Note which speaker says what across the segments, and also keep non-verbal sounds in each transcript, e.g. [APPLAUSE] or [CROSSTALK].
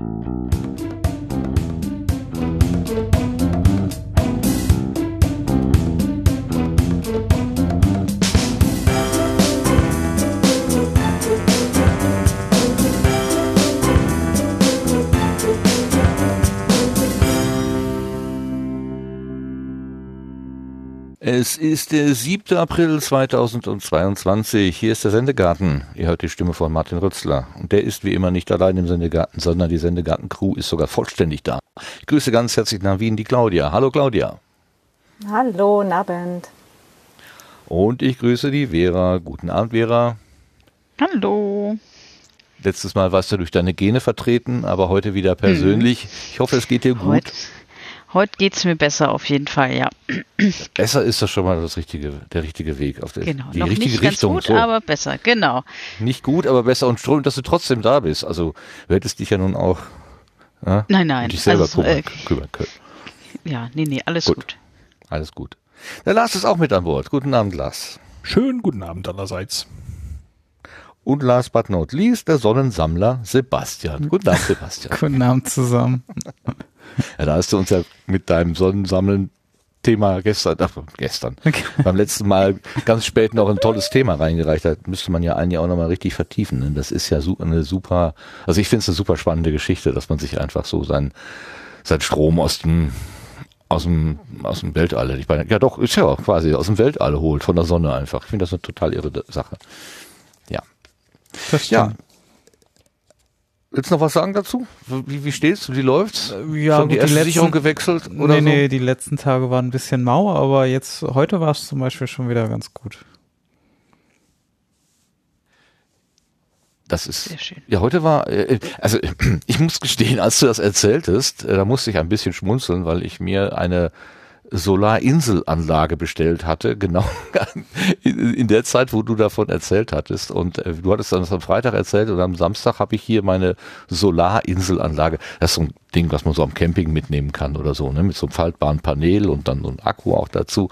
Speaker 1: Thank you. Es ist der 7. April 2022. Hier ist der Sendegarten. Ihr hört die Stimme von Martin Rützler. Und der ist wie immer nicht allein im Sendegarten, sondern die Sendegarten-Crew ist sogar vollständig da. Ich grüße ganz herzlich nach Wien die Claudia. Hallo Claudia.
Speaker 2: Hallo, Abend.
Speaker 1: Und ich grüße die Vera. Guten Abend, Vera.
Speaker 3: Hallo.
Speaker 1: Letztes Mal warst du durch deine Gene vertreten, aber heute wieder persönlich. Hm. Ich hoffe, es geht dir gut. Heute
Speaker 3: Heute geht es mir besser auf jeden Fall, ja.
Speaker 1: Besser ist das schon mal das richtige, der richtige Weg auf der
Speaker 3: genau,
Speaker 1: die
Speaker 3: noch
Speaker 1: richtige
Speaker 3: nicht
Speaker 1: Richtung.
Speaker 3: Ganz gut, so. aber besser, genau.
Speaker 1: Nicht gut, aber besser und strömt, dass du trotzdem da bist. Also du hättest dich ja nun auch
Speaker 3: ja, nein, nein,
Speaker 1: dich selber
Speaker 3: also,
Speaker 1: kümmern, äh, kümmern können.
Speaker 3: Ja, nee, nee, alles gut. gut.
Speaker 1: Alles gut. Der Lars ist auch mit an Bord. Guten Abend, Lars.
Speaker 4: Schönen guten Abend allerseits.
Speaker 1: Und last but not least, der Sonnensammler Sebastian. Guten Abend, Sebastian.
Speaker 5: guten Abend zusammen. [LAUGHS]
Speaker 1: Ja, da hast du uns ja mit deinem Sonnensammeln Thema gestern, ach, gestern, okay. beim letzten Mal ganz spät noch ein tolles Thema reingereicht. Da müsste man ja eigentlich auch nochmal richtig vertiefen. Ne? Das ist ja eine super, also ich finde es eine super spannende Geschichte, dass man sich einfach so sein, sein Strom aus dem, aus dem, aus dem Weltall, ich meine, ja doch, ist ja quasi aus dem Weltall holt, von der Sonne einfach. Ich finde das eine total irre Sache. Ja.
Speaker 5: Das ja.
Speaker 1: Willst du noch was sagen dazu? Wie, wie steht's? Wie läuft's?
Speaker 5: Äh, ja,
Speaker 1: Schon die erste
Speaker 5: letzten,
Speaker 1: Sicherung gewechselt? Oder
Speaker 5: nee,
Speaker 1: so?
Speaker 5: nee, die letzten Tage waren ein bisschen mau, aber jetzt, heute war es zum Beispiel schon wieder ganz gut.
Speaker 1: Das ist, Sehr schön. ja, heute war, äh, also [CLEARS THROAT] ich muss gestehen, als du das erzähltest, äh, da musste ich ein bisschen schmunzeln, weil ich mir eine Solarinselanlage bestellt hatte, [LAUGHS] genau in der Zeit, wo du davon erzählt hattest. Und äh, du hattest dann am Freitag erzählt und am Samstag habe ich hier meine Solarinselanlage. Das ist so ein Ding, was man so am Camping mitnehmen kann oder so, ne? mit so einem faltbaren Panel und dann so ein Akku auch dazu.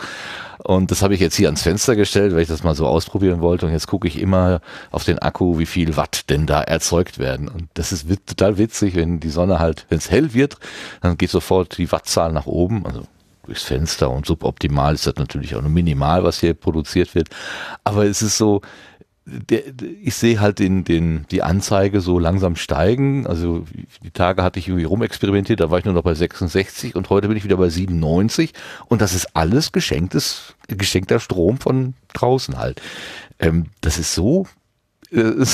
Speaker 1: Und das habe ich jetzt hier ans Fenster gestellt, weil ich das mal so ausprobieren wollte. Und jetzt gucke ich immer auf den Akku, wie viel Watt denn da erzeugt werden. Und das ist total witzig, wenn die Sonne halt, wenn es hell wird, dann geht sofort die Wattzahl nach oben. Also durchs Fenster und suboptimal ist das natürlich auch nur minimal, was hier produziert wird. Aber es ist so, der, ich sehe halt den, den, die Anzeige so langsam steigen. Also die Tage hatte ich irgendwie rumexperimentiert, da war ich nur noch bei 66 und heute bin ich wieder bei 97 und das ist alles geschenktes, geschenkter Strom von draußen halt. Ähm, das ist so äh, [LAUGHS]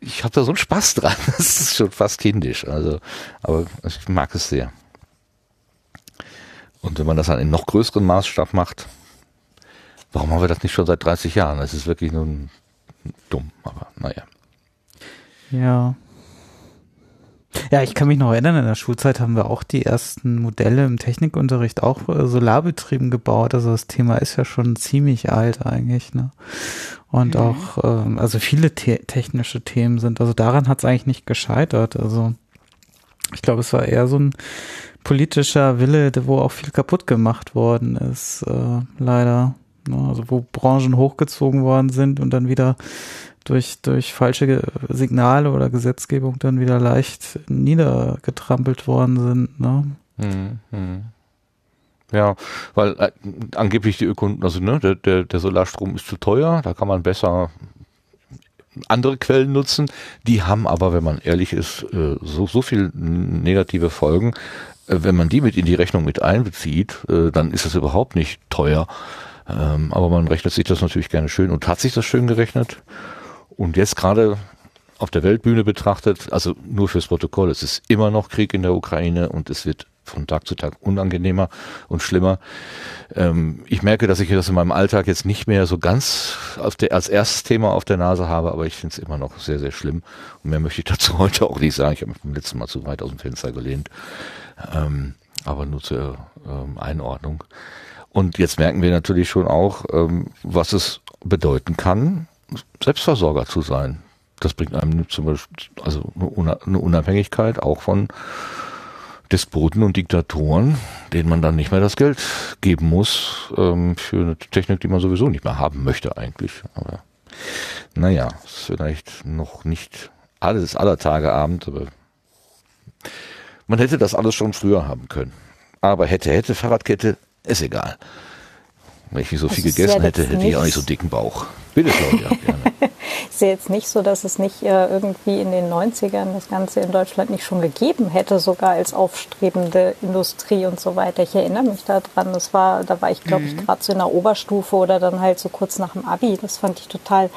Speaker 1: ich habe da so einen Spaß dran. [LAUGHS] Das ist schon fast kindisch. Also, aber ich mag es sehr. Und wenn man das an einem noch größeren Maßstab macht, warum haben wir das nicht schon seit 30 Jahren? Das ist wirklich nur dumm, aber naja.
Speaker 5: Ja. Ja, ich kann mich noch erinnern, in der Schulzeit haben wir auch die ersten Modelle im Technikunterricht auch äh, solarbetrieben gebaut. Also das Thema ist ja schon ziemlich alt eigentlich. Ne? Und mhm. auch, ähm, also viele te technische Themen sind, also daran hat es eigentlich nicht gescheitert. Also ich glaube, es war eher so ein politischer Wille, wo auch viel kaputt gemacht worden ist, äh, leider. Ne? Also wo Branchen hochgezogen worden sind und dann wieder durch, durch falsche Signale oder Gesetzgebung dann wieder leicht niedergetrampelt worden sind. Ne? Hm.
Speaker 1: Ja, weil äh, angeblich die Ökonomie, also ne, der, der, der Solarstrom ist zu teuer, da kann man besser andere Quellen nutzen. Die haben aber, wenn man ehrlich ist, äh, so, so viel negative Folgen, wenn man die mit in die Rechnung mit einbezieht, äh, dann ist das überhaupt nicht teuer. Ähm, aber man rechnet sich das natürlich gerne schön und hat sich das schön gerechnet. Und jetzt gerade auf der Weltbühne betrachtet, also nur fürs Protokoll, es ist immer noch Krieg in der Ukraine und es wird von Tag zu Tag unangenehmer und schlimmer. Ähm, ich merke, dass ich das in meinem Alltag jetzt nicht mehr so ganz als erstes Thema auf der Nase habe, aber ich finde es immer noch sehr, sehr schlimm. Und mehr möchte ich dazu [LAUGHS] heute auch nicht sagen. Ich habe mich beim letzten Mal zu weit aus dem Fenster gelehnt. Ähm, aber nur zur ähm, Einordnung. Und jetzt merken wir natürlich schon auch, ähm, was es bedeuten kann, Selbstversorger zu sein. Das bringt einem zum Beispiel also eine Unabhängigkeit auch von Despoten und Diktatoren, denen man dann nicht mehr das Geld geben muss ähm, für eine Technik, die man sowieso nicht mehr haben möchte eigentlich. Aber naja, ist vielleicht noch nicht alles aller Tage Abend, aber Man hätte das alles schon früher haben können. Aber hätte, hätte, Fahrradkette, ist egal. Wenn ich nicht so viel gegessen hätte, hätte ich auch nicht so dicken Bauch. Bitte, Claudia, gerne. [LAUGHS]
Speaker 2: ist ja jetzt nicht so, dass es nicht äh, irgendwie in den 90ern das Ganze in Deutschland nicht schon gegeben hätte, sogar als aufstrebende Industrie und so weiter. Ich erinnere mich daran, das war, da war ich, glaube ich, mhm. gerade so in der Oberstufe oder dann halt so kurz nach dem Abi. Das fand ich total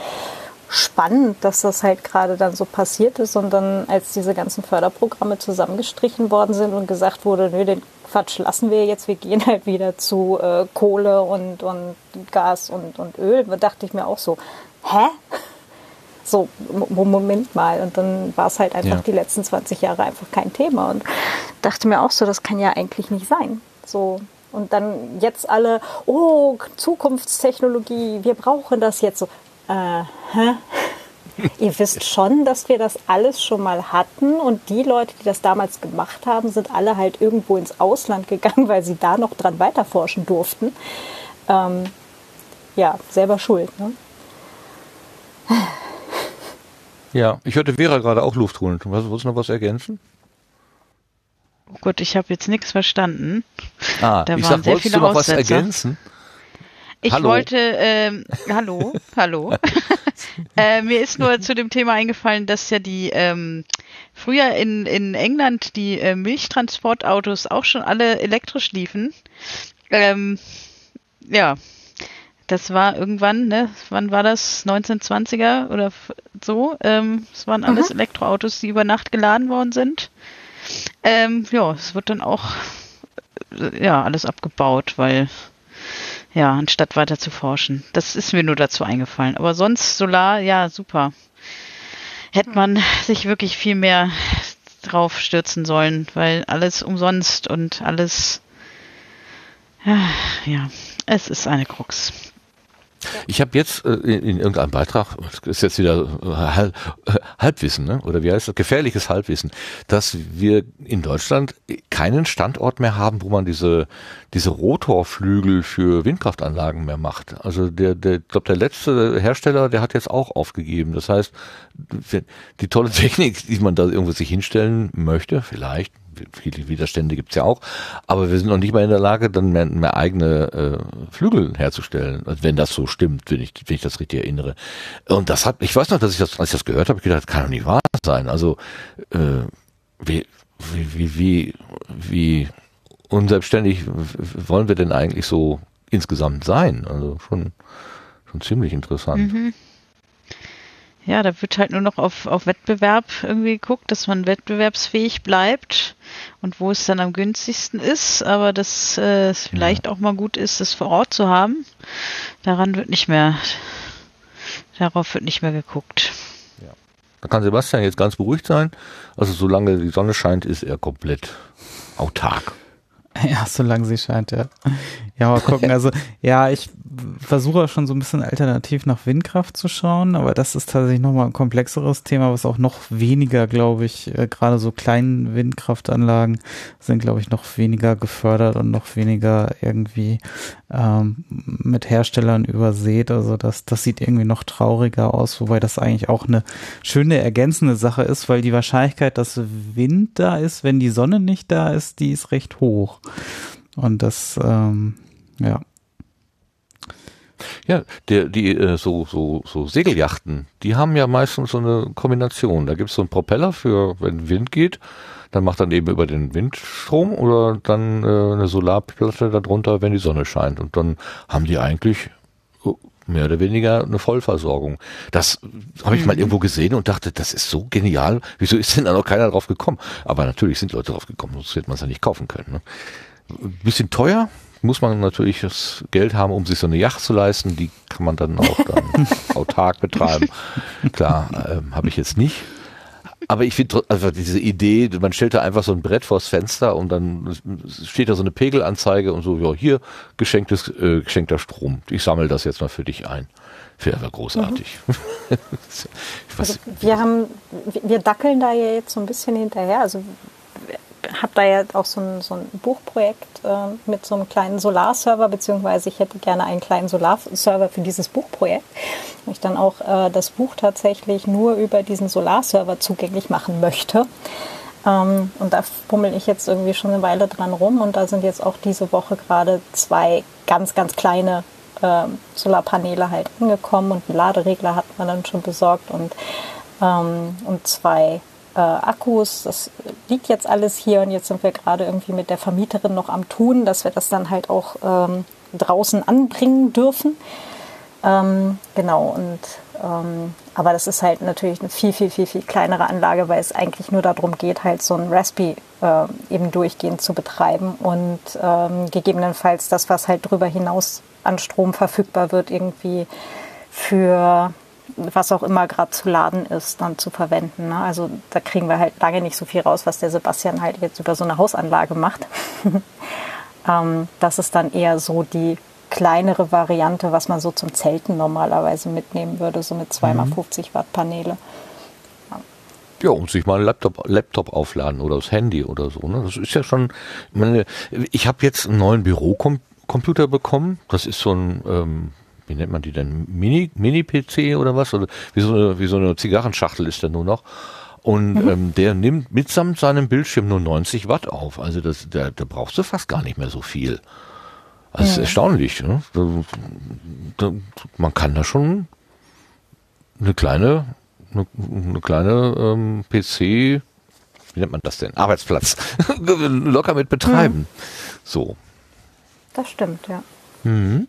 Speaker 2: spannend, dass das halt gerade dann so passiert ist und dann, als diese ganzen Förderprogramme zusammengestrichen worden sind und gesagt wurde, nö, den Quatsch lassen wir jetzt, wir gehen halt wieder zu äh, Kohle und, und Gas und, und Öl, da dachte ich mir auch so, hä? So, Moment mal. Und dann war es halt einfach ja. die letzten 20 Jahre einfach kein Thema. Und dachte mir auch so, das kann ja eigentlich nicht sein. So, und dann jetzt alle, oh, Zukunftstechnologie, wir brauchen das jetzt so. Äh, hä? Ihr wisst schon, dass wir das alles schon mal hatten und die Leute, die das damals gemacht haben, sind alle halt irgendwo ins Ausland gegangen, [LAUGHS] weil sie da noch dran weiterforschen durften. Ähm, ja, selber schuld. Ne?
Speaker 1: Ja, ich hörte Vera gerade auch Luft holen. Wolltest du noch was ergänzen?
Speaker 3: Oh Gott, ich habe jetzt nichts verstanden.
Speaker 1: Ah, da ich sag, wolltest du noch Aussetzer. was ergänzen?
Speaker 3: Ich hallo. wollte, ähm, hallo, hallo. [LAUGHS] äh, mir ist nur zu dem Thema eingefallen, dass ja die ähm, früher in, in England die äh, Milchtransportautos auch schon alle elektrisch liefen. Ähm, ja, das war irgendwann, ne, wann war das? 1920er oder so. Ähm, es waren alles mhm. Elektroautos, die über Nacht geladen worden sind. Ähm, ja, es wird dann auch äh, ja alles abgebaut, weil ja, anstatt weiter zu forschen. Das ist mir nur dazu eingefallen. Aber sonst Solar, ja, super. Hätte man sich wirklich viel mehr drauf stürzen sollen, weil alles umsonst und alles, ja, es ist eine Krux.
Speaker 1: Ich habe jetzt äh, in, in, irgendeinem Beitrag, das ist jetzt wieder äh, Halb, äh, Halbwissen, ne? oder wie heißt das, gefährliches Halbwissen, dass wir in Deutschland keinen Standort mehr haben, wo man diese, diese Rotorflügel für Windkraftanlagen mehr macht. Also der, der, ich glaube, der letzte Hersteller, der hat jetzt auch aufgegeben. Das heißt, die tolle [LAUGHS] Technik, die man da irgendwo sich hinstellen möchte, vielleicht, viele Widerstände gibt's ja auch, aber wir sind noch nicht mal in der Lage, dann mehr, mehr eigene äh, Flügel herzustellen, also wenn das so stimmt, wenn ich, wenn ich das richtig erinnere. Und das hat, ich weiß noch, dass ich das, als ich das gehört habe, ich das kann doch nicht wahr sein. Also äh, wie, wie, wie, wie unselbstständig wollen wir denn eigentlich so insgesamt sein? Also schon, schon ziemlich interessant. Mhm
Speaker 3: ja, da wird halt nur noch auf, auf Wettbewerb irgendwie geguckt, dass man wettbewerbsfähig bleibt und wo es dann am günstigsten ist, aber dass äh, es vielleicht ja. auch mal gut ist, es vor Ort zu haben. Daran wird nicht mehr, darauf wird nicht mehr geguckt.
Speaker 1: Ja. Da kann Sebastian jetzt ganz beruhigt sein. Also solange die Sonne scheint, ist er komplett autark. [LAUGHS]
Speaker 5: Ja, solange sie scheint, ja. Ja, mal gucken. Also, ja, ich versuche schon so ein bisschen alternativ nach Windkraft zu schauen, aber das ist tatsächlich nochmal ein komplexeres Thema, was auch noch weniger, glaube ich, äh, gerade so kleinen Windkraftanlagen sind, glaube ich, noch weniger gefördert und noch weniger irgendwie ähm, mit Herstellern übersät. Also das, das sieht irgendwie noch trauriger aus, wobei das eigentlich auch eine schöne ergänzende Sache ist, weil die Wahrscheinlichkeit, dass Wind da ist, wenn die Sonne nicht da ist, die ist recht hoch. Und das, ähm, ja.
Speaker 1: Ja, der, die äh, so, so, so Segeljachten, die haben ja meistens so eine Kombination. Da gibt es so einen Propeller für, wenn Wind geht, dann macht dann eben über den Windstrom oder dann äh, eine Solarplatte darunter, wenn die Sonne scheint. Und dann haben die eigentlich äh, mehr oder weniger eine Vollversorgung. Das habe ich mal mhm. irgendwo gesehen und dachte, das ist so genial. Wieso ist denn da noch keiner drauf gekommen? Aber natürlich sind Leute drauf gekommen, sonst hätte man es ja nicht kaufen können. Ne? Ein bisschen teuer, muss man natürlich das Geld haben, um sich so eine Yacht zu leisten. Die kann man dann auch dann [LAUGHS] autark betreiben. Klar, ähm, habe ich jetzt nicht. Aber ich finde also diese Idee, man stellt da einfach so ein Brett vors Fenster und dann steht da so eine Pegelanzeige und so, ja, hier geschenktes, äh, geschenkter Strom. Ich sammle das jetzt mal für dich ein. Wäre aber großartig. Mhm. [LAUGHS]
Speaker 2: also wir haben, wir dackeln da ja jetzt so ein bisschen hinterher. Also habe da ja auch so ein, so ein Buchprojekt äh, mit so einem kleinen Solarserver, beziehungsweise ich hätte gerne einen kleinen Solarserver für dieses Buchprojekt. Wo ich dann auch äh, das Buch tatsächlich nur über diesen Solarserver zugänglich machen möchte. Ähm, und da pummel ich jetzt irgendwie schon eine Weile dran rum und da sind jetzt auch diese Woche gerade zwei ganz, ganz kleine äh, Solarpaneele halt angekommen und einen Laderegler hat man dann schon besorgt und, ähm, und zwei äh, Akkus. Das liegt jetzt alles hier und jetzt sind wir gerade irgendwie mit der Vermieterin noch am Tun, dass wir das dann halt auch ähm, draußen anbringen dürfen. Ähm, genau, und ähm, aber das ist halt natürlich eine viel, viel, viel, viel kleinere Anlage, weil es eigentlich nur darum geht, halt so ein Raspi äh, eben durchgehend zu betreiben und ähm, gegebenenfalls das, was halt darüber hinaus an Strom verfügbar wird, irgendwie für was auch immer gerade zu laden ist, dann zu verwenden. Ne? Also da kriegen wir halt lange nicht so viel raus, was der Sebastian halt jetzt über so eine Hausanlage macht. [LAUGHS] ähm, das ist dann eher so die kleinere Variante, was man so zum Zelten normalerweise mitnehmen würde, so mit 2x50 mhm. Watt Paneele.
Speaker 1: Ja, und sich mal einen Laptop, Laptop aufladen oder das Handy oder so. Ne? Das ist ja schon, meine, ich habe jetzt einen neuen Bürocomputer bekommen. Das ist so ein, ähm, wie nennt man die denn? Mini, Mini-PC oder was? Oder wie so eine, wie so eine Zigarrenschachtel ist der nur noch. Und mhm. ähm, der nimmt mitsamt seinem Bildschirm nur 90 Watt auf. Also das, da, da brauchst du fast gar nicht mehr so viel. Das ist erstaunlich. Ne? Man kann da schon eine kleine, eine, eine kleine ähm, PC, wie nennt man das denn? Arbeitsplatz [LAUGHS] locker mit betreiben. Mhm. So.
Speaker 2: Das stimmt, ja.
Speaker 1: Mhm.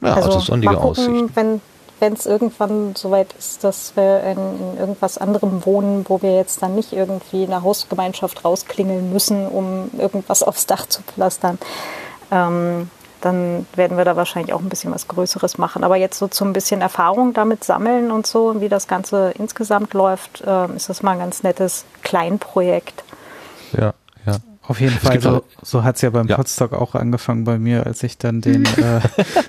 Speaker 1: Ja, also, also sonnige gucken, Aussicht.
Speaker 2: Wenn wenn es irgendwann soweit ist, dass wir in, in, irgendwas anderem wohnen, wo wir jetzt dann nicht irgendwie in der Hausgemeinschaft rausklingeln müssen, um irgendwas aufs Dach zu pflastern, ähm, dann werden wir da wahrscheinlich auch ein bisschen was Größeres machen. Aber jetzt so zum bisschen Erfahrung damit sammeln und so, wie das Ganze insgesamt läuft, äh, ist das mal ein ganz nettes Kleinprojekt.
Speaker 1: Ja.
Speaker 5: Auf jeden Fall, so, so hat es ja beim ja. Podstock auch angefangen bei mir, als ich dann den, [LAUGHS] äh,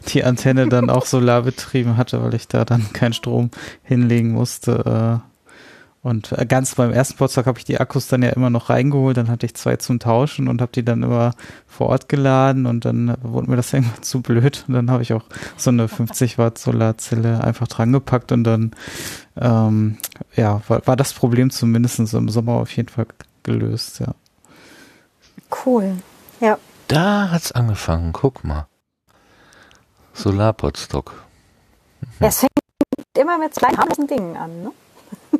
Speaker 5: die Antenne dann auch solarbetrieben hatte, weil ich da dann keinen Strom hinlegen musste. Äh, und äh, ganz beim ersten Potsdam habe ich die Akkus dann ja immer noch reingeholt, dann hatte ich zwei zum Tauschen und habe die dann immer vor Ort geladen und dann wurde mir das [LAUGHS] irgendwann zu blöd und dann habe ich auch so eine 50 Watt Solarzelle einfach dran gepackt und dann ähm, ja, war, war das Problem zumindest im Sommer auf jeden Fall gelöst, ja.
Speaker 2: Cool, ja.
Speaker 1: Da hat's angefangen, guck mal. Solarpodstock.
Speaker 2: Mhm. Ja, es fängt immer mit kleinen harmlosen Dingen an, ne? [LAUGHS]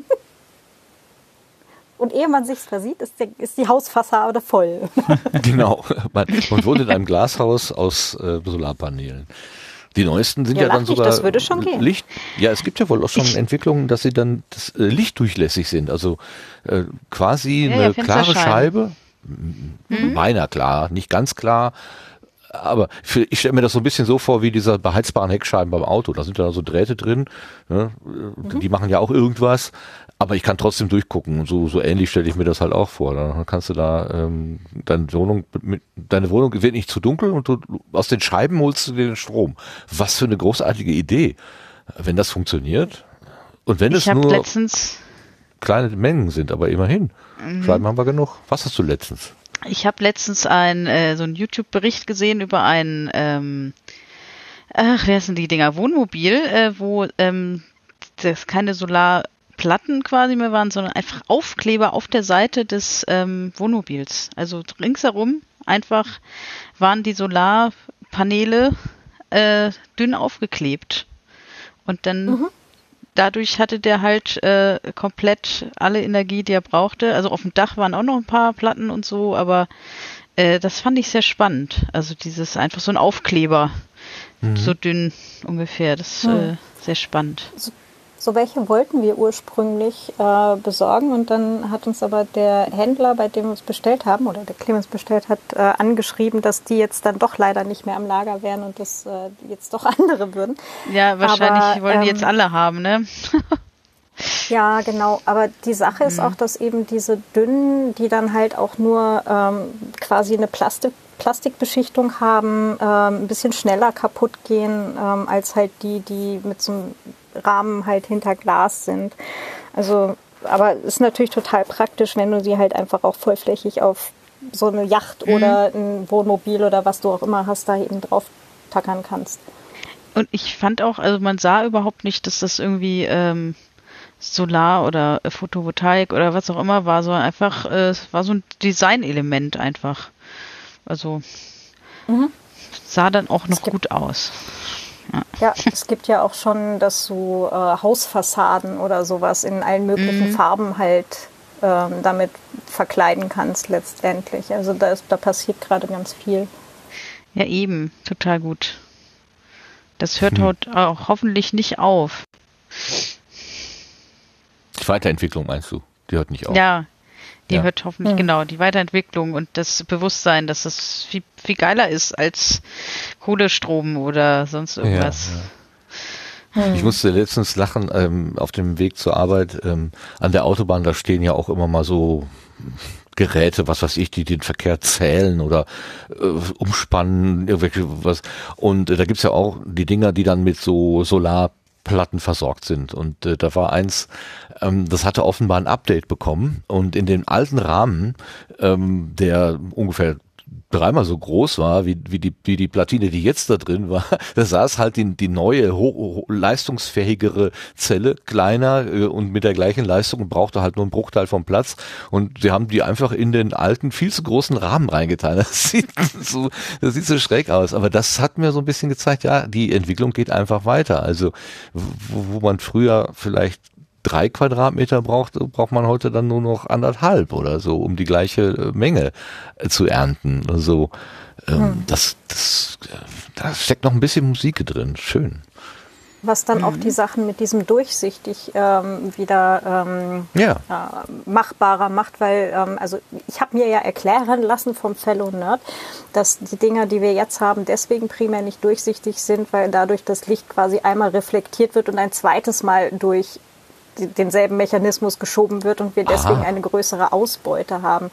Speaker 2: Und ehe man sich's versieht, ist, der, ist die Hausfassade voll. [LAUGHS]
Speaker 1: genau. Man, man, wohnt in einem [LAUGHS] Glashaus aus äh, Solarpanelen. Die neuesten sind ja, ja dann sogar
Speaker 2: das würde schon gehen.
Speaker 1: Licht. Ja, es gibt ja wohl auch schon ich, Entwicklungen, dass sie dann das, äh, lichtdurchlässig sind. Also äh, quasi ja, eine ja, klare Scheibe. Mhm. Meiner klar, nicht ganz klar, aber für, ich stelle mir das so ein bisschen so vor wie dieser beheizbaren Heckscheiben beim Auto. Da sind ja so Drähte drin, ne? mhm. die machen ja auch irgendwas, aber ich kann trotzdem durchgucken. Und so, so ähnlich stelle ich mir das halt auch vor. Dann kannst du da ähm, deine Wohnung mit, deine Wohnung wird nicht zu dunkel und du aus den Scheiben holst du den Strom. Was für eine großartige Idee, wenn das funktioniert. Und wenn ich es nur kleine Mengen sind, aber immerhin. Mhm. Scheiben haben wir genug. Was hast du letztens?
Speaker 3: Ich habe letztens ein, äh, so einen YouTube-Bericht gesehen über ein, ähm, ach, wer sind die Dinger? Wohnmobil, äh, wo ähm, das keine Solarplatten quasi mehr waren, sondern einfach Aufkleber auf der Seite des ähm, Wohnmobils. Also ringsherum einfach waren die Solarpaneele äh, dünn aufgeklebt. Und dann mhm dadurch hatte der halt äh, komplett alle Energie, die er brauchte. Also auf dem Dach waren auch noch ein paar Platten und so, aber äh, das fand ich sehr spannend. Also dieses einfach so ein Aufkleber, mhm. so dünn ungefähr, das mhm. äh, sehr spannend.
Speaker 2: So, so welche wollten wir ursprünglich äh, besorgen und dann hat uns aber der Händler, bei dem wir es bestellt haben oder der Clemens bestellt hat, äh, angeschrieben, dass die jetzt dann doch leider nicht mehr am Lager wären und das äh, jetzt doch [LAUGHS] andere würden.
Speaker 3: Ja, wahrscheinlich aber, wollen die jetzt ähm, alle haben, ne? [LAUGHS]
Speaker 2: Ja, genau. Aber die Sache ist mhm. auch, dass eben diese dünnen, die dann halt auch nur ähm, quasi eine Plastik, Plastikbeschichtung haben, ähm, ein bisschen schneller kaputt gehen ähm, als halt die, die mit so einem Rahmen halt hinter Glas sind. Also, aber es ist natürlich total praktisch, wenn du sie halt einfach auch vollflächig auf so eine Yacht mhm. oder ein Wohnmobil oder was du auch immer hast, da eben drauf tackern kannst.
Speaker 3: Und ich fand auch, also man sah überhaupt nicht, dass das irgendwie ähm, Solar oder Photovoltaik oder was auch immer war, so einfach, äh, es war so ein Designelement einfach. Also mhm. sah dann auch noch gut aus.
Speaker 2: Ja. ja. es gibt ja auch schon, dass du äh, Hausfassaden oder sowas in allen möglichen mhm. Farben halt ähm, damit verkleiden kannst letztendlich. Also da, ist, da passiert gerade ganz viel.
Speaker 3: Ja, eben, total gut. Das hört hm. auch hoffentlich nicht auf.
Speaker 1: Die Weiterentwicklung meinst du? Die hört nicht auf.
Speaker 3: Ja, die ja. hört hoffentlich, hm. genau, die Weiterentwicklung und das Bewusstsein, dass das viel, viel geiler ist als Kohlestrom oder sonst irgendwas. Ja, ja.
Speaker 1: Ich musste letztens lachen ähm, auf dem Weg zur Arbeit ähm, an der Autobahn. Da stehen ja auch immer mal so Geräte, was weiß ich, die den Verkehr zählen oder äh, umspannen, irgendwelche was. Und äh, da gibt's ja auch die Dinger, die dann mit so Solarplatten versorgt sind. Und äh, da war eins, ähm, das hatte offenbar ein Update bekommen und in dem alten Rahmen, ähm, der ungefähr dreimal so groß war wie, wie, die, wie die Platine, die jetzt da drin war, [LAUGHS] da saß halt die, die neue, ho, leistungsfähigere Zelle, kleiner äh, und mit der gleichen Leistung und brauchte halt nur einen Bruchteil vom Platz. Und sie haben die einfach in den alten, viel zu großen Rahmen reingetan. [LAUGHS] Das sieht so, das sieht so schräg aus. Aber das hat mir so ein bisschen gezeigt, ja, die Entwicklung geht einfach weiter. Also, wo, wo man früher vielleicht drei Quadratmeter braucht, braucht man heute dann nur noch anderthalb oder so, um die gleiche äh, Menge äh, zu ernten. Also ähm, hm. das, das, da steckt noch ein bisschen Musik drin. Schön.
Speaker 2: Was dann mhm. auch die Sachen mit diesem durchsichtig ähm, wieder ähm, ja. äh, machbarer macht, weil ähm, also ich habe mir ja erklären lassen vom Fellow Nerd, dass die Dinger, die wir jetzt haben, deswegen primär nicht durchsichtig sind, weil dadurch das Licht quasi einmal reflektiert wird und ein zweites Mal durch denselben Mechanismus geschoben wird und wir deswegen Aha. eine größere Ausbeute haben.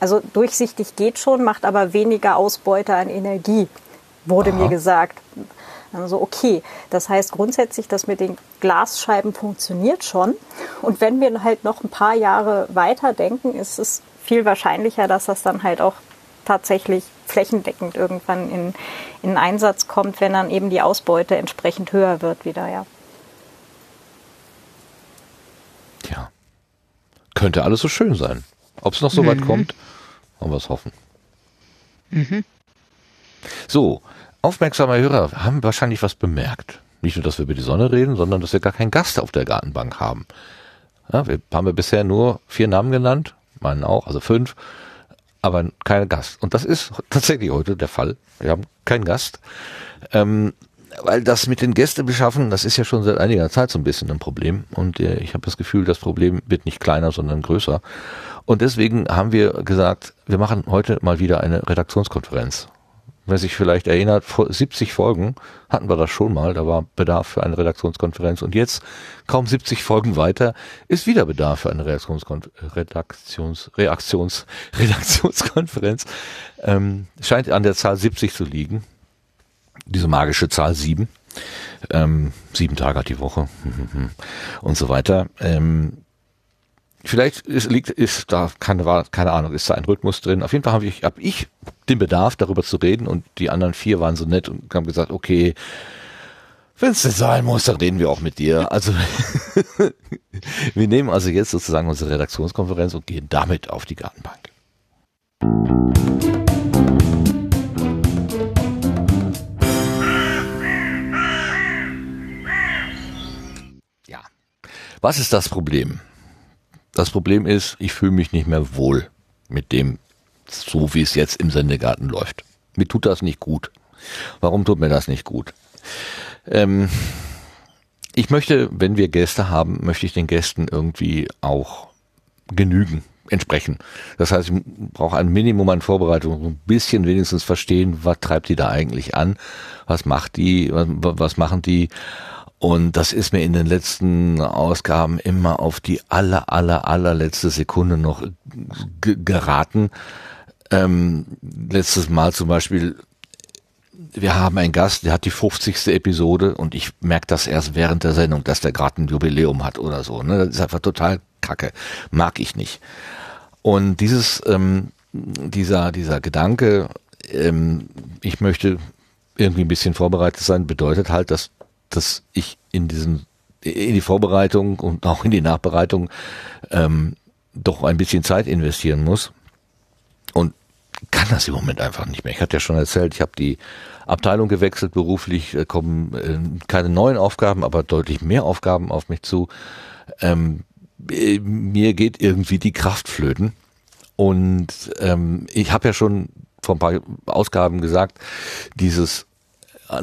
Speaker 2: Also durchsichtig geht schon, macht aber weniger Ausbeute an Energie, wurde Aha. mir gesagt. Also okay, das heißt grundsätzlich, dass mit den Glasscheiben funktioniert schon. Und wenn wir halt noch ein paar Jahre weiter denken, ist es viel wahrscheinlicher, dass das dann halt auch tatsächlich flächendeckend irgendwann in, in Einsatz kommt, wenn dann eben die Ausbeute entsprechend höher wird wieder, ja.
Speaker 1: Tja. Könnte alles so schön sein. Ob es noch so mhm. weit kommt, wollen wir es hoffen. Mhm. So, aufmerksame Hörer haben wahrscheinlich was bemerkt. Nicht nur, dass wir über die Sonne reden, sondern dass wir gar keinen Gast auf der Gartenbank haben. Ja, wir haben wir bisher nur vier Namen genannt, meinen auch, also fünf, aber keine Gast. Und das ist tatsächlich heute der Fall. Wir haben keinen Gast. Ähm, weil das mit den Gästen beschaffen, das ist ja schon seit einiger Zeit so ein bisschen ein Problem. Und äh, ich habe das Gefühl, das Problem wird nicht kleiner, sondern größer. Und deswegen haben wir gesagt, wir machen heute mal wieder eine Redaktionskonferenz. Wer sich vielleicht erinnert, vor 70 Folgen hatten wir das schon mal, da war Bedarf für eine Redaktionskonferenz. Und jetzt, kaum 70 Folgen weiter, ist wieder Bedarf für eine Redaktionskon Redaktions [LAUGHS] Redaktionskonferenz. Ähm, scheint an der Zahl 70 zu liegen diese magische Zahl sieben. Ähm, sieben Tage hat die Woche [LAUGHS] und so weiter. Ähm, vielleicht ist, liegt, ist da keine, keine Ahnung, ist da ein Rhythmus drin. Auf jeden Fall habe ich, hab ich den Bedarf, darüber zu reden und die anderen vier waren so nett und haben gesagt, okay, wenn es denn sein muss, dann reden wir auch mit dir. Also [LAUGHS] wir nehmen also jetzt sozusagen unsere Redaktionskonferenz und gehen damit auf die Gartenbank. Was ist das Problem? Das Problem ist, ich fühle mich nicht mehr wohl mit dem, so wie es jetzt im Sendegarten läuft. Mir tut das nicht gut. Warum tut mir das nicht gut? Ähm, ich möchte, wenn wir Gäste haben, möchte ich den Gästen irgendwie auch genügen, entsprechen. Das heißt, ich brauche ein Minimum an Vorbereitung, ein bisschen wenigstens verstehen, was treibt die da eigentlich an, was macht die, was, was machen die und das ist mir in den letzten Ausgaben immer auf die aller, aller, allerletzte Sekunde noch geraten. Ähm, letztes Mal zum Beispiel, wir haben einen Gast, der hat die 50. Episode und ich merke das erst während der Sendung, dass der gerade ein Jubiläum hat oder so. Ne? Das ist einfach total kacke. Mag ich nicht. Und dieses, ähm, dieser, dieser Gedanke, ähm, ich möchte irgendwie ein bisschen vorbereitet sein, bedeutet halt, dass dass ich in diesen in die Vorbereitung und auch in die Nachbereitung ähm, doch ein bisschen Zeit investieren muss. Und kann das im Moment einfach nicht mehr. Ich hatte ja schon erzählt, ich habe die Abteilung gewechselt beruflich, äh, kommen äh, keine neuen Aufgaben, aber deutlich mehr Aufgaben auf mich zu. Ähm, äh, mir geht irgendwie die Kraft flöten. Und ähm, ich habe ja schon vor ein paar Ausgaben gesagt, dieses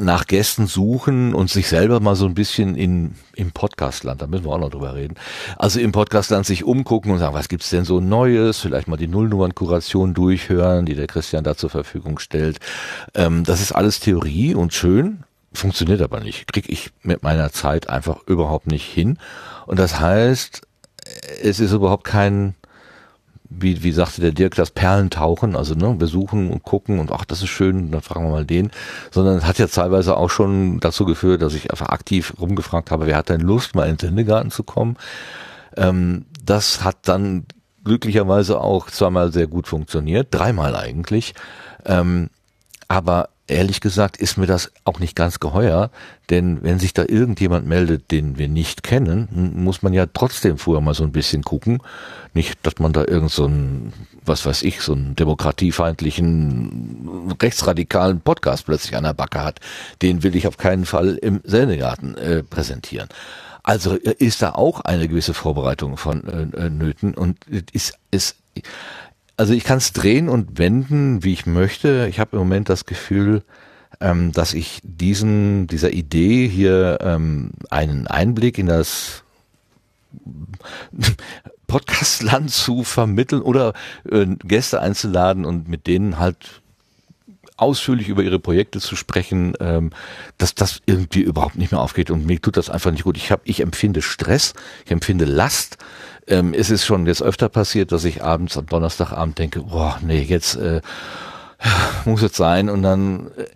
Speaker 1: nach Gästen suchen und sich selber mal so ein bisschen in, im Podcastland, da müssen wir auch noch drüber reden, also im Podcastland sich umgucken und sagen, was gibt's denn so Neues, vielleicht mal die Nullnummernkuration durchhören, die der Christian da zur Verfügung stellt. Ähm, das ist alles Theorie und schön, funktioniert aber nicht, kriege ich mit meiner Zeit einfach überhaupt nicht hin. Und das heißt, es ist überhaupt kein wie, wie sagte der Dirk, das Perlentauchen, also ne, wir suchen und gucken und ach, das ist schön, dann fragen wir mal den, sondern hat ja teilweise auch schon dazu geführt, dass ich einfach aktiv rumgefragt habe, wer hat denn Lust, mal in den Sendegarten zu kommen. Ähm, das hat dann glücklicherweise auch zweimal sehr gut funktioniert, dreimal eigentlich. Ähm, aber ehrlich gesagt ist mir das auch nicht ganz geheuer, denn wenn sich da irgendjemand meldet, den wir nicht kennen, muss man ja trotzdem vorher mal so ein bisschen gucken. Nicht, dass man da irgend so ein, was weiß ich, so einen demokratiefeindlichen, rechtsradikalen Podcast plötzlich an der Backe hat. Den will ich auf keinen Fall im Sendegarten äh, präsentieren. Also äh, ist da auch eine gewisse Vorbereitung von äh, äh Nöten und ist, ist also ich kann es drehen und wenden, wie ich möchte. Ich habe im Moment das Gefühl, ähm, dass ich diesen, dieser Idee hier ähm, einen Einblick in das [LAUGHS] Podcastland zu vermitteln oder äh, Gäste einzuladen und mit denen halt ausführlich über ihre Projekte zu sprechen, ähm, dass das irgendwie überhaupt nicht mehr aufgeht und mir tut das einfach nicht gut. Ich habe, ich empfinde Stress, ich empfinde Last, ähm, es ist schon jetzt öfter passiert, dass ich abends am Donnerstagabend denke, boah, nee, jetzt äh, muss es sein. Und dann äh,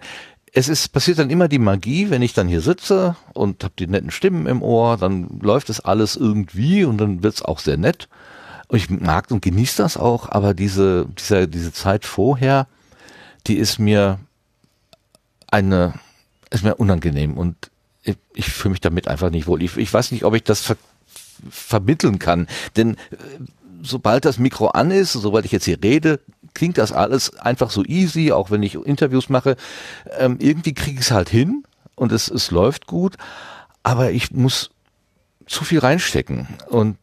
Speaker 1: es ist passiert dann immer die Magie, wenn ich dann hier sitze und habe die netten Stimmen im Ohr, dann läuft es alles irgendwie und dann wird's auch sehr nett. Und ich mag und genieße das auch, aber diese, diese, diese Zeit vorher, die ist mir eine, ist mir unangenehm und ich, ich fühle mich damit einfach nicht wohl. Ich, ich weiß nicht, ob ich das ver vermitteln kann. Denn äh, sobald das Mikro an ist, sobald ich jetzt hier rede, klingt das alles einfach so easy, auch wenn ich Interviews mache. Ähm, irgendwie kriege ich es halt hin und es, es läuft gut, aber ich muss zu viel reinstecken und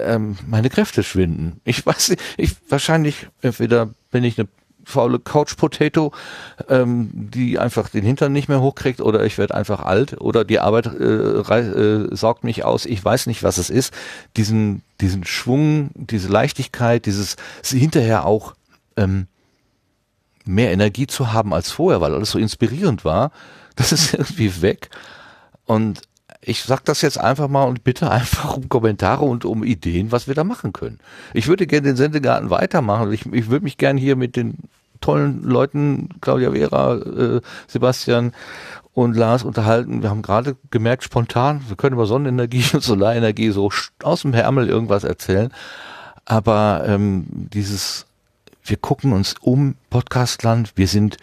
Speaker 1: ähm, meine Kräfte schwinden. Ich weiß nicht, ich wahrscheinlich entweder bin ich eine faule Couch Potato, ähm, die einfach den Hintern nicht mehr hochkriegt oder ich werde einfach alt oder die Arbeit äh, äh, saugt mich aus. Ich weiß nicht, was es ist. Diesen, diesen Schwung, diese Leichtigkeit, dieses hinterher auch ähm, mehr Energie zu haben als vorher, weil alles so inspirierend war, [LAUGHS] das ist irgendwie weg. Und ich sag das jetzt einfach mal und bitte [LAUGHS] einfach um Kommentare und um Ideen, was wir da machen können. Ich würde gerne den Sendegarten weitermachen. Ich, ich würde mich gerne hier mit den tollen Leuten, Claudia Vera, äh, Sebastian und Lars unterhalten. Wir haben gerade gemerkt, spontan, wir können über Sonnenenergie [LAUGHS] und Solarenergie so aus dem Ärmel irgendwas erzählen. Aber ähm, dieses, wir gucken uns um Podcastland, wir sind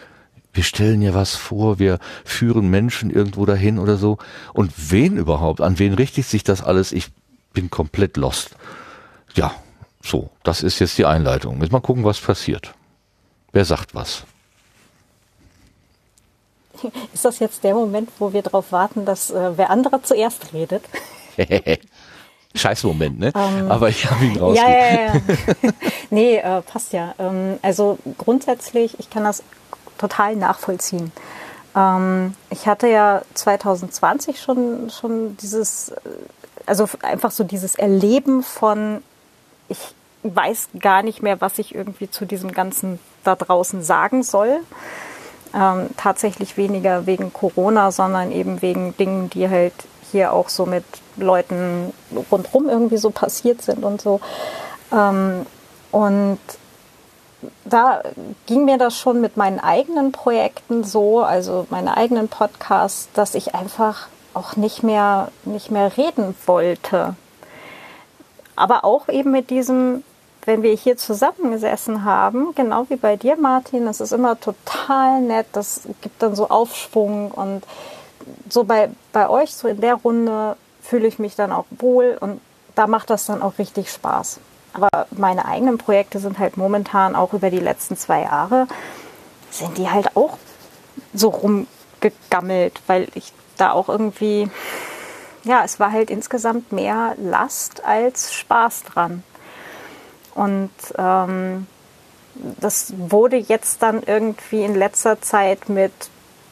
Speaker 1: wir stellen ja was vor, wir führen Menschen irgendwo dahin oder so. Und wen überhaupt? An wen richtet sich das alles? Ich bin komplett lost. Ja, so, das ist jetzt die Einleitung. Jetzt mal gucken, was passiert. Wer sagt was? [LAUGHS]
Speaker 2: Ist das jetzt der Moment, wo wir darauf warten, dass äh, wer andere zuerst redet? [LAUGHS]
Speaker 1: Scheiß Moment, ne? Ähm, Aber ich habe ihn raus.
Speaker 2: Ja, ja, ja. [LAUGHS] nee, äh, passt ja. Ähm, also grundsätzlich, ich kann das total nachvollziehen. Ähm, ich hatte ja 2020 schon, schon dieses, äh, also einfach so dieses Erleben von, ich weiß gar nicht mehr, was ich irgendwie zu diesem Ganzen da draußen sagen soll. Ähm, tatsächlich weniger wegen Corona, sondern eben wegen Dingen, die halt hier auch so mit Leuten rundherum irgendwie so passiert sind und so. Ähm, und da ging mir das schon mit meinen eigenen Projekten so, also meine eigenen Podcasts, dass ich einfach auch nicht mehr, nicht mehr reden wollte. Aber auch eben mit diesem, wenn wir hier zusammengesessen haben, genau wie bei dir, Martin, das ist immer total nett, das gibt dann so Aufschwung und so bei, bei euch, so in der Runde, fühle ich mich dann auch wohl und da macht das dann auch richtig Spaß. Aber meine eigenen Projekte sind halt momentan auch über die letzten zwei Jahre, sind die halt auch so rumgegammelt, weil ich da auch irgendwie, ja, es war halt insgesamt mehr Last als Spaß dran. Und ähm, das wurde jetzt dann irgendwie in letzter Zeit mit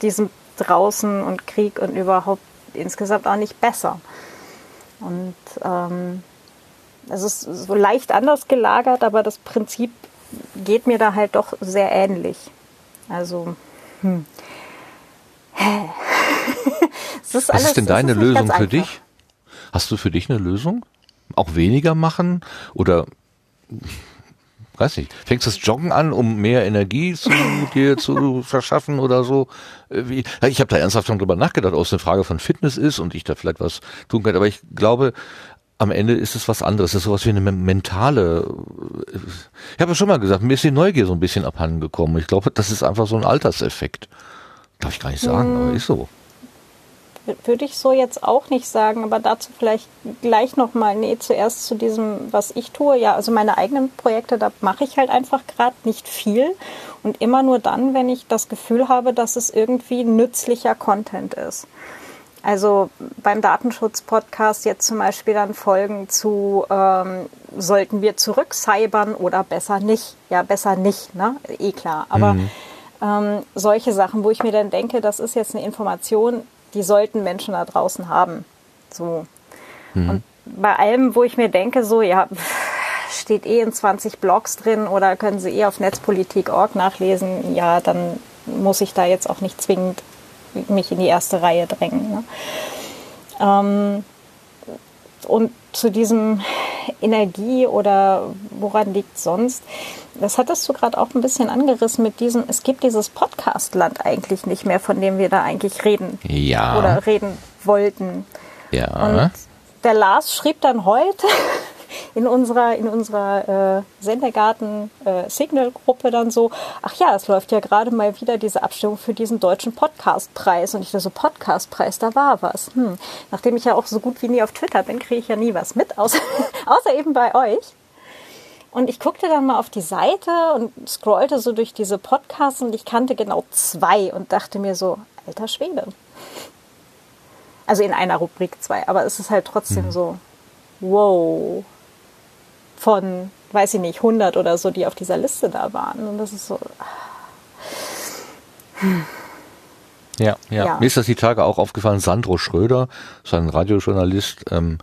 Speaker 2: diesem draußen und Krieg und überhaupt insgesamt auch nicht besser. Und ähm, es ist so leicht anders gelagert, aber das Prinzip geht mir da halt doch sehr ähnlich. Also, hm. [LAUGHS]
Speaker 1: ist alles, Was ist denn deine ist Lösung für dich? Hast du für dich eine Lösung? Auch weniger machen oder weiß nicht, fängst du das Joggen an, um mehr Energie zu [LAUGHS] dir zu verschaffen oder so? Wie, ich habe da ernsthaft schon drüber nachgedacht, ob es eine Frage von Fitness ist und ich da vielleicht was tun kann. Aber ich glaube, am Ende ist es was anderes. Es ist sowas wie eine mentale. Äh, ich habe ja schon mal gesagt, mir ist die Neugier so ein bisschen abhanden gekommen. Ich glaube, das ist einfach so ein Alterseffekt. Darf ich gar nicht sagen, hm. aber ist so
Speaker 2: würde ich so jetzt auch nicht sagen, aber dazu vielleicht gleich nochmal, nee, zuerst zu diesem, was ich tue. Ja, also meine eigenen Projekte, da mache ich halt einfach gerade nicht viel und immer nur dann, wenn ich das Gefühl habe, dass es irgendwie nützlicher Content ist. Also beim Datenschutz-Podcast jetzt zum Beispiel dann Folgen zu, ähm, sollten wir zurückcybern oder besser nicht? Ja, besser nicht, ne? Eh klar. Aber mhm. ähm, solche Sachen, wo ich mir dann denke, das ist jetzt eine Information, die sollten Menschen da draußen haben. So. Mhm. Und bei allem, wo ich mir denke, so, ja, steht eh in 20 Blogs drin oder können Sie eh auf netzpolitik.org nachlesen, ja, dann muss ich da jetzt auch nicht zwingend mich in die erste Reihe drängen. Ne? Ähm, und zu diesem Energie oder woran liegt sonst? Das hattest du gerade auch ein bisschen angerissen mit diesem, es gibt dieses Podcast-Land eigentlich nicht mehr, von dem wir da eigentlich reden.
Speaker 1: Ja.
Speaker 2: Oder reden wollten.
Speaker 1: Ja.
Speaker 2: Und der Lars schrieb dann heute in unserer, in unserer äh, Sendergarten-Signal-Gruppe äh, dann so, ach ja, es läuft ja gerade mal wieder diese Abstimmung für diesen deutschen Podcastpreis. Und ich dachte so, Podcastpreis, da war was. Hm. Nachdem ich ja auch so gut wie nie auf Twitter bin, kriege ich ja nie was mit, außer, [LAUGHS] außer eben bei euch. Und ich guckte dann mal auf die Seite und scrollte so durch diese Podcasts und ich kannte genau zwei und dachte mir so, alter Schwede. Also in einer Rubrik zwei, aber es ist halt trotzdem mhm. so, wow, von, weiß ich nicht, 100 oder so, die auf dieser Liste da waren. Und das ist so.
Speaker 1: Hm. Ja, ja, ja, Mir ist das die Tage auch aufgefallen. Sandro Schröder, sein Radiojournalist, ähm,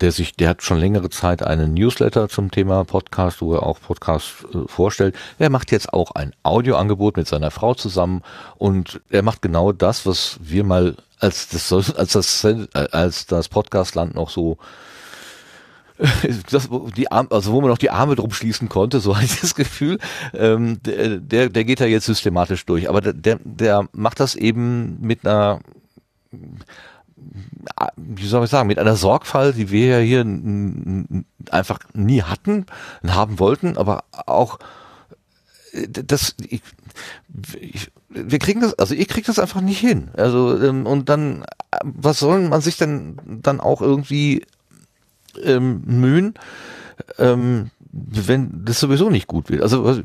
Speaker 1: der sich, der hat schon längere Zeit einen Newsletter zum Thema Podcast, wo er auch Podcasts äh, vorstellt. Er macht jetzt auch ein Audioangebot mit seiner Frau zusammen und er macht genau das, was wir mal als das, als das, äh, als das Podcastland noch so [LAUGHS] das, die Arme, also wo man noch die Arme drum schließen konnte, so [LAUGHS] hatte ich das Gefühl, ähm, der, der geht da jetzt systematisch durch. Aber der, der macht das eben mit einer wie soll ich sagen, mit einer Sorgfalt, die wir ja hier einfach nie hatten, haben wollten, aber auch das, ich, ich, wir kriegen das, also ich krieg das einfach nicht hin. Also ähm, und dann, was soll man sich denn dann auch irgendwie ähm, mühen, ähm, wenn das sowieso nicht gut wird. Also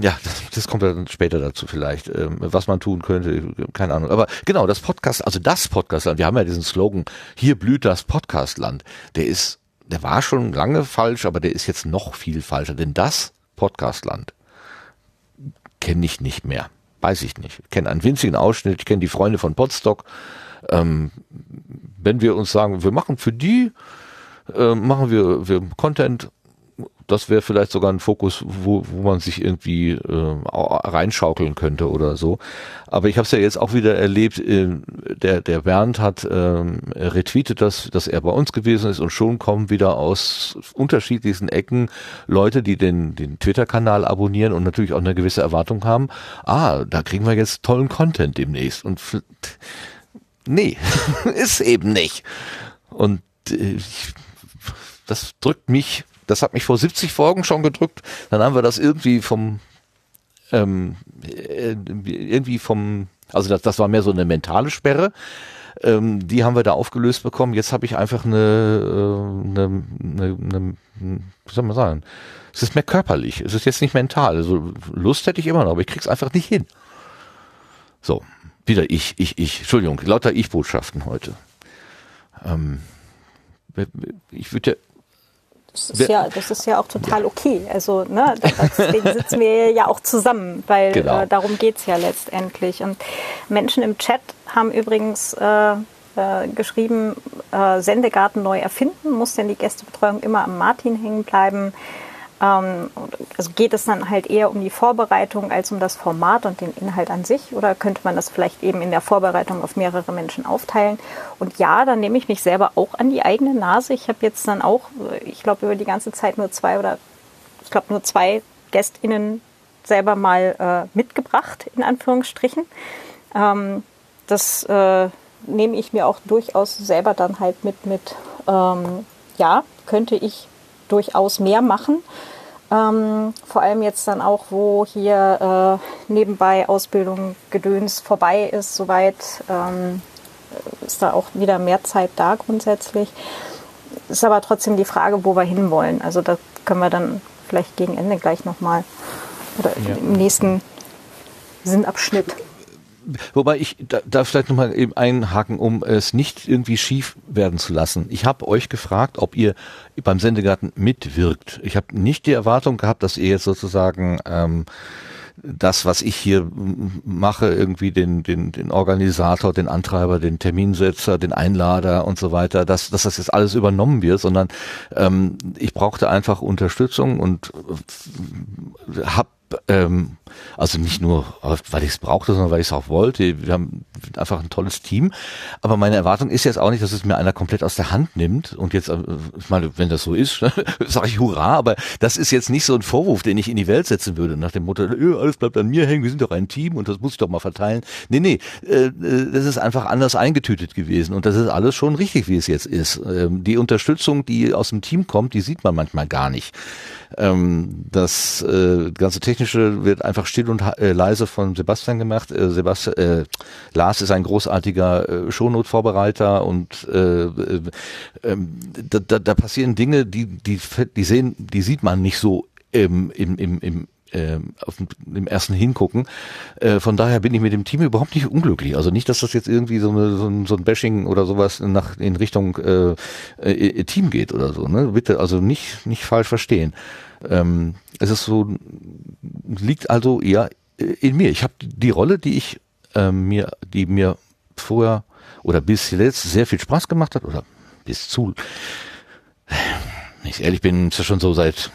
Speaker 1: ja, das, das kommt dann später dazu vielleicht, ähm, was man tun könnte, keine Ahnung. Aber genau, das Podcast, also das Podcastland, wir haben ja diesen Slogan, hier blüht das Podcastland. Der ist, der war schon lange falsch, aber der ist jetzt noch viel falscher, denn das Podcastland kenne ich nicht mehr. Weiß ich nicht. Ich kenne einen winzigen Ausschnitt, ich kenne die Freunde von Podstock. Ähm, wenn wir uns sagen, wir machen für die äh, machen wir, wir Content. Das wäre vielleicht sogar ein Fokus, wo, wo man sich irgendwie äh, reinschaukeln könnte oder so. Aber ich habe es ja jetzt auch wieder erlebt, äh, der, der Bernd hat äh, retweetet das, dass er bei uns gewesen ist und schon kommen wieder aus unterschiedlichsten Ecken Leute, die den, den Twitter-Kanal abonnieren und natürlich auch eine gewisse Erwartung haben. Ah, da kriegen wir jetzt tollen Content demnächst. Und nee, [LAUGHS] ist eben nicht. Und äh, ich das drückt mich, das hat mich vor 70 Folgen schon gedrückt. Dann haben wir das irgendwie vom, ähm, äh, irgendwie vom, also das, das war mehr so eine mentale Sperre. Ähm, die haben wir da aufgelöst bekommen. Jetzt habe ich einfach eine, äh, eine, eine, eine, wie soll man sagen, es ist mehr körperlich, es ist jetzt nicht mental. Also Lust hätte ich immer noch, aber ich krieg's einfach nicht hin. So, wieder ich, ich, ich. Entschuldigung, lauter Ich-Botschaften heute. Ähm, ich würde ja
Speaker 2: das ist ja, das ist ja auch total okay. Also, ne, deswegen sitzen wir ja auch zusammen, weil genau. äh, darum geht's ja letztendlich. Und Menschen im Chat haben übrigens äh, äh, geschrieben, äh, Sendegarten neu erfinden, muss denn die Gästebetreuung immer am Martin hängen bleiben? Ähm, also geht es dann halt eher um die Vorbereitung als um das Format und den Inhalt an sich? Oder könnte man das vielleicht eben in der Vorbereitung auf mehrere Menschen aufteilen? Und ja, dann nehme ich mich selber auch an die eigene Nase. Ich habe jetzt dann auch, ich glaube, über die ganze Zeit nur zwei oder ich glaube nur zwei GästInnen selber mal äh, mitgebracht, in Anführungsstrichen. Ähm, das äh, nehme ich mir auch durchaus selber dann halt mit, mit ähm, ja, könnte ich durchaus mehr machen. Ähm, vor allem jetzt dann auch, wo hier äh, nebenbei Ausbildung Gedöns vorbei ist, soweit ähm, ist da auch wieder mehr Zeit da grundsätzlich. Ist aber trotzdem die Frage, wo wir hinwollen. Also da können wir dann vielleicht gegen Ende gleich nochmal oder ja. im nächsten Sinnabschnitt
Speaker 1: Wobei ich da, da vielleicht nochmal eben einhaken, um es nicht irgendwie schief werden zu lassen. Ich habe euch gefragt, ob ihr beim Sendegarten mitwirkt. Ich habe nicht die Erwartung gehabt, dass ihr jetzt sozusagen ähm, das, was ich hier mache, irgendwie den, den, den Organisator, den Antreiber, den Terminsetzer, den Einlader und so weiter, dass, dass das jetzt alles übernommen wird, sondern ähm, ich brauchte einfach Unterstützung und habe ähm, also nicht nur, weil ich es brauchte, sondern weil ich es auch wollte. Wir haben einfach ein tolles Team. Aber meine Erwartung ist jetzt auch nicht, dass es mir einer komplett aus der Hand nimmt. Und jetzt, äh, ich meine, wenn das so ist, [LAUGHS] sage ich Hurra. Aber das ist jetzt nicht so ein Vorwurf, den ich in die Welt setzen würde. Nach dem Motto, öh, alles bleibt an mir hängen, wir sind doch ein Team und das muss ich doch mal verteilen. Nee, nee, äh, äh, das ist einfach anders eingetütet gewesen. Und das ist alles schon richtig, wie es jetzt ist. Ähm, die Unterstützung, die aus dem Team kommt, die sieht man manchmal gar nicht. Ähm, das äh, ganze Technische wird einfach still und äh, leise von Sebastian gemacht. Äh, Sebastian, äh, Lars ist ein großartiger äh, Shownote-Vorbereiter und äh, äh, ähm, da, da, da passieren Dinge, die, die, die sehen, die sieht man nicht so im, im, im, im äh, auf dem ersten Hingucken. Äh, von daher bin ich mit dem Team überhaupt nicht unglücklich. Also nicht, dass das jetzt irgendwie so, eine, so, ein, so ein Bashing oder sowas nach in Richtung äh, äh, Team geht oder so. Ne? Bitte also nicht nicht falsch verstehen. Ähm, es ist so liegt also eher in mir. Ich habe die Rolle, die ich äh, mir, die mir vorher oder bis jetzt sehr viel Spaß gemacht hat oder bis zu, wenn ich ehrlich bin, ist das schon so seit,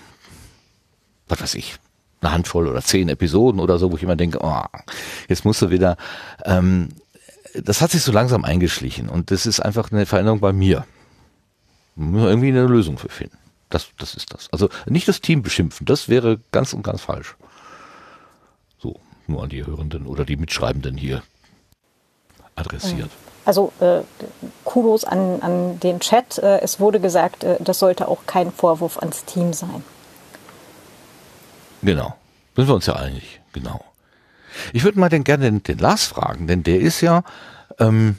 Speaker 1: was weiß ich, eine Handvoll oder zehn Episoden oder so, wo ich immer denke, oh, jetzt musst du wieder, ähm, das hat sich so langsam eingeschlichen und das ist einfach eine Veränderung bei mir. Wir irgendwie eine Lösung für finden. Das, das ist das. Also nicht das Team beschimpfen, das wäre ganz und ganz falsch. So, nur an die Hörenden oder die Mitschreibenden hier adressiert.
Speaker 2: Also äh, Kudos an, an den Chat. Äh, es wurde gesagt, äh, das sollte auch kein Vorwurf ans Team sein.
Speaker 1: Genau. Sind wir uns ja einig. Genau. Ich würde mal den, gerne den, den Lars fragen, denn der ist ja ähm,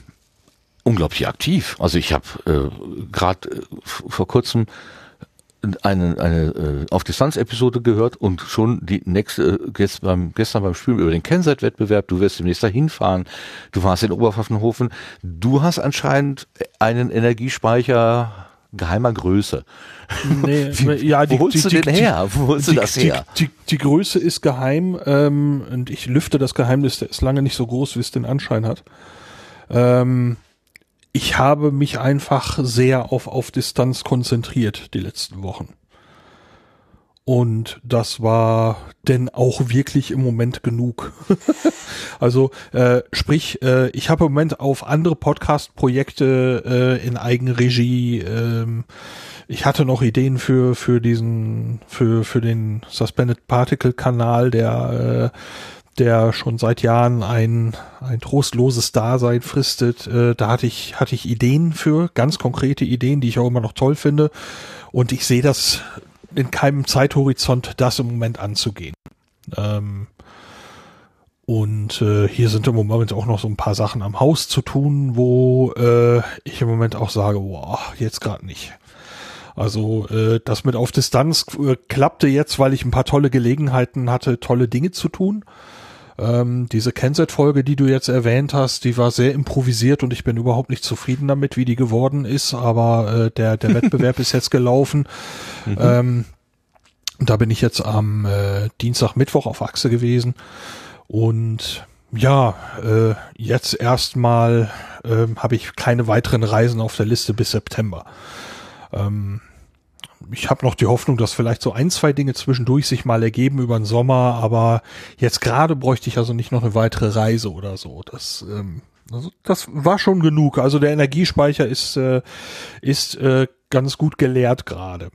Speaker 1: unglaublich aktiv. Also ich habe äh, gerade äh, vor kurzem eine, eine äh, auf Distanz-Episode gehört und schon die nächste, äh, gestern beim, gestern beim Spielen über den Kennzeit-Wettbewerb, du wirst demnächst dahin fahren, du warst in Oberpfaffenhofen, du hast anscheinend einen Energiespeicher geheimer Größe.
Speaker 4: Nee, [LAUGHS] Wie, ja, die,
Speaker 1: wo holst
Speaker 4: die,
Speaker 1: du
Speaker 4: die,
Speaker 1: den her? Wo holst du das her?
Speaker 4: Die, die, Größe ist geheim ähm, und ich lüfte das Geheimnis, der ist lange nicht so groß, wie es den Anschein hat. Ähm, ich habe mich einfach sehr auf, auf Distanz konzentriert die letzten Wochen. Und das war denn auch wirklich im Moment genug. [LAUGHS] also äh, sprich, äh, ich habe im Moment auf andere Podcast-Projekte äh, in Eigenregie. Äh, ich hatte noch Ideen für für diesen für für den Suspended Particle Kanal, der äh, der schon seit Jahren ein, ein trostloses Dasein fristet. Äh, da hatte ich, hatte ich Ideen für, ganz konkrete Ideen, die ich auch immer noch toll finde. Und ich sehe das in keinem Zeithorizont, das im Moment anzugehen. Ähm, Und äh, hier sind im Moment auch noch so ein paar Sachen am Haus zu tun, wo äh, ich im Moment auch sage, boah, jetzt gerade nicht. Also äh, das mit auf Distanz äh, klappte jetzt, weil ich ein paar tolle Gelegenheiten hatte, tolle Dinge zu tun. Ähm, diese Kenset-Folge, die du jetzt erwähnt hast, die war sehr improvisiert und ich bin überhaupt nicht zufrieden damit, wie die geworden ist. Aber äh, der, der Wettbewerb [LAUGHS] ist jetzt gelaufen. Mhm. Ähm, da bin ich jetzt am äh, Dienstag, Mittwoch auf Achse gewesen. Und ja, äh, jetzt erstmal äh, habe ich keine weiteren Reisen auf der Liste bis September. Ähm, ich habe noch die Hoffnung, dass vielleicht so ein, zwei Dinge zwischendurch sich mal ergeben über den Sommer, aber jetzt gerade bräuchte ich also nicht noch eine weitere Reise oder so. Das, ähm, also das war schon genug. Also der Energiespeicher ist, äh, ist äh, ganz gut geleert gerade.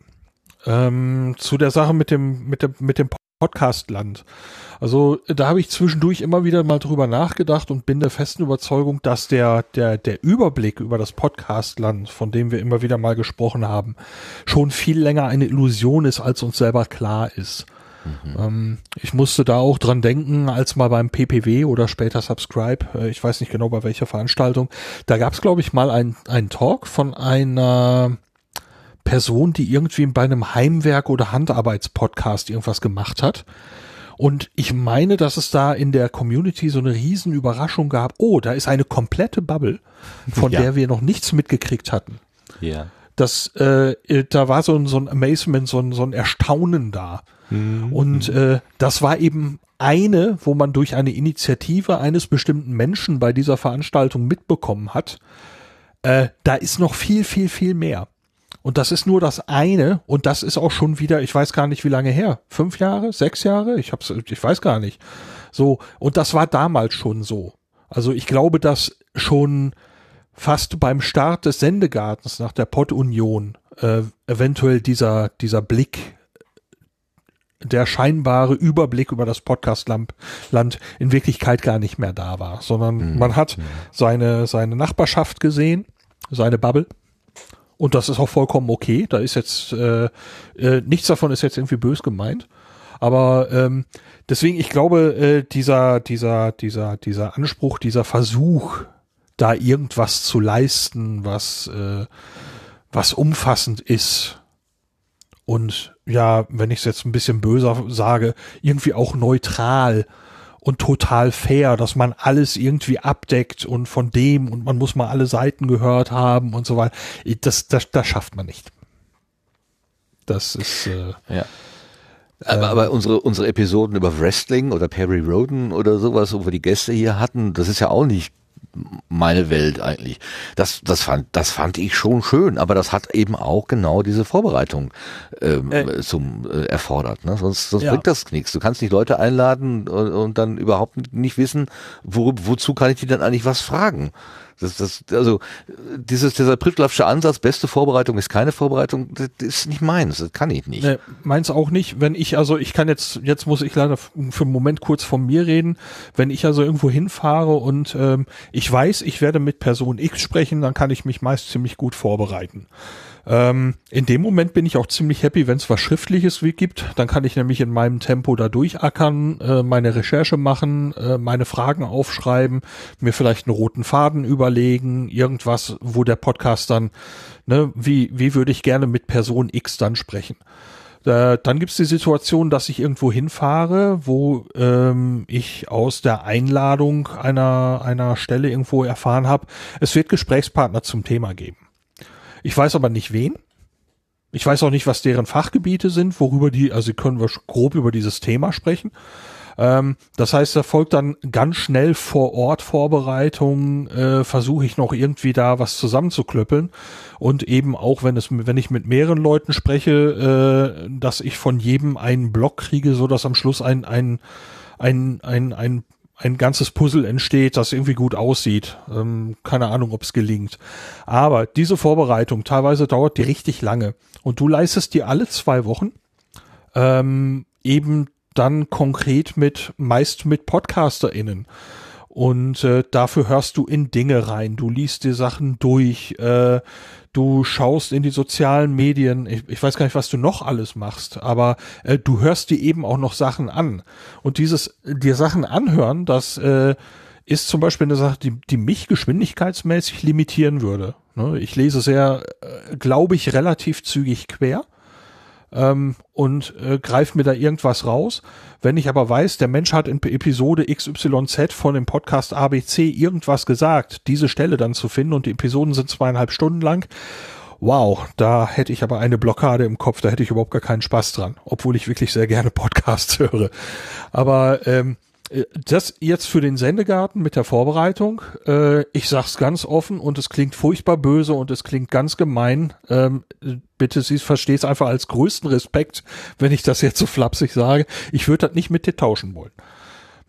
Speaker 4: Ähm, zu der Sache mit dem, mit dem, mit dem Podcastland. Also da habe ich zwischendurch immer wieder mal drüber nachgedacht und bin der festen Überzeugung, dass der, der, der Überblick über das Podcastland, von dem wir immer wieder mal gesprochen haben, schon viel länger eine Illusion ist, als uns selber klar ist. Mhm. Ähm, ich musste da auch dran denken, als mal beim PPW oder später Subscribe, äh, ich weiß nicht genau bei welcher Veranstaltung, da gab es, glaube ich, mal einen Talk von einer Person, die irgendwie bei einem Heimwerk oder Handarbeitspodcast irgendwas gemacht hat. Und ich meine, dass es da in der Community so eine riesen Überraschung gab. Oh, da ist eine komplette Bubble, von [LAUGHS] ja. der wir noch nichts mitgekriegt hatten.
Speaker 1: Ja.
Speaker 4: Das, äh, da war so ein, so ein Amazement, so ein, so ein Erstaunen da. Mhm. Und äh, das war eben eine, wo man durch eine Initiative eines bestimmten Menschen bei dieser Veranstaltung mitbekommen hat. Äh, da ist noch viel, viel, viel mehr. Und das ist nur das eine und das ist auch schon wieder, ich weiß gar nicht wie lange her, fünf Jahre, sechs Jahre, ich hab's, ich weiß gar nicht. So und das war damals schon so. Also ich glaube, dass schon fast beim Start des Sendegartens nach der Pod-Union äh, eventuell dieser dieser Blick der scheinbare Überblick über das Podcast-Land in Wirklichkeit gar nicht mehr da war, sondern mhm. man hat mhm. seine, seine Nachbarschaft gesehen, seine Bubble und das ist auch vollkommen okay. Da ist jetzt äh, äh, nichts davon ist jetzt irgendwie bös gemeint. Aber ähm, deswegen, ich glaube, äh, dieser, dieser, dieser, dieser Anspruch, dieser Versuch, da irgendwas zu leisten, was, äh, was umfassend ist und ja, wenn ich es jetzt ein bisschen böser sage, irgendwie auch neutral und total fair, dass man alles irgendwie abdeckt und von dem und man muss mal alle Seiten gehört haben und so weiter. Das, das, das schafft man nicht. Das ist äh,
Speaker 1: ja. Aber, aber unsere, unsere Episoden über Wrestling oder Perry Roden oder sowas, wo wir die Gäste hier hatten, das ist ja auch nicht meine Welt eigentlich. Das, das fand, das fand ich schon schön, aber das hat eben auch genau diese Vorbereitung ähm, äh, zum äh, erfordert. Ne? Sonst, sonst ja. bringt das nichts. Du kannst nicht Leute einladen und, und dann überhaupt nicht wissen, wo, wozu kann ich die dann eigentlich was fragen. Das, das, also dieses, dieser Prittlaffsche Ansatz, beste Vorbereitung ist keine Vorbereitung, das ist nicht meins, das kann ich nicht. Nee,
Speaker 4: meins auch nicht. Wenn ich, also ich kann jetzt, jetzt muss ich leider für einen Moment kurz von mir reden. Wenn ich also irgendwo hinfahre und ähm, ich weiß, ich werde mit Person X sprechen, dann kann ich mich meist ziemlich gut vorbereiten. Ähm, in dem Moment bin ich auch ziemlich happy, wenn es was Schriftliches gibt. Dann kann ich nämlich in meinem Tempo da durchackern, äh, meine Recherche machen, äh, meine Fragen aufschreiben, mir vielleicht einen roten Faden überlegen, irgendwas, wo der Podcast dann, ne, wie, wie würde ich gerne mit Person X dann sprechen. Äh, dann gibt's die Situation, dass ich irgendwo hinfahre, wo ähm, ich aus der Einladung einer, einer Stelle irgendwo erfahren habe, es wird Gesprächspartner zum Thema geben. Ich weiß aber nicht wen. Ich weiß auch nicht, was deren Fachgebiete sind, worüber die, also können wir grob über dieses Thema sprechen. Ähm, das heißt, da folgt dann ganz schnell vor Ort Vorbereitung, äh, versuche ich noch irgendwie da was zusammenzuklöppeln und eben auch, wenn es, wenn ich mit mehreren Leuten spreche, äh, dass ich von jedem einen Block kriege, so dass am Schluss ein, ein, ein, ein, ein ein ganzes Puzzle entsteht, das irgendwie gut aussieht. Ähm, keine Ahnung, ob es gelingt. Aber diese Vorbereitung, teilweise dauert die richtig lange. Und du leistest dir alle zwei Wochen ähm, eben dann konkret mit, meist mit PodcasterInnen. Und äh, dafür hörst du in Dinge rein, du liest dir Sachen durch, äh, du schaust in die sozialen Medien, ich, ich weiß gar nicht, was du noch alles machst, aber äh, du hörst dir eben auch noch Sachen an. Und dieses dir Sachen anhören, das äh, ist zum Beispiel eine Sache, die, die mich geschwindigkeitsmäßig limitieren würde. Ne? Ich lese sehr, äh, glaube ich, relativ zügig quer ähm, und äh, greife mir da irgendwas raus. Wenn ich aber weiß, der Mensch hat in Episode XYZ von dem Podcast ABC irgendwas gesagt, diese Stelle dann zu finden und die Episoden sind zweieinhalb Stunden lang, wow, da hätte ich aber eine Blockade im Kopf, da hätte ich überhaupt gar keinen Spaß dran, obwohl ich wirklich sehr gerne [LAUGHS] Podcasts höre. Aber ähm, äh, das jetzt für den Sendegarten mit der Vorbereitung. Äh, ich sag's ganz offen und es klingt furchtbar böse und es klingt ganz gemein. Ähm, bitte Sie verstehen es einfach als größten Respekt, wenn ich das jetzt so flapsig sage. Ich würde das nicht mit dir tauschen wollen.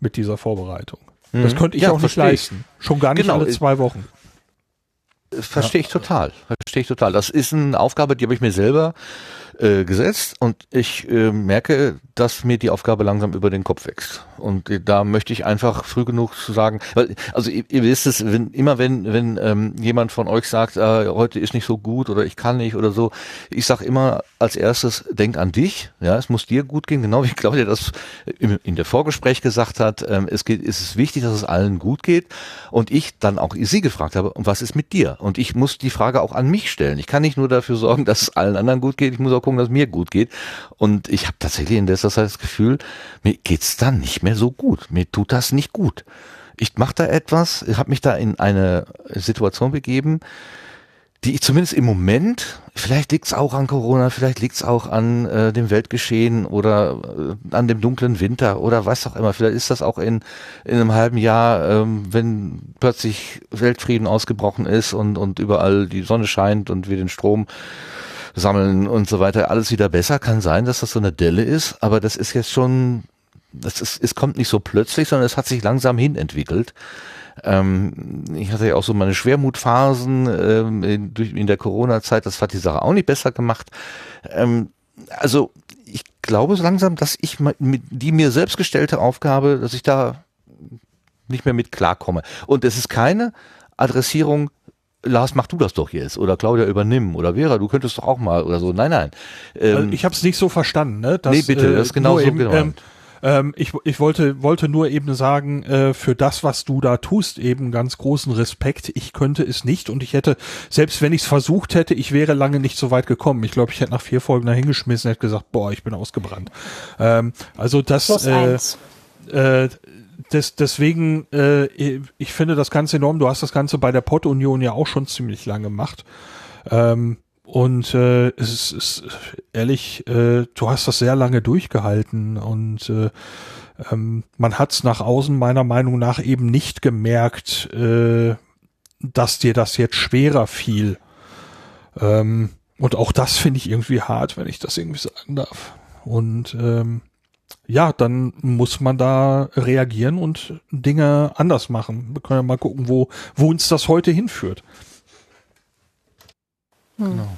Speaker 4: Mit dieser Vorbereitung. Mhm. Das könnte ich ja, auch nicht leisten. Schon gar nicht genau. alle zwei Wochen.
Speaker 1: Verstehe ja. ich total. Verstehe ich total. Das ist eine Aufgabe, die habe ich mir selber äh, gesetzt und ich äh, merke, dass mir die Aufgabe langsam über den Kopf wächst. Und äh, da möchte ich einfach früh genug zu sagen, weil, also ihr, ihr wisst es, wenn, immer wenn, wenn ähm, jemand von euch sagt, äh, heute ist nicht so gut oder ich kann nicht oder so, ich sage immer als erstes, denk an dich, ja, es muss dir gut gehen, genau wie Claudia das im, in der Vorgespräch gesagt hat, ähm, es geht, es ist wichtig, dass es allen gut geht und ich dann auch sie gefragt habe, was ist mit dir? Und ich muss die Frage auch an mich stellen. Ich kann nicht nur dafür sorgen, dass es allen anderen gut geht, ich muss auch gucken, dass es mir gut geht. Und ich habe tatsächlich in letzter Zeit das Gefühl, mir geht's da nicht mehr so gut. Mir tut das nicht gut. Ich mache da etwas, ich habe mich da in eine Situation begeben, die ich zumindest im Moment, vielleicht liegt's auch an Corona, vielleicht liegt's auch an äh, dem Weltgeschehen oder äh, an dem dunklen Winter oder was auch immer. Vielleicht ist das auch in, in einem halben Jahr, ähm, wenn plötzlich Weltfrieden ausgebrochen ist und, und überall die Sonne scheint und wir den Strom sammeln und so weiter, alles wieder besser. Kann sein, dass das so eine Delle ist, aber das ist jetzt schon, das ist, es kommt nicht so plötzlich, sondern es hat sich langsam hin entwickelt. Ähm, ich hatte ja auch so meine Schwermutphasen ähm, in, in der Corona-Zeit, das hat die Sache auch nicht besser gemacht. Ähm, also ich glaube so langsam, dass ich mit die mir selbst gestellte Aufgabe, dass ich da nicht mehr mit klarkomme. Und es ist keine Adressierung Lars, mach du das doch jetzt oder Claudia übernimm oder Vera, du könntest doch auch mal oder so. Nein, nein.
Speaker 4: Ähm, also ich habe es nicht so verstanden, ne?
Speaker 1: Dass, nee, bitte, das ist genau so
Speaker 4: eben, ähm, ich, ich wollte, wollte nur eben sagen, äh, für das, was du da tust, eben ganz großen Respekt. Ich könnte es nicht und ich hätte, selbst wenn ich es versucht hätte, ich wäre lange nicht so weit gekommen. Ich glaube, ich hätte nach vier Folgen da hingeschmissen, hätte gesagt, boah, ich bin ausgebrannt. Ähm, also das, äh, äh, des, deswegen, äh, ich finde das Ganze enorm. Du hast das Ganze bei der Pott-Union ja auch schon ziemlich lange gemacht. Ähm, und äh, es ist ehrlich, äh, du hast das sehr lange durchgehalten und äh, ähm, man hat es nach außen meiner Meinung nach eben nicht gemerkt, äh, dass dir das jetzt schwerer fiel. Ähm, und auch das finde ich irgendwie hart, wenn ich das irgendwie sagen darf. Und ähm, ja, dann muss man da reagieren und Dinge anders machen. Wir können ja mal gucken, wo, wo uns das heute hinführt.
Speaker 2: Hm. Genau.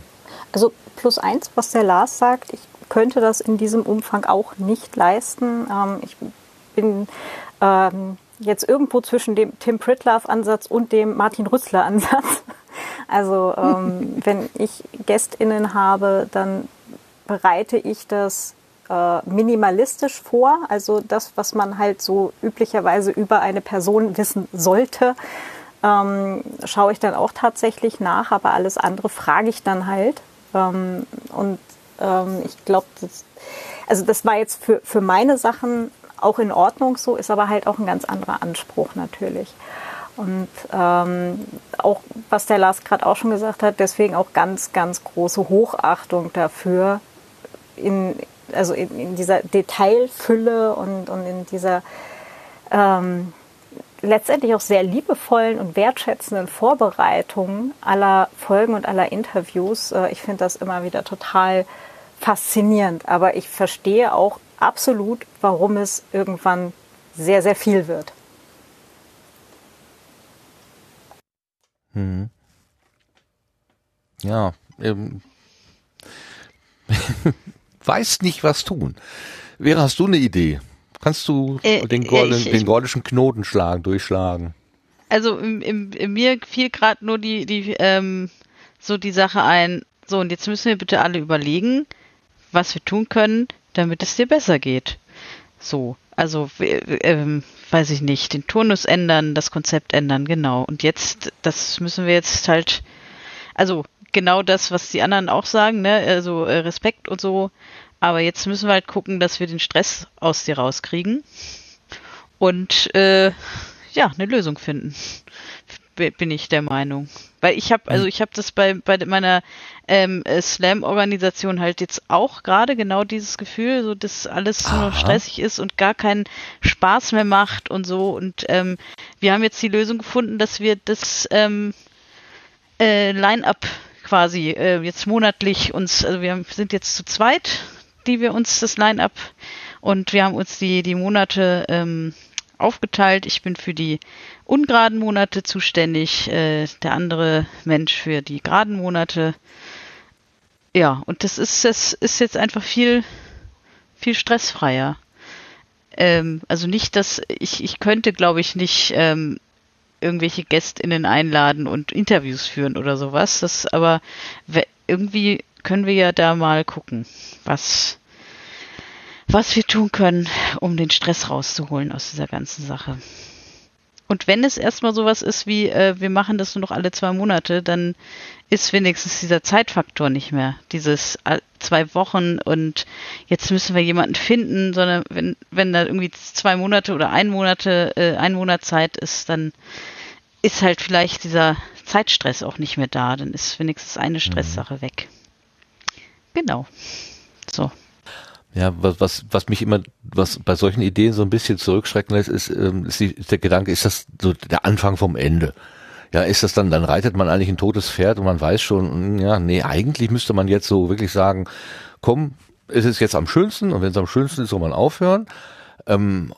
Speaker 2: Also plus eins, was der Lars sagt, ich könnte das in diesem Umfang auch nicht leisten. Ähm, ich bin ähm, jetzt irgendwo zwischen dem Tim Pritlove-Ansatz und dem Martin Rüssler-Ansatz. [LAUGHS] Also ähm, [LAUGHS] wenn ich GästInnen habe, dann bereite ich das äh, minimalistisch vor. Also das, was man halt so üblicherweise über eine Person wissen sollte, ähm, schaue ich dann auch tatsächlich nach, aber alles andere frage ich dann halt. Ähm, und ähm, ich glaube, also das war jetzt für, für meine Sachen auch in Ordnung so, ist aber halt auch ein ganz anderer Anspruch natürlich. Und ähm, auch, was der Lars gerade auch schon gesagt hat, deswegen auch ganz, ganz große Hochachtung dafür, in, also in, in dieser Detailfülle und, und in dieser ähm, letztendlich auch sehr liebevollen und wertschätzenden Vorbereitung aller Folgen und aller Interviews. Äh, ich finde das immer wieder total faszinierend. Aber ich verstehe auch absolut, warum es irgendwann sehr, sehr viel wird.
Speaker 1: Hm. Ja, ähm, [LAUGHS] weiß nicht, was tun. Vera, hast du eine Idee? Kannst du äh, den, ich, ich, den gordischen Knoten schlagen, durchschlagen?
Speaker 3: Also im, im, in mir fiel gerade nur die, die, ähm, so die Sache ein, so und jetzt müssen wir bitte alle überlegen, was wir tun können, damit es dir besser geht. So, also ähm, weiß ich nicht, den Turnus ändern, das Konzept ändern, genau. Und jetzt, das müssen wir jetzt halt, also genau das, was die anderen auch sagen, ne, also äh, Respekt und so. Aber jetzt müssen wir halt gucken, dass wir den Stress aus dir rauskriegen und äh, ja, eine Lösung finden. Bin ich der Meinung. Weil ich habe, also ich habe das bei, bei meiner ähm, Slam-Organisation halt jetzt auch gerade genau dieses Gefühl, so dass alles nur noch stressig ist und gar keinen Spaß mehr macht und so. Und ähm, wir haben jetzt die Lösung gefunden, dass wir das ähm, äh, Line-up quasi äh, jetzt monatlich uns, also wir sind jetzt zu zweit, die wir uns das Line-up und wir haben uns die, die Monate ähm, aufgeteilt. Ich bin für die ungeraden Monate zuständig, äh, der andere Mensch für die geraden Monate. Ja, und das ist, das ist jetzt einfach viel, viel stressfreier. Ähm, also nicht, dass ich, ich könnte, glaube ich, nicht ähm, irgendwelche GästInnen einladen und Interviews führen oder sowas. Das aber irgendwie können wir ja da mal gucken, was, was wir tun können, um den Stress rauszuholen aus dieser ganzen Sache. Und wenn es erstmal sowas ist wie, äh, wir machen das nur noch alle zwei Monate, dann ist wenigstens dieser Zeitfaktor nicht mehr. Dieses äh, zwei Wochen und jetzt müssen wir jemanden finden, sondern wenn, wenn da irgendwie zwei Monate oder ein Monate, äh, ein Monat Zeit ist, dann ist halt vielleicht dieser Zeitstress auch nicht mehr da. Dann ist wenigstens eine Stresssache mhm. weg. Genau. So.
Speaker 1: Ja, was, was, was mich immer, was bei solchen Ideen so ein bisschen zurückschrecken lässt, ist, ähm, ist, die, ist der Gedanke, ist das so der Anfang vom Ende? Ja, ist das dann, dann reitet man eigentlich ein totes Pferd und man weiß schon, hm, ja, nee, eigentlich müsste man jetzt so wirklich sagen, komm, es ist jetzt am schönsten und wenn es am schönsten ist, soll man aufhören. Ähm,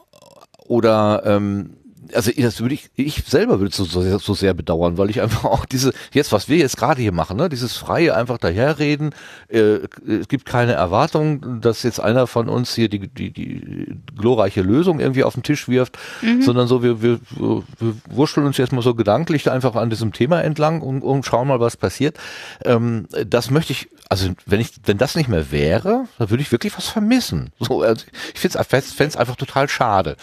Speaker 1: oder ähm, also das würde ich, ich selber würde es so, so, so sehr bedauern, weil ich einfach auch diese, jetzt was wir jetzt gerade hier machen, ne, dieses freie einfach daherreden, äh, es gibt keine Erwartung, dass jetzt einer von uns hier die, die, die glorreiche Lösung irgendwie auf den Tisch wirft, mhm. sondern so, wir, wir, wir wurschteln uns jetzt mal so gedanklich einfach an diesem Thema entlang und, und schauen mal, was passiert. Ähm, das möchte ich, also wenn ich, wenn das nicht mehr wäre, dann würde ich wirklich was vermissen. So, also ich finde es einfach total schade.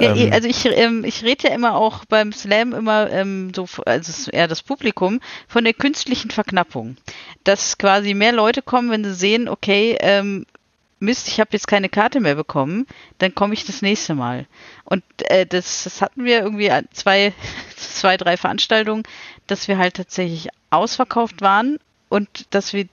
Speaker 3: Ja, ähm, also ich, ähm, ich rede ja immer auch beim Slam immer ähm, so, also eher das Publikum, von der künstlichen Verknappung. Dass quasi mehr Leute kommen, wenn sie sehen, okay, ähm, Mist, ich habe jetzt keine Karte mehr bekommen, dann komme ich das nächste Mal. Und äh, das, das hatten wir irgendwie zwei, [LAUGHS] zwei, drei Veranstaltungen, dass wir halt tatsächlich ausverkauft waren und dass wir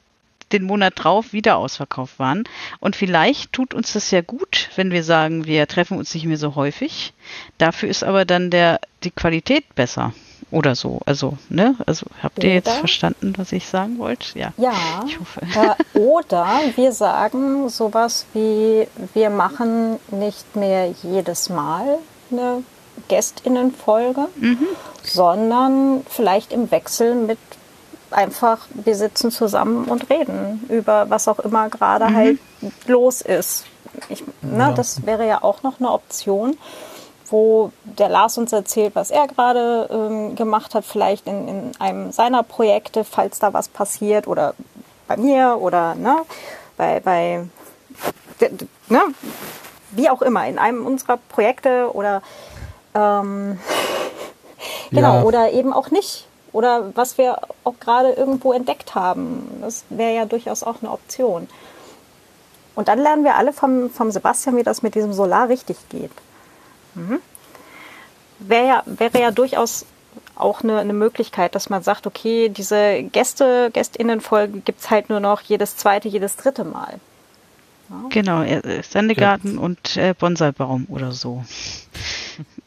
Speaker 3: den Monat drauf wieder ausverkauft waren. Und vielleicht tut uns das ja gut, wenn wir sagen, wir treffen uns nicht mehr so häufig. Dafür ist aber dann der, die Qualität besser oder so. Also, ne? Also habt ihr jetzt verstanden, was ich sagen wollte? Ja.
Speaker 2: Ja. Ich hoffe. Äh, oder wir sagen sowas wie, wir machen nicht mehr jedes Mal eine Gästinnenfolge, mhm. sondern vielleicht im Wechsel mit einfach, wir sitzen zusammen und reden über was auch immer gerade mhm. halt los ist. Ich, ne, ja. Das wäre ja auch noch eine Option, wo der Lars uns erzählt, was er gerade ähm, gemacht hat, vielleicht in, in einem seiner Projekte, falls da was passiert oder bei mir oder ne, bei, bei ne, wie auch immer, in einem unserer Projekte oder ähm, [LAUGHS] genau, ja. oder eben auch nicht oder was wir auch gerade irgendwo entdeckt haben. Das wäre ja durchaus auch eine Option. Und dann lernen wir alle vom, vom Sebastian, wie das mit diesem Solar richtig geht. Mhm. Wäre ja, wäre ja durchaus auch eine, eine Möglichkeit, dass man sagt, okay, diese Gäste, Gästinnenfolgen gibt es halt nur noch jedes zweite, jedes dritte Mal.
Speaker 3: Ja. Genau, Sendegarten ja. und äh, Bonsaibaum oder so.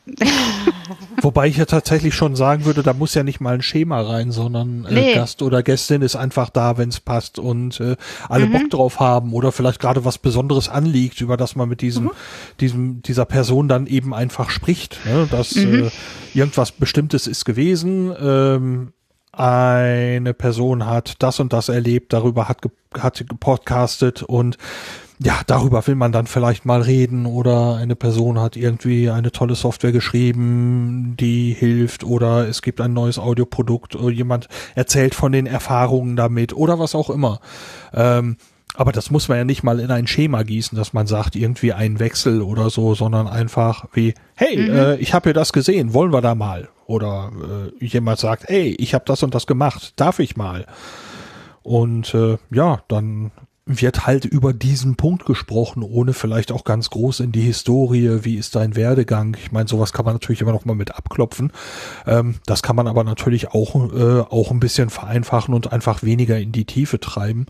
Speaker 3: [LAUGHS]
Speaker 4: Wobei ich ja tatsächlich schon sagen würde, da muss ja nicht mal ein Schema rein, sondern äh, nee. Gast oder Gästin ist einfach da, wenn es passt und äh, alle mhm. Bock drauf haben oder vielleicht gerade was Besonderes anliegt, über das man mit diesem, mhm. diesem, dieser Person dann eben einfach spricht. Ne? Dass mhm. äh, irgendwas Bestimmtes ist gewesen, ähm, eine Person hat das und das erlebt, darüber hat, ge hat gepodcastet und ja, darüber will man dann vielleicht mal reden oder eine Person hat irgendwie eine tolle Software geschrieben, die hilft oder es gibt ein neues Audioprodukt oder jemand erzählt von den Erfahrungen damit oder was auch immer. Ähm, aber das muss man ja nicht mal in ein Schema gießen, dass man sagt, irgendwie ein Wechsel oder so, sondern einfach wie, hey, mhm. äh, ich habe hier das gesehen, wollen wir da mal? Oder äh, jemand sagt, hey, ich habe das und das gemacht, darf ich mal? Und äh, ja, dann wird halt über diesen Punkt gesprochen, ohne vielleicht auch ganz groß in die Historie, wie ist dein Werdegang. Ich meine, sowas kann man natürlich immer noch mal mit abklopfen. Ähm, das kann man aber natürlich auch, äh, auch ein bisschen vereinfachen und einfach weniger in die Tiefe treiben.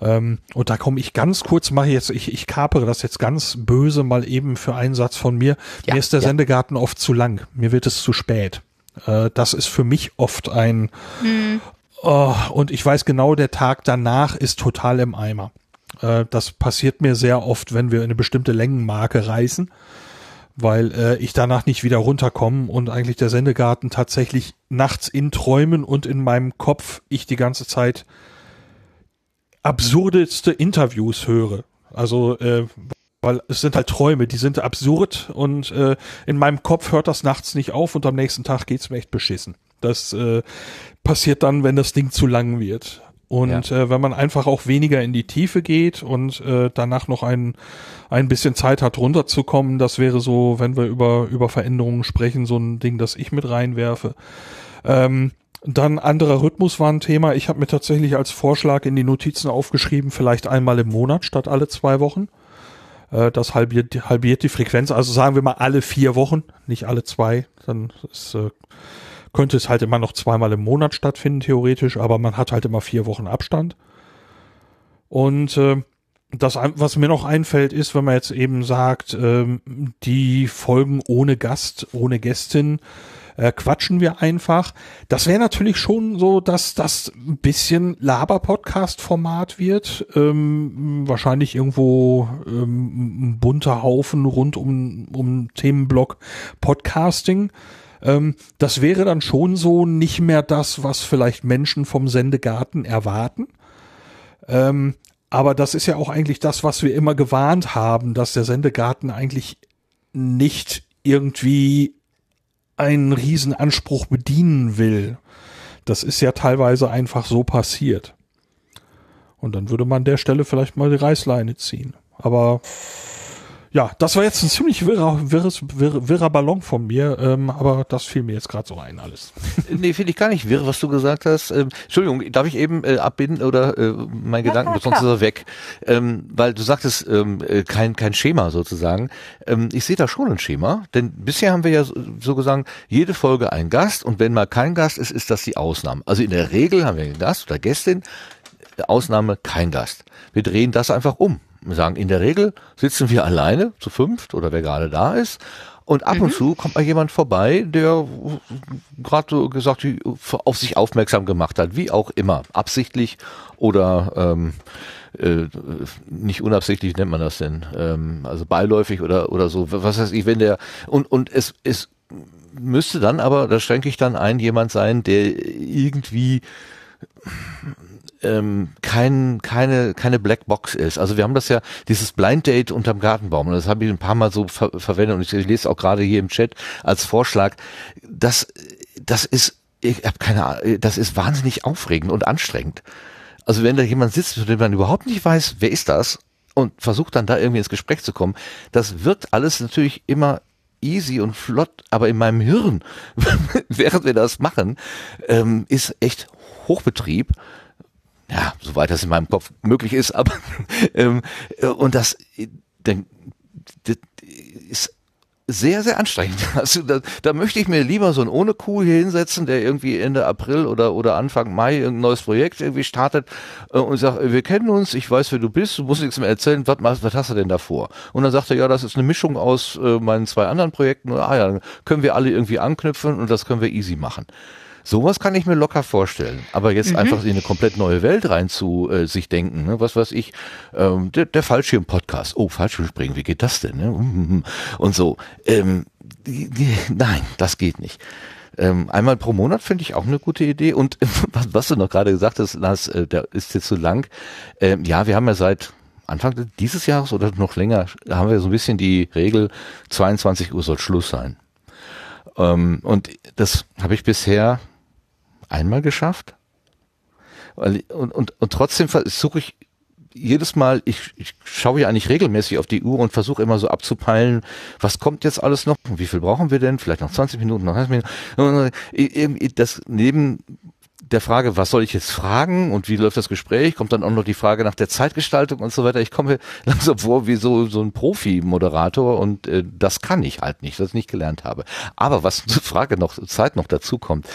Speaker 4: Ähm, und da komme ich ganz kurz, mache jetzt, ich, ich kapere das jetzt ganz böse mal eben für einen Satz von mir. Ja, mir ist der ja. Sendegarten oft zu lang. Mir wird es zu spät. Äh, das ist für mich oft ein, hm. Oh, und ich weiß genau, der Tag danach ist total im Eimer. Äh, das passiert mir sehr oft, wenn wir eine bestimmte Längenmarke reißen weil äh, ich danach nicht wieder runterkomme und eigentlich der Sendegarten tatsächlich nachts in Träumen und in meinem Kopf ich die ganze Zeit absurdeste Interviews höre. Also, äh, weil es sind halt Träume, die sind absurd und äh, in meinem Kopf hört das nachts nicht auf und am nächsten Tag geht's mir echt beschissen. Das äh, passiert dann, wenn das Ding zu lang wird. Und ja. äh, wenn man einfach auch weniger in die Tiefe geht und äh, danach noch ein, ein bisschen Zeit hat, runterzukommen, das wäre so, wenn wir über, über Veränderungen sprechen, so ein Ding, das ich mit reinwerfe. Ähm, dann anderer Rhythmus war ein Thema. Ich habe mir tatsächlich als Vorschlag in die Notizen aufgeschrieben, vielleicht einmal im Monat statt alle zwei Wochen. Äh, das halbiert, halbiert die Frequenz. Also sagen wir mal alle vier Wochen, nicht alle zwei. Dann ist, äh, könnte es halt immer noch zweimal im Monat stattfinden, theoretisch, aber man hat halt immer vier Wochen Abstand. Und äh, das, was mir noch einfällt, ist, wenn man jetzt eben sagt, ähm, die Folgen ohne Gast, ohne Gästin, äh, quatschen wir einfach. Das wäre natürlich schon so, dass das ein bisschen Laber-Podcast-Format wird. Ähm, wahrscheinlich irgendwo ähm, ein bunter Haufen rund um, um Themenblock Podcasting. Ähm, das wäre dann schon so nicht mehr das, was vielleicht Menschen vom Sendegarten erwarten. Ähm, aber das ist ja auch eigentlich das, was wir immer gewarnt haben, dass der Sendegarten eigentlich nicht irgendwie einen Riesenanspruch bedienen will. Das ist ja teilweise einfach so passiert. Und dann würde man an der Stelle vielleicht mal die Reißleine ziehen. Aber ja, das war jetzt ein ziemlich wirrer, wirres, wirrer, wirrer Ballon von mir, ähm, aber das fiel mir jetzt gerade so ein alles. [LAUGHS]
Speaker 1: nee, finde ich gar nicht wirr, was du gesagt hast. Ähm, Entschuldigung, darf ich eben äh, abbinden oder äh, mein ja, Gedanken, sonst ist er weg. Ähm, weil du sagtest, ähm, äh, kein, kein Schema sozusagen. Ähm, ich sehe da schon ein Schema, denn bisher haben wir ja so, so gesagt, jede Folge ein Gast und wenn mal kein Gast ist, ist das die Ausnahme. Also in der Regel haben wir einen Gast oder Gästin, Ausnahme kein Gast. Wir drehen das einfach um sagen, in der Regel sitzen wir alleine zu fünft oder wer gerade da ist. Und ab mhm. und zu kommt mal jemand vorbei, der gerade so gesagt auf sich aufmerksam gemacht hat, wie auch immer, absichtlich oder ähm, äh, nicht unabsichtlich nennt man das denn, ähm, also beiläufig oder oder so. Was weiß ich, wenn der und und es es müsste dann aber, da schränke ich dann ein, jemand sein, der irgendwie ähm, kein, keine, keine Blackbox ist. Also wir haben das ja, dieses Blind Date unterm Gartenbaum, das habe ich ein paar Mal so ver verwendet und ich, ich lese auch gerade hier im Chat als Vorschlag, das, das ist, ich habe keine Ahnung, das ist wahnsinnig aufregend und anstrengend. Also wenn da jemand sitzt, von dem man überhaupt nicht weiß, wer ist das, und versucht dann da irgendwie ins Gespräch zu kommen, das wirkt alles natürlich immer easy und flott, aber in meinem Hirn, [LAUGHS] während wir das machen, ähm, ist echt Hochbetrieb ja, soweit das in meinem Kopf möglich ist, aber [LAUGHS] ähm, äh, und das, denn, das ist sehr, sehr anstrengend. [LAUGHS] Also da, da möchte ich mir lieber so ein ohne Kuh hier hinsetzen, der irgendwie Ende April oder, oder Anfang Mai ein neues Projekt irgendwie startet äh, und sagt, wir kennen uns, ich weiß, wer du bist, du musst nichts mehr erzählen, was, was hast du denn davor? Und dann sagt er, ja, das ist eine Mischung aus äh, meinen zwei anderen Projekten, ah ja, dann können wir alle irgendwie anknüpfen und das können wir easy machen. Sowas kann ich mir locker vorstellen. Aber jetzt mhm. einfach in eine komplett neue Welt rein zu äh, sich denken, ne? was weiß ich, ähm, der, der Fallschirm-Podcast, oh, Fallschirmspringen, wie geht das denn? Ne? Und so. Ähm, die, die, nein, das geht nicht. Ähm, einmal pro Monat finde ich auch eine gute Idee. Und [LAUGHS] was, was du noch gerade gesagt hast, das, äh, der ist jetzt zu lang. Ähm, ja, wir haben ja seit Anfang dieses Jahres oder noch länger haben wir so ein bisschen die Regel, 22 Uhr soll Schluss sein. Ähm, und das habe ich bisher einmal geschafft. Und, und, und trotzdem versuche ich jedes Mal, ich, ich schaue ja eigentlich regelmäßig auf die Uhr und versuche immer so abzupeilen, was kommt jetzt alles noch, wie viel brauchen wir denn, vielleicht noch 20 Minuten, noch 30 Minuten. Äh, das neben der Frage, was soll ich jetzt fragen und wie läuft das Gespräch, kommt dann auch noch die Frage nach der Zeitgestaltung und so weiter. Ich komme [LAUGHS] langsam vor wie so, so ein Profi-Moderator und äh, das kann ich halt nicht, was ich nicht gelernt habe. Aber was zur Frage noch, Zeit noch dazu kommt,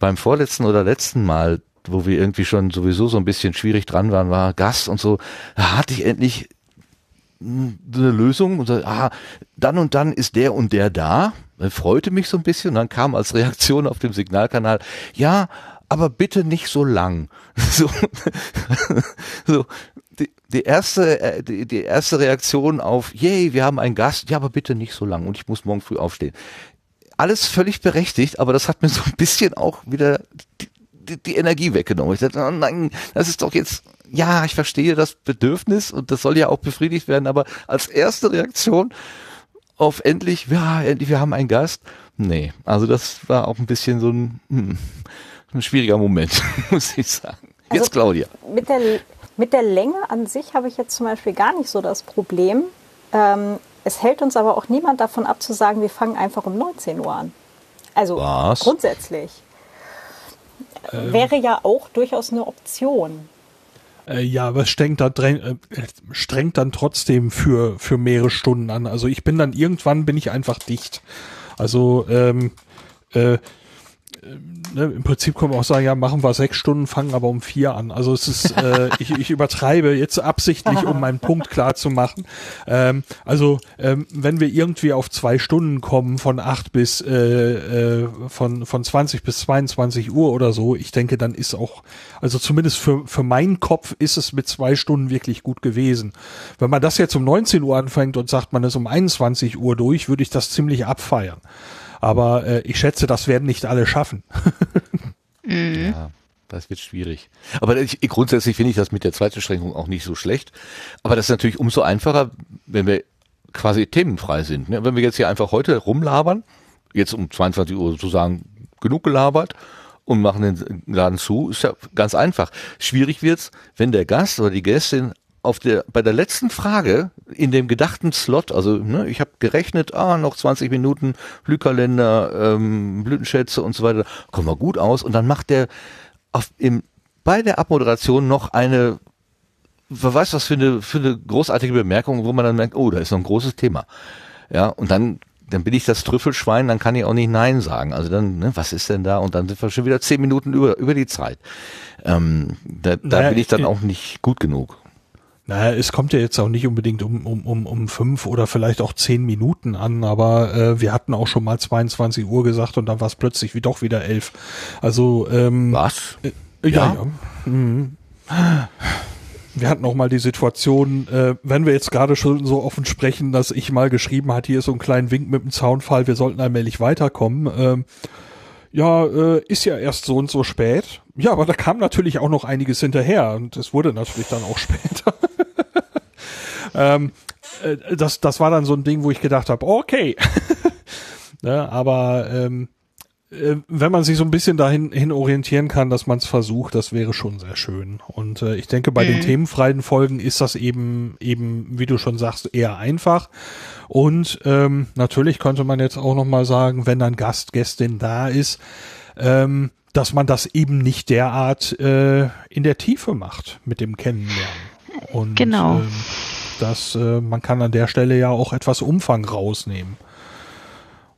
Speaker 1: beim vorletzten oder letzten Mal, wo wir irgendwie schon sowieso so ein bisschen schwierig dran waren, war Gast und so, da hatte ich endlich eine Lösung und so, ah, dann und dann ist der und der da. Das freute mich so ein bisschen und dann kam als Reaktion auf dem Signalkanal, ja, aber bitte nicht so lang. [LAUGHS] So, so die, die erste, äh, die, die erste Reaktion auf, yay, wir haben einen Gast, ja, aber bitte nicht so lang und ich muss morgen früh aufstehen. Alles völlig berechtigt, aber das hat mir so ein bisschen auch wieder die, die, die Energie weggenommen. Ich dachte, oh nein, das ist doch jetzt, ja, ich verstehe das Bedürfnis und das soll ja auch befriedigt werden, aber als erste Reaktion auf endlich, ja, endlich, wir haben einen Gast. Nee, also das war auch ein bisschen so ein, hm, ein schwieriger Moment, [LAUGHS] muss ich sagen. Jetzt also Claudia.
Speaker 2: Mit der, mit der Länge an sich habe ich jetzt zum Beispiel gar nicht so das Problem. Ähm, es hält uns aber auch niemand davon ab zu sagen, wir fangen einfach um 19 Uhr an. Also Was? grundsätzlich. Ähm, Wäre ja auch durchaus eine Option.
Speaker 4: Äh, ja, aber es strengt, da, äh, strengt dann trotzdem für, für mehrere Stunden an. Also ich bin dann irgendwann bin ich einfach dicht. Also ähm, äh, ne, im Prinzip können wir auch sagen, ja, machen wir sechs Stunden, fangen aber um vier an. Also es ist, äh, [LAUGHS] ich, ich übertreibe jetzt absichtlich, um meinen Punkt klar zu machen. Ähm, also ähm, wenn wir irgendwie auf zwei Stunden kommen, von acht bis äh, äh, von von 20 bis 22 Uhr oder so, ich denke, dann ist auch, also zumindest für für meinen Kopf ist es mit zwei Stunden wirklich gut gewesen. Wenn man das jetzt um 19 Uhr anfängt und sagt, man ist um 21 Uhr durch, würde ich das ziemlich abfeiern. Aber äh, ich schätze, das werden nicht alle schaffen. [LAUGHS]
Speaker 1: mhm. Ja, das wird schwierig. Aber ich, grundsätzlich finde ich das mit der Zeitbeschränkung auch nicht so schlecht. Aber das ist natürlich umso einfacher, wenn wir quasi themenfrei sind. Ne? Wenn wir jetzt hier einfach heute rumlabern, jetzt um 22 Uhr sozusagen genug gelabert und machen den Laden zu, ist ja ganz einfach. Schwierig wird's, wenn der Gast oder die Gästin auf der, bei der letzten Frage in dem gedachten Slot, also ne, ich habe gerechnet, ah, noch 20 Minuten Blühkalender, ähm, Blütenschätze und so weiter, kommen wir gut aus. Und dann macht der auf, im, bei der Abmoderation noch eine, wer weiß was für eine, für eine großartige Bemerkung, wo man dann merkt, oh, da ist noch ein großes Thema. Ja, und dann dann bin ich das Trüffelschwein, dann kann ich auch nicht Nein sagen. Also dann, ne, was ist denn da? Und dann sind wir schon wieder zehn Minuten über, über die Zeit. Ähm, da da naja, bin ich dann auch nicht gut genug.
Speaker 4: Naja, es kommt ja jetzt auch nicht unbedingt um, um, um, um fünf oder vielleicht auch zehn Minuten an, aber äh, wir hatten auch schon mal 22 Uhr gesagt und dann war es plötzlich wie doch wieder elf. Also ähm,
Speaker 1: Was?
Speaker 4: Äh, ja, ja. ja. Mhm. Wir hatten auch mal die Situation, äh, wenn wir jetzt gerade schon so offen sprechen, dass ich mal geschrieben hat, hier ist so ein kleiner Wink mit dem Zaunfall, wir sollten allmählich weiterkommen. Ähm, ja, äh, ist ja erst so und so spät. Ja, aber da kam natürlich auch noch einiges hinterher und es wurde natürlich dann auch [LAUGHS] später. Ähm, äh, das, das war dann so ein Ding, wo ich gedacht habe, okay. [LAUGHS] ne, aber ähm, äh, wenn man sich so ein bisschen dahin hin orientieren kann, dass man es versucht, das wäre schon sehr schön. Und äh, ich denke, bei mhm. den themenfreien Folgen ist das eben, eben, wie du schon sagst, eher einfach. Und ähm, natürlich könnte man jetzt auch noch mal sagen, wenn ein Gast, Gästin da ist, ähm, dass man das eben nicht derart äh, in der Tiefe macht mit dem Kennenlernen. Und,
Speaker 3: genau.
Speaker 4: Ähm, dass äh, man kann an der Stelle ja auch etwas Umfang rausnehmen.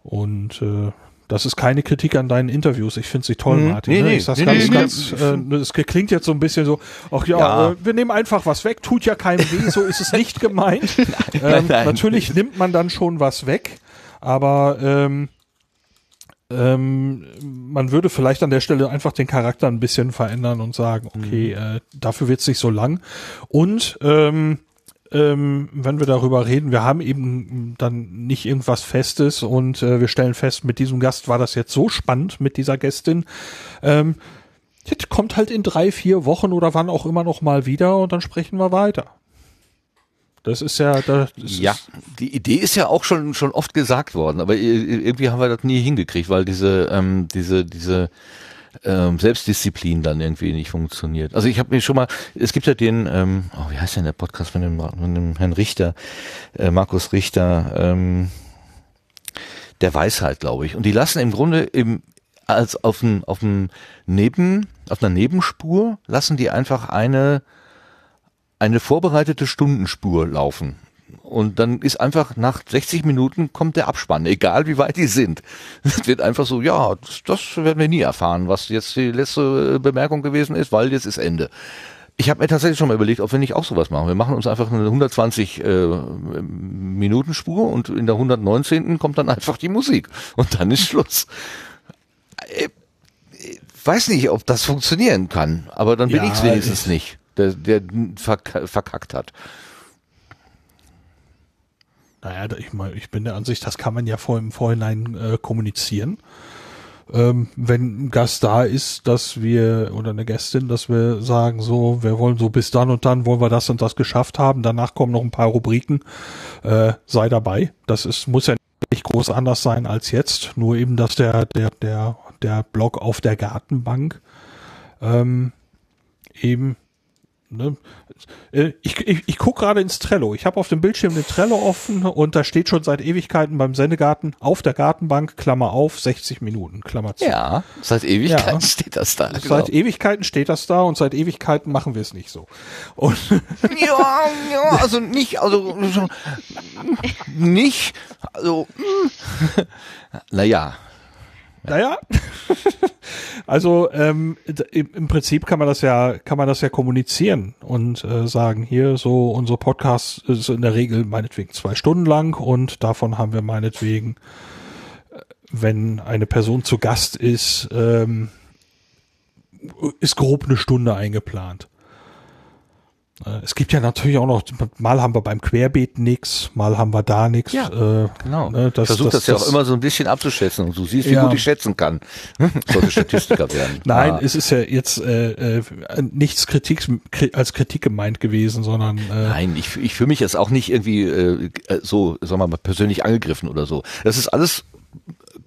Speaker 4: Und äh, das ist keine Kritik an deinen Interviews. Ich finde sie toll, mhm. Martin. Nee, ne? Ich sag's nee, ganz, nee, ganz, äh, es klingt jetzt so ein bisschen so, ach ja, ja. Äh, wir nehmen einfach was weg, tut ja keinem weh, so ist es [LAUGHS] nicht gemeint. nein, ähm, nein. Natürlich nimmt man dann schon was weg, aber ähm, ähm, man würde vielleicht an der Stelle einfach den Charakter ein bisschen verändern und sagen, okay, mhm. äh, dafür wird's nicht so lang. Und ähm, ähm, wenn wir darüber reden, wir haben eben dann nicht irgendwas Festes und äh, wir stellen fest, mit diesem Gast war das jetzt so spannend, mit dieser Gästin. Ähm, jetzt kommt halt in drei, vier Wochen oder wann auch immer noch mal wieder und dann sprechen wir weiter. Das ist ja, das
Speaker 1: ja, die Idee ist ja auch schon schon oft gesagt worden, aber irgendwie haben wir das nie hingekriegt, weil diese ähm, diese diese ähm, Selbstdisziplin dann irgendwie nicht funktioniert. Also ich habe mir schon mal, es gibt ja den, ähm, oh, wie heißt denn der Podcast von dem, von dem Herrn Richter, äh, Markus Richter, ähm, der Weisheit, glaube ich. Und die lassen im Grunde im als auf dem auf dem Neben auf einer Nebenspur lassen die einfach eine eine vorbereitete Stundenspur laufen. Und dann ist einfach nach 60 Minuten kommt der Abspann, egal wie weit die sind. [LAUGHS] Es wird einfach so, ja, das, das werden wir nie erfahren, was jetzt die letzte Bemerkung gewesen ist, weil jetzt ist Ende. Ich habe mir tatsächlich schon mal überlegt, ob wir nicht auch sowas machen. Wir machen uns einfach eine 120 äh, Minuten Spur und in der 119. kommt dann einfach die Musik und dann ist Schluss. Ich äh, weiß nicht, ob das funktionieren kann, aber dann bin ja, ich wenigstens nicht der, der verk verkackt hat.
Speaker 4: Naja, ich, ich bin der Ansicht, das kann man ja vor im Vorhinein äh, kommunizieren. Ähm, wenn ein Gast da ist, dass wir oder eine Gästin, dass wir sagen, so, wir wollen so bis dann und dann wollen wir das und das geschafft haben. Danach kommen noch ein paar Rubriken. Äh, sei dabei. Das ist muss ja nicht groß anders sein als jetzt. Nur eben, dass der der der der Blog auf der Gartenbank ähm, eben Ne? Äh, ich, ich, ich gucke gerade ins Trello. Ich habe auf dem Bildschirm den Trello offen und da steht schon seit Ewigkeiten beim Sendegarten auf der Gartenbank, Klammer auf, 60 Minuten, Klammer zu.
Speaker 1: Ja, seit Ewigkeiten ja. steht das da.
Speaker 4: Genau. Seit Ewigkeiten steht das da und seit Ewigkeiten machen wir es nicht so. Und [LAUGHS]
Speaker 1: ja, ja, also nicht, also nicht, also [LAUGHS] naja.
Speaker 4: Naja, [LAUGHS] also ähm, im Prinzip kann man das ja, kann man das ja kommunizieren und äh, sagen, hier so unser Podcast ist in der Regel meinetwegen zwei Stunden lang und davon haben wir meinetwegen, äh, wenn eine Person zu Gast ist, ähm, ist grob eine Stunde eingeplant. Äh, es gibt ja natürlich auch noch, mal haben wir beim Querbeet nix, mal haben wir da nix.
Speaker 1: Ja, äh, genau. Ne, das, ich versuche das, das, ja auch immer so ein bisschen abzuschätzen und du siehst, wie ja. gut ich schätzen kann. Sollte Statistiker werden. [LAUGHS]
Speaker 4: Nein, ah. es ist ja jetzt äh, äh, nichts Kritik als Kritik gemeint gewesen, sondern
Speaker 1: äh, Nein, ich, ich fühle mich jetzt auch nicht irgendwie äh, so, sagen wir mal, persönlich angegriffen oder so. Das ist alles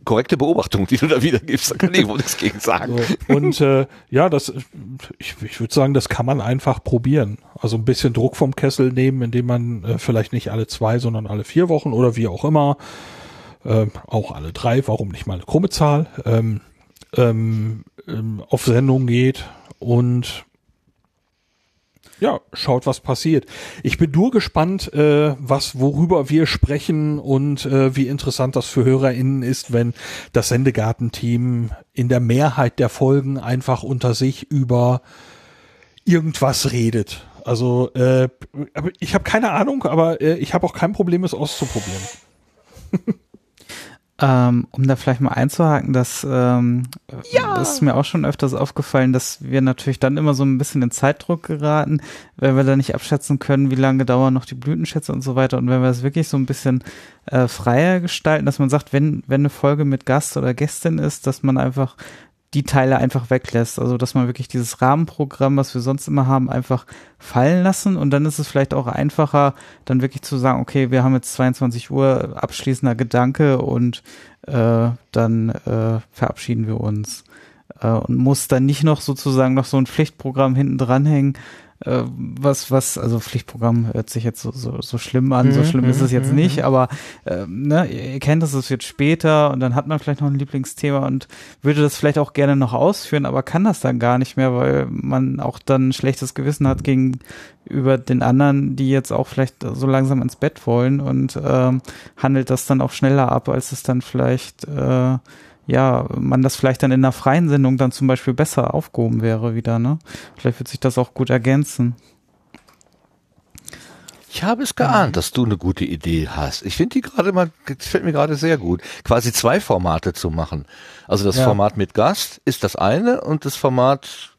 Speaker 1: korrekte Beobachtung, die du da wiedergibst. Da kann ich wohl nichts gegen sagen.
Speaker 4: Und äh, ja, das, ich, ich würde sagen, das kann man einfach probieren. Also ein bisschen Druck vom Kessel nehmen, indem man äh, vielleicht nicht alle zwei, sondern alle vier Wochen oder wie auch immer, äh, auch alle drei, warum nicht mal eine krumme Zahl, ähm, ähm, ähm auf Sendung geht und ja, schaut, was passiert. Ich bin nur gespannt, äh, was, worüber wir sprechen und äh, wie interessant das für HörerInnen ist, wenn das Sendegarten-Team in der Mehrheit der Folgen einfach unter sich über irgendwas redet. Also, äh, ich habe keine Ahnung, aber äh, ich habe auch kein Problem, es auszuprobieren. [LAUGHS]
Speaker 5: Ähm, um da vielleicht mal einzuhaken, dass ähm, ja. das ist mir auch schon öfters aufgefallen, dass wir natürlich dann immer so ein bisschen in Zeitdruck geraten, wenn wir da nicht abschätzen können, wie lange dauern noch die Blütenschätze und so weiter. Und wenn wir es wirklich so ein bisschen äh, freier gestalten, dass man sagt, wenn, wenn eine Folge mit Gast oder Gästin ist, dass man einfach die Teile einfach weglässt. Also, dass man wirklich dieses Rahmenprogramm, was wir sonst immer haben, einfach fallen lassen. Und dann ist es vielleicht auch einfacher, dann wirklich zu sagen, okay, wir haben jetzt 22 Uhr abschließender Gedanke und äh, dann äh, verabschieden wir uns. Äh, und muss dann nicht noch sozusagen noch so ein Pflichtprogramm hinten dranhängen, äh, was, was, also Pflichtprogramm hört sich jetzt so, so, so schlimm an, so mhm, schlimm ist es jetzt mhm, nicht, mhm. aber äh, ne, ihr kennt es, es wird später und dann hat man vielleicht noch ein Lieblingsthema und würde das vielleicht auch gerne noch ausführen, aber kann das dann gar nicht mehr, weil man auch dann ein schlechtes Gewissen hat gegenüber den anderen, die jetzt auch vielleicht so langsam ins Bett wollen und ähm, handelt das dann auch schneller ab, als es dann vielleicht äh, ja, man das vielleicht dann in einer freien Sendung dann zum Beispiel besser aufgehoben wäre wieder, ne? Vielleicht wird sich das auch gut ergänzen.
Speaker 1: Ich habe es geahnt, mhm. dass du eine gute Idee hast. Ich finde die gerade mal, gefällt mir gerade sehr gut. Quasi zwei Formate zu machen. Also das ja. Format mit Gast ist das eine und das Format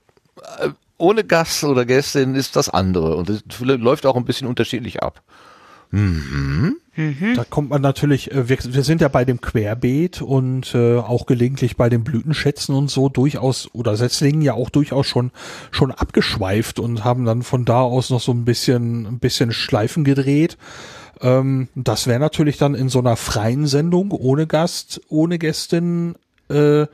Speaker 1: äh, ohne Gast oder Gästin ist das andere. Und es läuft auch ein bisschen unterschiedlich ab. Mhm.
Speaker 4: Mhm. Da kommt man natürlich, äh, wir, wir, sind ja bei dem Querbeet und äh, auch gelegentlich bei den Blütenschätzen und so durchaus oder Setzlingen ja auch durchaus schon schon abgeschweift und haben dann von da aus noch so ein bisschen ein bisschen Schleifen gedreht. Ähm, das wäre natürlich dann in so einer freien Sendung ohne Gast, ohne Gästin äh,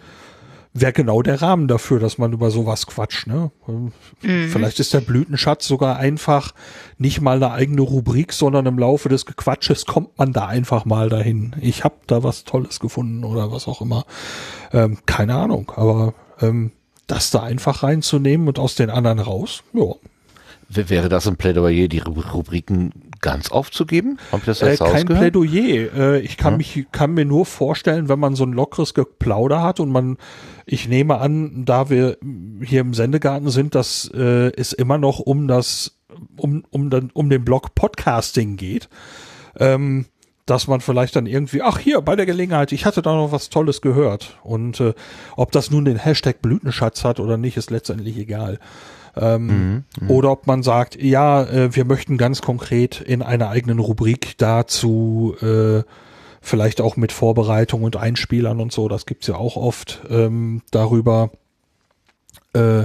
Speaker 4: wäre genau der Rahmen dafür, dass man über sowas quatscht. Ne? Mhm. Vielleicht ist der Blütenschatz sogar einfach nicht mal eine eigene Rubrik, sondern im Laufe des Gequatsches kommt man da einfach mal dahin. Ich habe da was Tolles gefunden oder was auch immer. Ähm, keine Ahnung, aber ähm, das da einfach reinzunehmen und aus den anderen raus, ja.
Speaker 1: Wäre das ein Plädoyer, die Rubriken ganz aufzugeben?
Speaker 4: Hab ich das jetzt äh, kein Plädoyer. Äh, ich kann ja. mich, kann mir nur vorstellen, wenn man so ein lockeres Geplauder hat und man, ich nehme an, da wir hier im Sendegarten sind, dass äh, es immer noch um das, um, um, dann, um den Blog Podcasting geht. Ähm, dass man vielleicht dann irgendwie, ach hier, bei der Gelegenheit, ich hatte da noch was Tolles gehört. Und äh, ob das nun den Hashtag Blütenschatz hat oder nicht, ist letztendlich egal. Ähm, mhm, mhm, oder ob man sagt, ja, äh, wir möchten ganz konkret in einer eigenen Rubrik dazu äh, vielleicht auch mit Vorbereitung und Einspielern und so, das gibt's ja auch oft ähm, darüber, äh,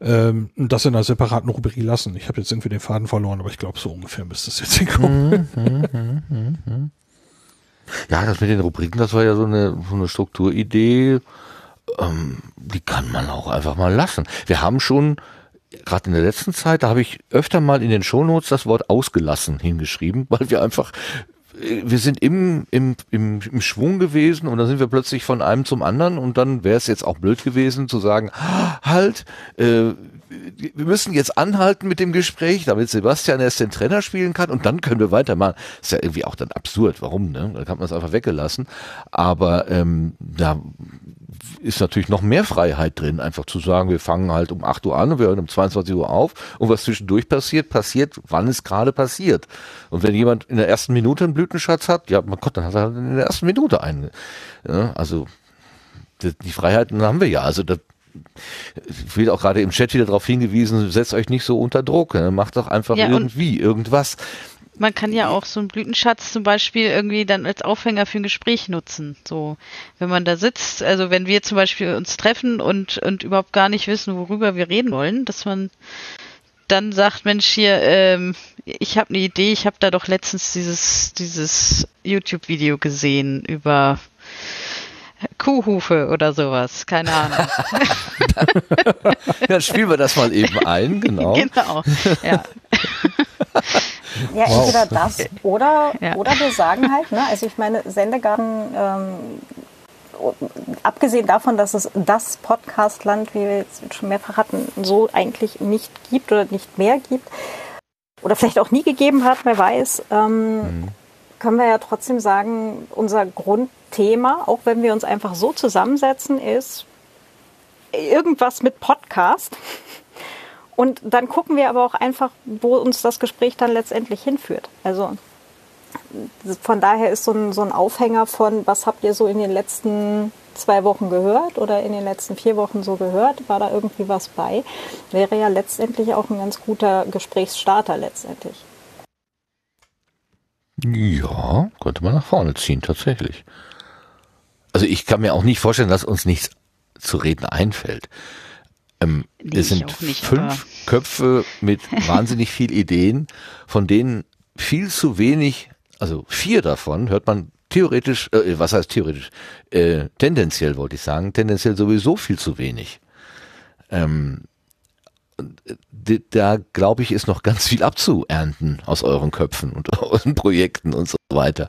Speaker 4: ähm, das in einer separaten Rubrik lassen. Ich habe jetzt irgendwie den Faden verloren, aber ich glaube, so ungefähr müsste es jetzt [LAUGHS] hinkommen. Mhm,
Speaker 1: mhm, mhm, ja, das mit den Rubriken, das war ja so eine, so eine Strukturidee, ähm, die kann man auch einfach mal lassen. Wir haben schon gerade in der letzten Zeit, da habe ich öfter mal in den Shownotes das Wort ausgelassen hingeschrieben, weil wir einfach wir sind im, im, im, im Schwung gewesen und dann sind wir plötzlich von einem zum anderen und dann wäre es jetzt auch blöd gewesen zu sagen, halt, äh, wir müssen jetzt anhalten mit dem Gespräch, damit Sebastian erst den Trainer spielen kann und dann können wir weitermachen. Ist ja irgendwie auch dann absurd. Warum? Ne? Da kann man es einfach weggelassen. Aber ähm, da ist natürlich noch mehr Freiheit drin, einfach zu sagen, wir fangen halt um 8 Uhr an und wir hören um 22 Uhr auf und was zwischendurch passiert, passiert, wann es gerade passiert. Und wenn jemand in der ersten Minute einen Blütenschatz hat, ja, mein Gott, dann hat er in der ersten Minute einen. Ja, also die Freiheiten haben wir ja. Also das wird auch gerade im Chat wieder darauf hingewiesen, setzt euch nicht so unter Druck, ne? macht doch einfach ja, irgendwie irgendwas.
Speaker 3: Man kann ja auch so einen Blütenschatz zum Beispiel irgendwie dann als Aufhänger für ein Gespräch nutzen. So, wenn man da sitzt, also wenn wir zum Beispiel uns treffen und, und überhaupt gar nicht wissen, worüber wir reden wollen, dass man dann sagt, Mensch, hier, ähm, ich habe eine Idee, ich habe da doch letztens dieses, dieses YouTube-Video gesehen über Kuhhufe oder sowas, keine Ahnung. [LAUGHS]
Speaker 1: Dann spielen wir das mal eben ein, genau. Genau, ja.
Speaker 2: Ja, entweder das oder, ja. oder wir sagen halt, ne, also ich meine, Sendegarten, ähm, abgesehen davon, dass es das Podcastland, wie wir jetzt schon mehrfach hatten, so eigentlich nicht gibt oder nicht mehr gibt oder vielleicht auch nie gegeben hat, wer weiß, ähm, mhm. können wir ja trotzdem sagen, unser Grundthema, auch wenn wir uns einfach so zusammensetzen, ist irgendwas mit Podcast. [LAUGHS] Und dann gucken wir aber auch einfach, wo uns das Gespräch dann letztendlich hinführt. Also von daher ist so ein, so ein Aufhänger von, was habt ihr so in den letzten zwei Wochen gehört oder in den letzten vier Wochen so gehört, war da irgendwie was bei, wäre ja letztendlich auch ein ganz guter Gesprächsstarter letztendlich.
Speaker 1: Ja, könnte man nach vorne ziehen, tatsächlich. Also ich kann mir auch nicht vorstellen, dass uns nichts zu reden einfällt. Ähm, nee, es sind nicht, fünf Köpfe mit [LAUGHS] wahnsinnig viel Ideen, von denen viel zu wenig, also vier davon hört man theoretisch, äh, was heißt theoretisch, äh, tendenziell wollte ich sagen, tendenziell sowieso viel zu wenig. Ähm, da glaube ich, ist noch ganz viel abzuernten aus euren Köpfen und [LAUGHS] euren Projekten und so weiter.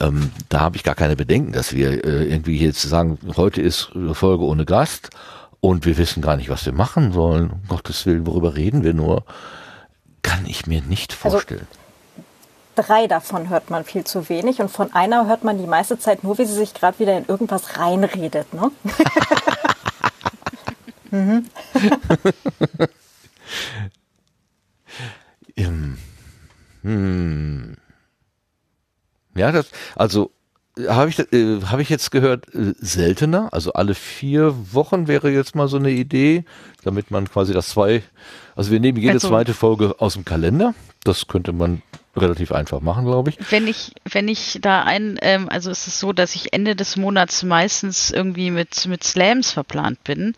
Speaker 1: Ähm, da habe ich gar keine Bedenken, dass wir äh, irgendwie jetzt sagen, heute ist Folge ohne Gast und wir wissen gar nicht, was wir machen sollen. Um Gottes Willen, worüber reden wir nur? Kann ich mir nicht also vorstellen.
Speaker 2: Also, drei davon hört man viel zu wenig und von einer hört man die meiste Zeit nur, wie sie sich gerade wieder in irgendwas reinredet. Ne? [LAUGHS] [LAUGHS] mhm.
Speaker 1: Hm. Ja, das, also habe ich, äh, hab ich jetzt gehört, äh, seltener. Also alle vier Wochen wäre jetzt mal so eine Idee, damit man quasi das zwei, also wir nehmen jede also, zweite Folge aus dem Kalender. Das könnte man relativ einfach machen, glaube ich.
Speaker 3: Wenn ich, wenn ich da ein, ähm, also es ist so, dass ich Ende des Monats meistens irgendwie mit, mit Slams verplant bin.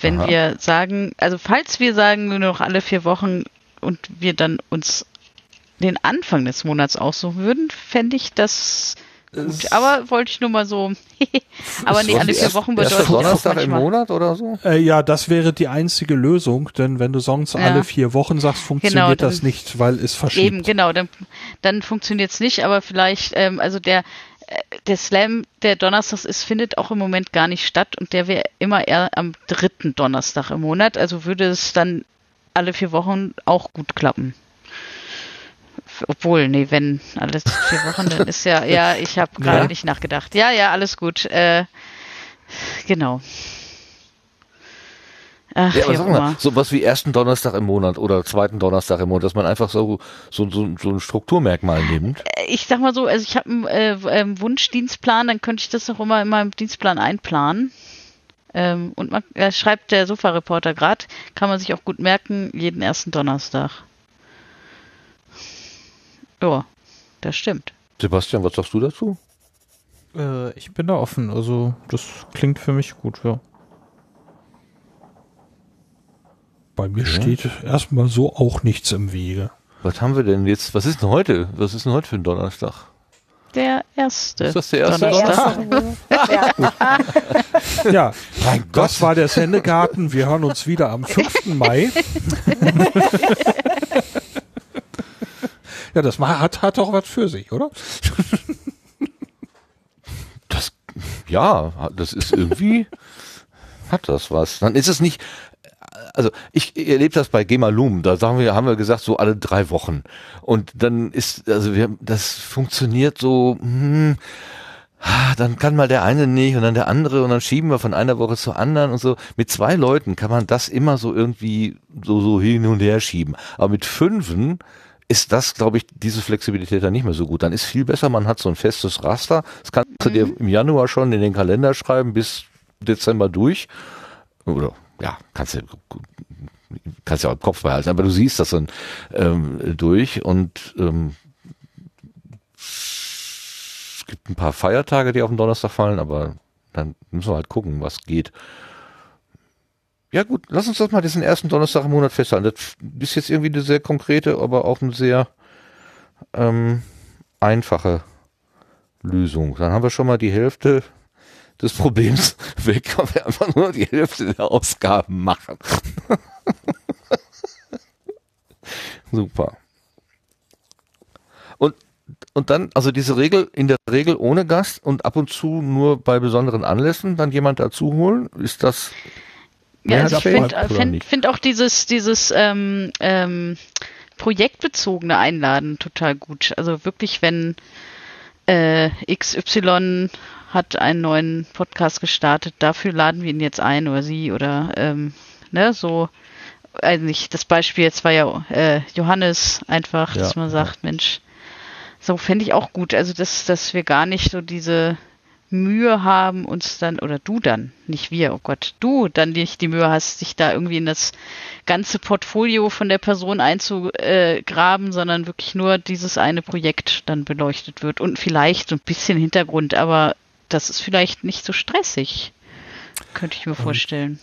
Speaker 3: Wenn Aha. wir sagen, also falls wir sagen, nur noch alle vier Wochen und wir dann uns den Anfang des Monats aussuchen würden, fände ich das Gut, aber wollte ich nur mal so. [LAUGHS] aber nee, alle vier Wochen bedeutet
Speaker 1: Donnerstag im Monat oder so?
Speaker 4: Äh, ja, das wäre die einzige Lösung, denn wenn du sonst ja. alle vier Wochen sagst, genau, funktioniert genau, dann, das nicht, weil es verschiebt. Eben,
Speaker 3: genau, dann, dann funktioniert es nicht, aber vielleicht, ähm, also der, äh, der Slam, der Donnerstags ist, findet auch im Moment gar nicht statt und der wäre immer eher am dritten Donnerstag im Monat, also würde es dann alle vier Wochen auch gut klappen. Obwohl, nee, wenn alles vier Wochen, dann ist ja, [LAUGHS] ja, ich habe gerade ja. nicht nachgedacht. Ja, ja, alles gut. Äh, genau.
Speaker 1: Ach, ja, aber sag mal, sowas wie ersten Donnerstag im Monat oder zweiten Donnerstag im Monat, dass man einfach so, so, so, so ein Strukturmerkmal nimmt.
Speaker 3: Äh, ich sag mal so, also ich habe einen äh, ähm, Wunschdienstplan, dann könnte ich das auch immer in meinem Dienstplan einplanen. Ähm, und man, äh, schreibt der Sofa-Reporter gerade, kann man sich auch gut merken, jeden ersten Donnerstag. Ja, das stimmt.
Speaker 1: Sebastian, was sagst du dazu?
Speaker 5: Äh, ich bin da offen, also das klingt für mich gut, ja.
Speaker 4: Bei mir ja. steht erstmal so auch nichts im Wege.
Speaker 1: Was haben wir denn jetzt? Was ist denn heute? Was ist denn heute für ein Donnerstag?
Speaker 3: Der erste.
Speaker 1: Ist das der erste Donnerstag?
Speaker 4: ja, ja mein Gott. das war der Sendegarten. Wir hören uns wieder am 5. Mai. [LAUGHS] Ja, das hat, hat doch was für sich, oder? [LAUGHS]
Speaker 1: Das, ja, das ist irgendwie, hat das was. Dann ist es nicht, also ich erlebe das bei Gemalum, da sagen wir, haben wir gesagt, so alle drei Wochen. Und dann ist, also wir, das funktioniert so, hm, dann kann mal der eine nicht und dann der andere und dann schieben wir von einer Woche zur anderen und so. Mit zwei Leuten kann man das immer so irgendwie so, so hin und her schieben. Aber mit fünfen, ist das, glaube ich, diese Flexibilität dann nicht mehr so gut. Dann ist viel besser, man hat so ein festes Raster. Das kannst mhm. du dir mhm. im Januar schon in den Kalender schreiben, bis Dezember durch. Oder ja, kannst du kannst ja auch im Kopf behalten, aber du siehst das dann ähm, durch und ähm, es gibt ein paar Feiertage, die auf den Donnerstag fallen, aber dann müssen wir halt gucken, was geht. Ja gut, lass uns das mal diesen ersten Donnerstag im Monat festhalten. Das ist jetzt irgendwie eine sehr konkrete, aber auch eine sehr ähm, einfache Lösung. Dann haben wir schon mal die Hälfte des Problems [LAUGHS] weg, weil wir einfach nur die Hälfte der Ausgaben machen. [LAUGHS] Super. Und, und dann, also diese Regel, in der Regel ohne Gast und ab und zu nur bei besonderen Anlässen dann jemand dazu holen, ist das
Speaker 3: ja, also ich finde find, find auch dieses, dieses ähm, ähm, projektbezogene Einladen total gut. Also wirklich, wenn äh, XY hat einen neuen Podcast gestartet, dafür laden wir ihn jetzt ein oder sie oder ähm, ne, so eigentlich das Beispiel jetzt war ja äh, Johannes einfach, ja, dass man sagt, ja. Mensch, so fände ich auch gut. Also dass, dass wir gar nicht so diese Mühe haben, uns dann, oder du dann, nicht wir, oh Gott, du dann nicht die Mühe hast, dich da irgendwie in das ganze Portfolio von der Person einzugraben, sondern wirklich nur dieses eine Projekt dann beleuchtet wird und vielleicht so ein bisschen Hintergrund, aber das ist vielleicht nicht so stressig, könnte ich mir vorstellen.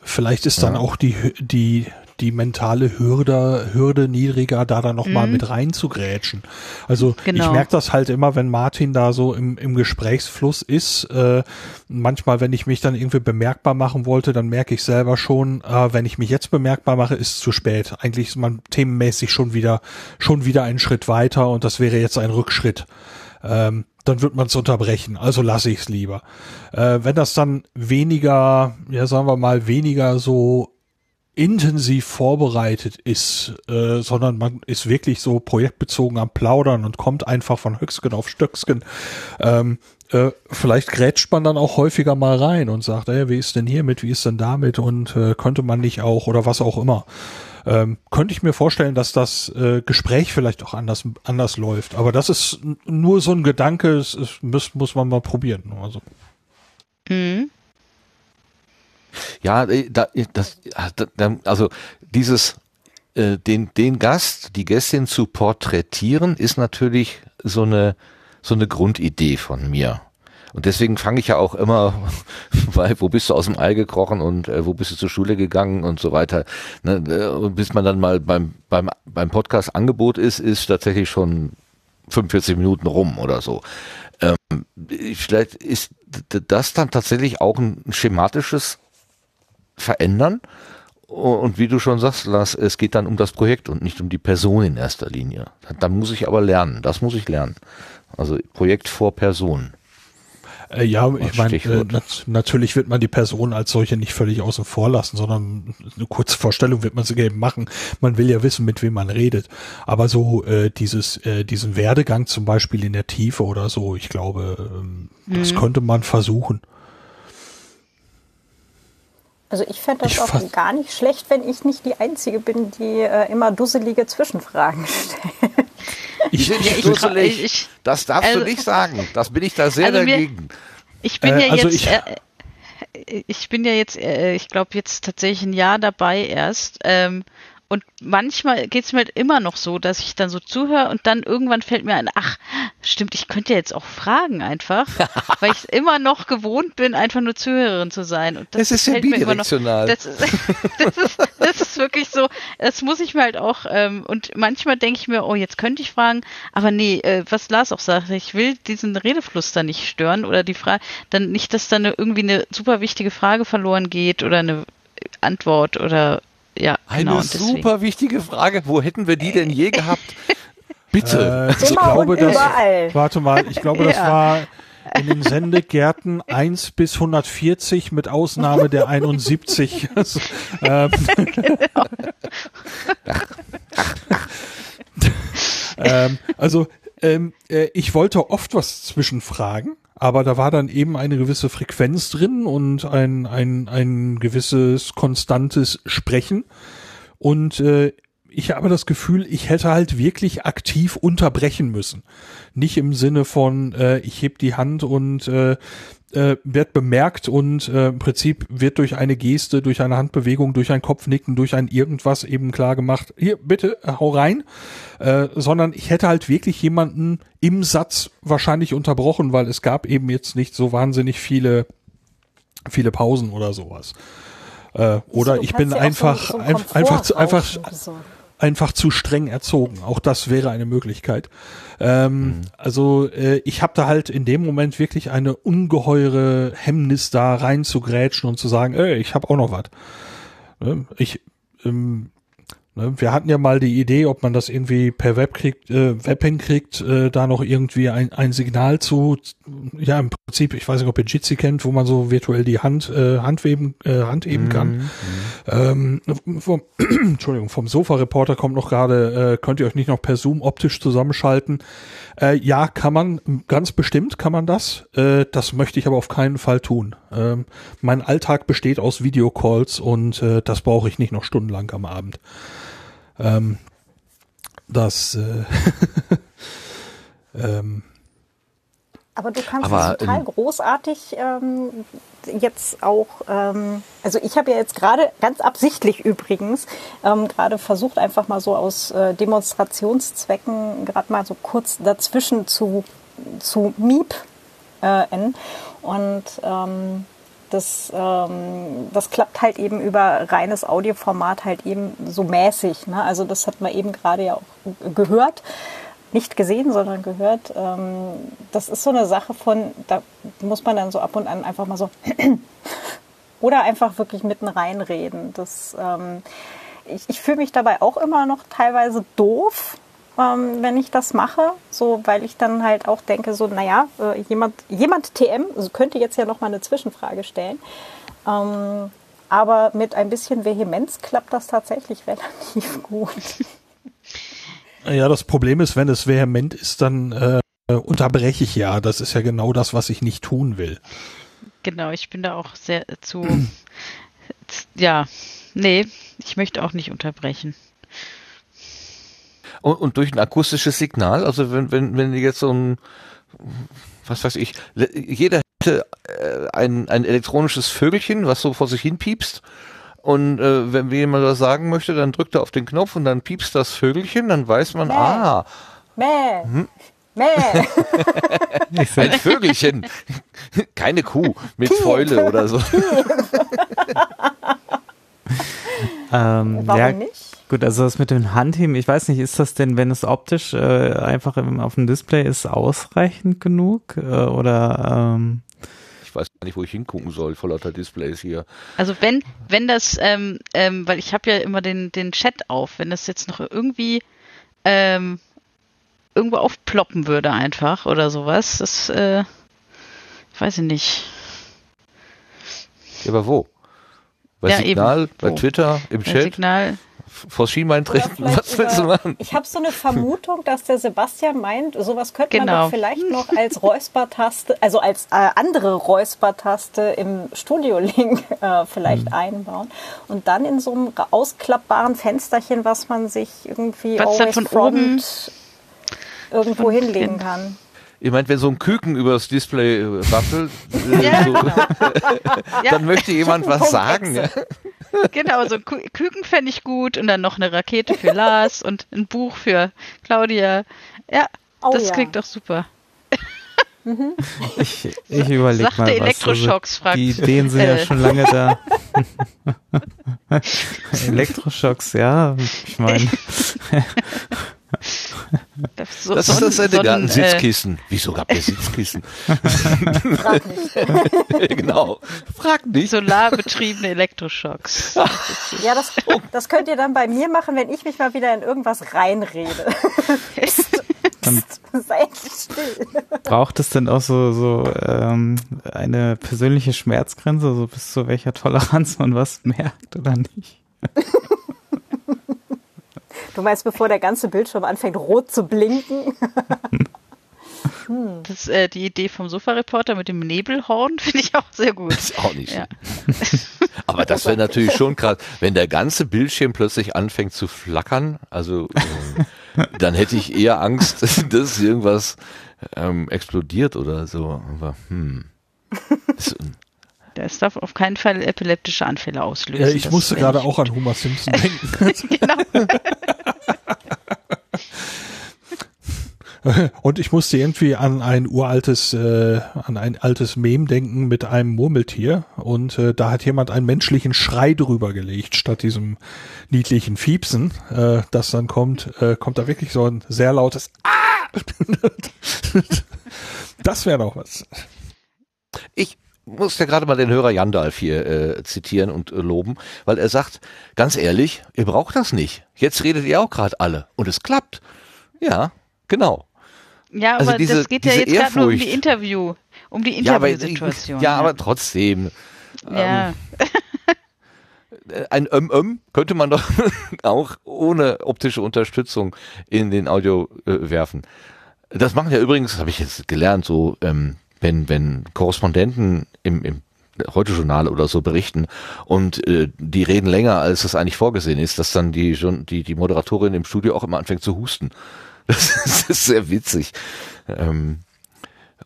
Speaker 4: Vielleicht ist dann auch die, die, die mentale Hürde, Hürde niedriger, da dann nochmal mhm. mit reinzugrätschen. Also genau. ich merke das halt immer, wenn Martin da so im, im Gesprächsfluss ist. Äh, manchmal, wenn ich mich dann irgendwie bemerkbar machen wollte, dann merke ich selber schon, äh, wenn ich mich jetzt bemerkbar mache, ist zu spät. Eigentlich ist man themenmäßig schon wieder, schon wieder einen Schritt weiter und das wäre jetzt ein Rückschritt. Ähm, dann wird man es unterbrechen. Also lasse ich es lieber. Äh, wenn das dann weniger, ja sagen wir mal, weniger so intensiv vorbereitet ist, äh, sondern man ist wirklich so projektbezogen am Plaudern und kommt einfach von Höchsken auf Stöcksken. Ähm, äh, vielleicht grätscht man dann auch häufiger mal rein und sagt, ey, wie ist denn hiermit, wie ist denn damit und äh, könnte man nicht auch oder was auch immer. Ähm, könnte ich mir vorstellen, dass das äh, Gespräch vielleicht auch anders anders läuft. Aber das ist nur so ein Gedanke, es, es muss, muss man mal probieren. Also. Mhm.
Speaker 1: Ja, äh, da, das, also dieses äh, den, den Gast, die Gästin zu porträtieren, ist natürlich so eine, so eine Grundidee von mir. Und deswegen fange ich ja auch immer [LAUGHS] bei, wo bist du aus dem Ei gekrochen und äh, wo bist du zur Schule gegangen und so weiter. Ne, äh, und bis man dann mal beim, beim, beim Podcast-Angebot ist, ist tatsächlich schon 45 Minuten rum oder so. Ähm, vielleicht ist das dann tatsächlich auch ein schematisches Verändern. Und wie du schon sagst, Lars, es geht dann um das Projekt und nicht um die Person in erster Linie. Da muss ich aber lernen. Das muss ich lernen. Also Projekt vor Person.
Speaker 4: Äh, ja, ich meine, äh, nat natürlich wird man die Person als solche nicht völlig außen vor lassen, sondern eine kurze Vorstellung wird man sie eben machen. Man will ja wissen, mit wem man redet. Aber so äh, dieses, äh, diesen Werdegang zum Beispiel in der Tiefe oder so, ich glaube, ähm, mhm. das könnte man versuchen.
Speaker 2: Also ich fände das ich auch gar nicht schlecht, wenn ich nicht die Einzige bin, die äh, immer dusselige Zwischenfragen [LAUGHS] stellt.
Speaker 1: Ich bin nicht dusselig. Ich, das darfst also, du nicht sagen. Das bin ich da sehr also dagegen. Mir,
Speaker 3: ich bin äh, ja also jetzt. Ich, äh, ich bin ja jetzt, äh, ich glaube jetzt tatsächlich ein Jahr dabei erst. Ähm, und manchmal geht's mir halt immer noch so, dass ich dann so zuhöre und dann irgendwann fällt mir ein, ach, stimmt, ich könnte ja jetzt auch fragen einfach, [LAUGHS] weil ich immer noch gewohnt bin, einfach nur Zuhörerin zu sein. Und
Speaker 1: das, das ist ja bidirektional.
Speaker 3: Das, ist, [LAUGHS] das, ist, das ist wirklich so, das muss ich mir halt auch, ähm, und manchmal denke ich mir, oh, jetzt könnte ich fragen, aber nee, äh, was Lars auch sagt, ich will diesen Redefluss da nicht stören oder die Frage, dann nicht, dass dann irgendwie eine super wichtige Frage verloren geht oder eine Antwort oder ja,
Speaker 1: Eine genau, super wichtige Frage. Wo hätten wir die denn je gehabt? [LAUGHS]
Speaker 4: Bitte. Äh, ich glaube, das, warte mal, ich glaube, das ja. war in den Sendegärten 1 bis 140 mit Ausnahme der 71. [LAUGHS] also, ähm, [LAUGHS] genau. ähm, also ähm, äh, ich wollte oft was zwischenfragen aber da war dann eben eine gewisse Frequenz drin und ein, ein, ein gewisses konstantes Sprechen. Und äh, ich habe das Gefühl, ich hätte halt wirklich aktiv unterbrechen müssen. Nicht im Sinne von, äh, ich heb die Hand und äh, äh, wird bemerkt und äh, im Prinzip wird durch eine Geste, durch eine Handbewegung, durch ein Kopfnicken, durch ein irgendwas eben klar gemacht, hier, bitte, hau rein, äh, sondern ich hätte halt wirklich jemanden im Satz wahrscheinlich unterbrochen, weil es gab eben jetzt nicht so wahnsinnig viele, viele Pausen oder sowas. Äh, oder ich bin einfach, einfach, einfach, einfach, einfach zu streng erzogen. Auch das wäre eine Möglichkeit. Ähm, mhm. Also äh, ich habe da halt in dem Moment wirklich eine ungeheure Hemmnis da rein zu grätschen und zu sagen, ey, ich habe auch noch was. Ne? Ich ähm? Wir hatten ja mal die Idee, ob man das irgendwie per Web kriegt, äh, Web hinkriegt, äh, da noch irgendwie ein, ein Signal zu, ja im Prinzip, ich weiß nicht, ob ihr Jitsi kennt, wo man so virtuell die Hand, äh, Handweben, äh, Hand eben kann. Mhm. Ähm, vom, [CLEARS THROAT] Entschuldigung, vom Sofa-Reporter kommt noch gerade, äh, könnt ihr euch nicht noch per Zoom optisch zusammenschalten? Äh, ja, kann man, ganz bestimmt kann man das. Äh, das möchte ich aber auf keinen Fall tun. Ähm, mein Alltag besteht aus Videocalls und äh, das brauche ich nicht noch stundenlang am Abend. Ähm, das äh, [LAUGHS] ähm,
Speaker 2: aber du kannst aber, es total großartig ähm, jetzt auch, ähm, also ich habe ja jetzt gerade, ganz absichtlich übrigens, ähm, gerade versucht einfach mal so aus äh, Demonstrationszwecken gerade mal so kurz dazwischen zu, zu Miep äh, N. Und ähm, das, ähm, das klappt halt eben über reines Audioformat halt eben so mäßig. Ne? Also das hat man eben gerade ja auch gehört. Nicht gesehen, sondern gehört. Ähm, das ist so eine Sache von, da muss man dann so ab und an einfach mal so [CLEARS THROAT] oder einfach wirklich mitten reinreden. Das, ähm, ich, ich fühle mich dabei auch immer noch teilweise doof, ähm, wenn ich das mache, so weil ich dann halt auch denke, so naja, äh, jemand, jemand TM also könnte jetzt ja noch mal eine Zwischenfrage stellen. Ähm, aber mit ein bisschen Vehemenz klappt das tatsächlich [LAUGHS] relativ gut.
Speaker 4: Ja, das Problem ist, wenn es vehement ist, dann äh, unterbreche ich ja. Das ist ja genau das, was ich nicht tun will.
Speaker 3: Genau, ich bin da auch sehr zu. [CLEARS THROAT] ja, nee, ich möchte auch nicht unterbrechen
Speaker 1: und, und durch ein akustisches Signal. Also wenn, wenn, wenn jetzt so ein, was weiß ich, jeder hätte äh, ein, ein elektronisches Vögelchen, was so vor sich hin piepst. Und äh, wenn jemand was sagen möchte, dann drückt er auf den Knopf und dann piepst das Vögelchen, dann weiß man,
Speaker 2: Mäh.
Speaker 1: ah,
Speaker 2: Mäh.
Speaker 1: Hm?
Speaker 2: Mäh.
Speaker 1: ein Vögelchen. Keine Kuh mit Fäule oder so. [LAUGHS] [LAUGHS] [LAUGHS]
Speaker 5: Ähm,
Speaker 2: Warum
Speaker 5: ja,
Speaker 2: nicht?
Speaker 5: Gut, also das mit dem Handheben, ich weiß nicht, ist das denn, wenn es optisch äh, einfach im, auf dem Display ist, ausreichend genug? Äh, oder ähm,
Speaker 1: Ich weiß gar nicht, wo ich hingucken soll, vor lauter Displays hier.
Speaker 3: Also wenn, wenn das, ähm, ähm, weil ich habe ja immer den, den Chat auf, wenn das jetzt noch irgendwie ähm, irgendwo aufploppen würde einfach oder sowas, das äh, weiß ich nicht.
Speaker 1: Ja, aber wo? Bei
Speaker 3: Ja,
Speaker 1: Signal,
Speaker 3: eben.
Speaker 1: bei? Twitter, im
Speaker 3: Bei
Speaker 1: Chat,
Speaker 3: Signal.
Speaker 2: vielleicht
Speaker 1: was willst du
Speaker 2: über-
Speaker 1: machen?
Speaker 2: Ich habe so eine Vermutung, dass der Sebastian meint, sowas könnte man
Speaker 3: Genau.
Speaker 2: doch vielleicht noch als Räuspertaste, also als äh, andere Räuspertaste im Studio-Link äh, vielleicht
Speaker 3: Hm.
Speaker 2: einbauen und dann in so einem ausklappbaren Fensterchen, was man sich irgendwie
Speaker 3: Was
Speaker 2: always
Speaker 3: von
Speaker 2: front irgendwo
Speaker 3: von
Speaker 2: hinlegen kann.
Speaker 1: Ich meine, wenn so ein Küken übers Display äh, wackelt, [LAUGHS] äh,
Speaker 3: Ja,
Speaker 1: so,
Speaker 3: genau. [LAUGHS] Ja,
Speaker 1: dann möchte jemand was sagen. Ja?
Speaker 3: genau, so ein Kü- Küken fände ich gut und dann noch eine Rakete für Lars und ein Buch für Claudia. Ja,
Speaker 2: Oh
Speaker 3: das
Speaker 2: ja.
Speaker 3: klingt doch super. [LAUGHS]
Speaker 5: ich, ich überlege
Speaker 3: Sachte
Speaker 5: mal was.
Speaker 3: Elektroschocks,
Speaker 5: also,
Speaker 3: fragt,
Speaker 5: Die Ideen sind ja
Speaker 3: äh,
Speaker 5: schon lange da. Elektroschocks, ja, ich meine,
Speaker 3: Das, so,
Speaker 1: Das ist das Ende
Speaker 3: so
Speaker 1: Garten.
Speaker 3: äh,
Speaker 1: Sitzkissen. Wieso gab es Sitzkissen?
Speaker 2: Frag nicht. [LAUGHS]
Speaker 1: genau. Frag nicht.
Speaker 3: solarbetriebene Elektroschocks.
Speaker 2: Ja, das, das könnt ihr dann bei mir machen, wenn ich mich mal wieder in irgendwas reinrede. [LAUGHS]
Speaker 5: Dann-
Speaker 2: Seid still.
Speaker 5: braucht es denn auch so, so ähm, eine persönliche Schmerzgrenze, so bis zu welcher Toleranz man was merkt oder nicht? [LAUGHS]
Speaker 2: Du meinst, bevor der ganze Bildschirm anfängt rot zu blinken? [LAUGHS]
Speaker 3: Das ist äh, die Idee vom Sofa-Reporter mit dem Nebelhorn, [LAUGHS] finde ich auch sehr gut.
Speaker 1: Ist auch nicht.
Speaker 3: Ja.
Speaker 1: Aber das wäre natürlich schon krass, wenn der ganze Bildschirm plötzlich anfängt zu flackern. Also ähm, dann hätte ich eher Angst, [LAUGHS] dass irgendwas ähm, explodiert oder so. Aber hm. Das,
Speaker 3: Das darf auf keinen Fall epileptische Anfälle auslösen.
Speaker 4: Ja, ich
Speaker 3: Das
Speaker 4: musste gerade auch an Homer Simpson [LAUGHS] denken. [LAUGHS]
Speaker 3: Genau.
Speaker 4: Und ich musste irgendwie an ein uraltes, äh, an ein altes Mem denken mit einem Murmeltier. Und äh, da hat jemand einen menschlichen Schrei drüber gelegt, statt diesem niedlichen Fiepsen, äh, das dann kommt, äh, kommt da wirklich so ein sehr lautes Ah! [LAUGHS] das wäre doch was.
Speaker 1: ich muss ja gerade mal den Hörer Jandalf hier äh, zitieren und äh, loben, weil er sagt, ganz ehrlich, ihr braucht das nicht. Jetzt redet ihr auch gerade alle und es klappt. Ja, genau.
Speaker 3: Ja,
Speaker 1: Also
Speaker 3: aber
Speaker 1: diese-
Speaker 3: das geht ja jetzt gerade nur um die. Interview, um die
Speaker 1: Ja, aber,
Speaker 3: Interviewsituation.
Speaker 1: ja, aber trotzdem.
Speaker 3: ja.
Speaker 1: Äh, Ein Ähm-Ähm könnte man doch [LAUGHS] auch ohne optische Unterstützung in den Audio äh, werfen. Das machen ja übrigens, habe ich jetzt gelernt, so ähm, wenn wenn Korrespondenten im, im Heute-Journal oder so berichten und äh, die reden länger, als das eigentlich vorgesehen ist, dass dann die, die, die Moderatorin im Studio auch immer anfängt zu husten. [LAUGHS] Das ist sehr witzig. Ähm,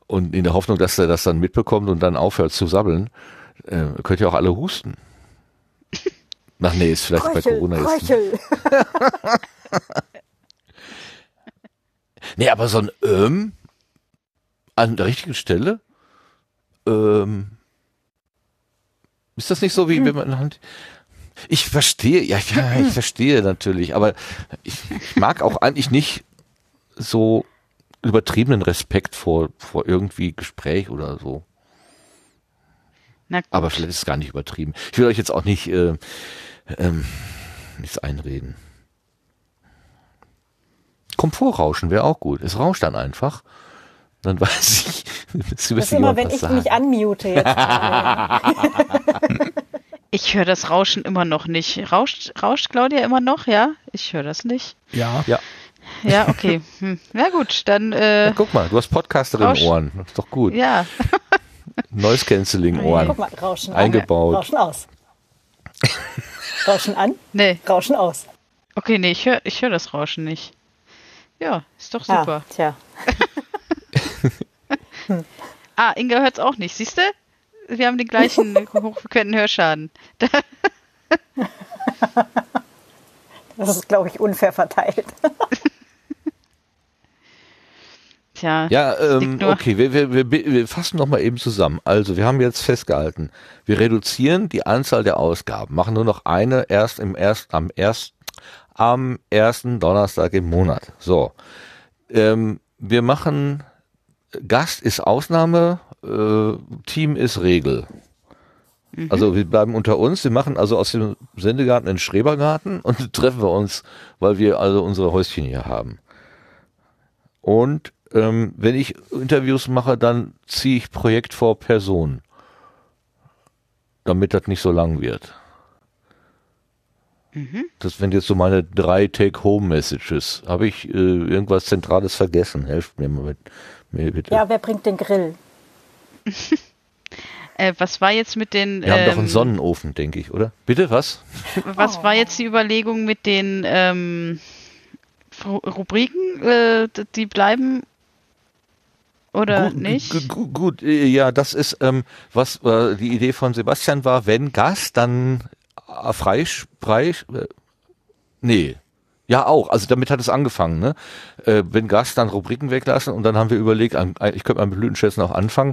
Speaker 1: und in der Hoffnung, dass er das dann mitbekommt und dann aufhört zu sabbeln, äh, könnt ihr auch alle husten. [LAUGHS] Ach nee, ist vielleicht bei
Speaker 2: Röchel,
Speaker 1: Corona jetzt. [LAUGHS] Nee, aber so ein Ähm an der richtigen Stelle? Ähm, ist das nicht so, wie wenn man Hand. Ich verstehe, ja, ja, [LAUGHS] ich verstehe natürlich, aber ich, ich mag auch eigentlich nicht so übertriebenen Respekt vor, vor irgendwie Gespräch oder so. Aber vielleicht ist es gar nicht übertrieben. Ich will euch jetzt auch nicht äh, ähm, nichts einreden. Komfortrauschen wäre auch gut. Es rauscht dann einfach. Dann weiß ich, [LAUGHS] es
Speaker 2: Das ist immer, wenn ich
Speaker 1: sagen.
Speaker 2: mich unmute jetzt. [LAUGHS]
Speaker 3: Ich höre das Rauschen immer noch nicht. Rauscht, rauscht Claudia immer noch? Ja? Ich höre das nicht.
Speaker 4: Ja.
Speaker 1: Ja.
Speaker 3: Ja, okay. [LAUGHS] Hm. Ja gut, dann äh,
Speaker 1: Ja, guck mal, du hast Podcasterin
Speaker 3: Rausch-
Speaker 1: Ohren. Das ist doch gut.
Speaker 3: ja.
Speaker 1: Noise Cancelling Ohren.
Speaker 2: Guck mal, Rauschen
Speaker 1: Eingebaut.
Speaker 2: an. Rauschen aus. Rauschen an,
Speaker 3: Nee,
Speaker 2: Rauschen aus.
Speaker 3: okay, nee, ich höre ich hör das Rauschen nicht. Ja, ist doch
Speaker 2: Ja,
Speaker 3: super.
Speaker 2: tja. [LAUGHS]
Speaker 3: Ah, Inga hört's auch nicht, siehst du? Wir haben den gleichen [LAUGHS] hochfrequenten Hörschaden. [LAUGHS]
Speaker 2: das ist, glaube ich, unfair verteilt.
Speaker 1: Tja. Ja, ähm, okay, wir, wir, wir, wir fassen nochmal eben zusammen. Also, wir haben jetzt festgehalten, wir reduzieren die Anzahl der Ausgaben, machen nur noch eine erst im erst, am erst, am ersten Donnerstag im Monat. So. Ähm, wir machen Gast ist Ausnahme, äh, Team ist Regel. Mhm. Also wir bleiben unter uns, wir machen also aus dem Sendegarten einen Schrebergarten und [LAUGHS] treffen wir uns, weil wir also unsere Häuschen hier haben. Und ähm, wenn ich Interviews mache, dann ziehe ich Projekt vor Person, damit das nicht so lang wird. Mhm. Das sind jetzt so meine drei Take-Home-Messages. Habe ich äh, irgendwas Zentrales vergessen? Helft mir mal mit,
Speaker 2: mir bitte. Ja, wer bringt den Grill? [LAUGHS]
Speaker 3: äh, was war jetzt mit den.
Speaker 1: Wir ähm, haben doch einen ähm, Sonnenofen, denke ich, oder? Bitte, was?
Speaker 3: Was oh. war jetzt die Überlegung mit den ähm, Rubriken? Äh, die bleiben oder
Speaker 1: gut,
Speaker 3: nicht?
Speaker 1: Gut, gut, äh, ja, das ist, ähm, was äh, die Idee von Sebastian war, wenn Gast, dann äh, frei, frei äh, nee, ja, auch. Also damit hat es angefangen. Ne? Äh, wenn Gast dann Rubriken weglassen und dann haben wir überlegt, ich könnte mal mit Blütenschätzen auch anfangen.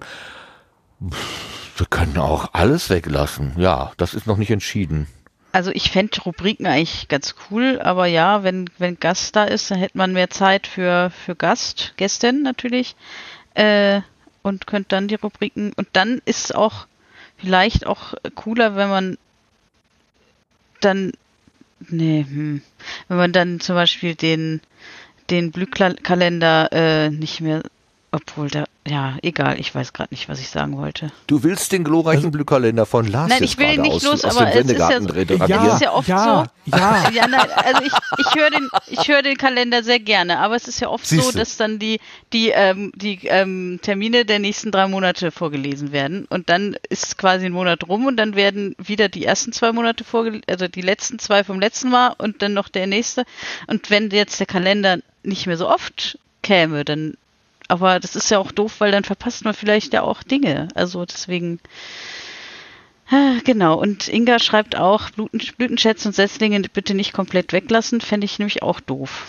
Speaker 1: Wir können auch alles weglassen. Ja, das ist noch nicht entschieden.
Speaker 3: Also ich fände Rubriken eigentlich ganz cool, aber ja, wenn, wenn Gast da ist, dann hätte man mehr Zeit für, für Gast, Gästin natürlich. Äh, und könnte dann die Rubriken. Und dann ist es auch vielleicht auch cooler, wenn man dann Nee, hm. Wenn man dann zum Beispiel den, den Blühkalender äh, nicht mehr, obwohl da, ja, egal, ich weiß gerade nicht, was ich sagen wollte.
Speaker 1: Du willst den glorreichen also, Blühkalender von Lars
Speaker 3: Nein, ich will ihn nicht aus, los, aus aber es ist ja, ja, es ist ja oft ja, so. Ja. [LAUGHS] ja nein, also ich, ich höre den, ich höre den Kalender sehr gerne, aber es ist ja oft Siehste. so, dass dann die, die, ähm, die ähm, Termine der nächsten drei Monate vorgelesen werden und dann ist quasi ein Monat rum und dann werden wieder die ersten zwei Monate vorgelesen, also die letzten zwei vom letzten Mal und dann noch der nächste. Und wenn jetzt der Kalender nicht mehr so oft käme, dann aber das ist ja auch doof, weil dann verpasst man vielleicht ja auch Dinge. Also deswegen. Genau, und Inga schreibt auch, Blüten, Blütenschätze und Setzlinge bitte nicht komplett weglassen, fände ich nämlich auch doof.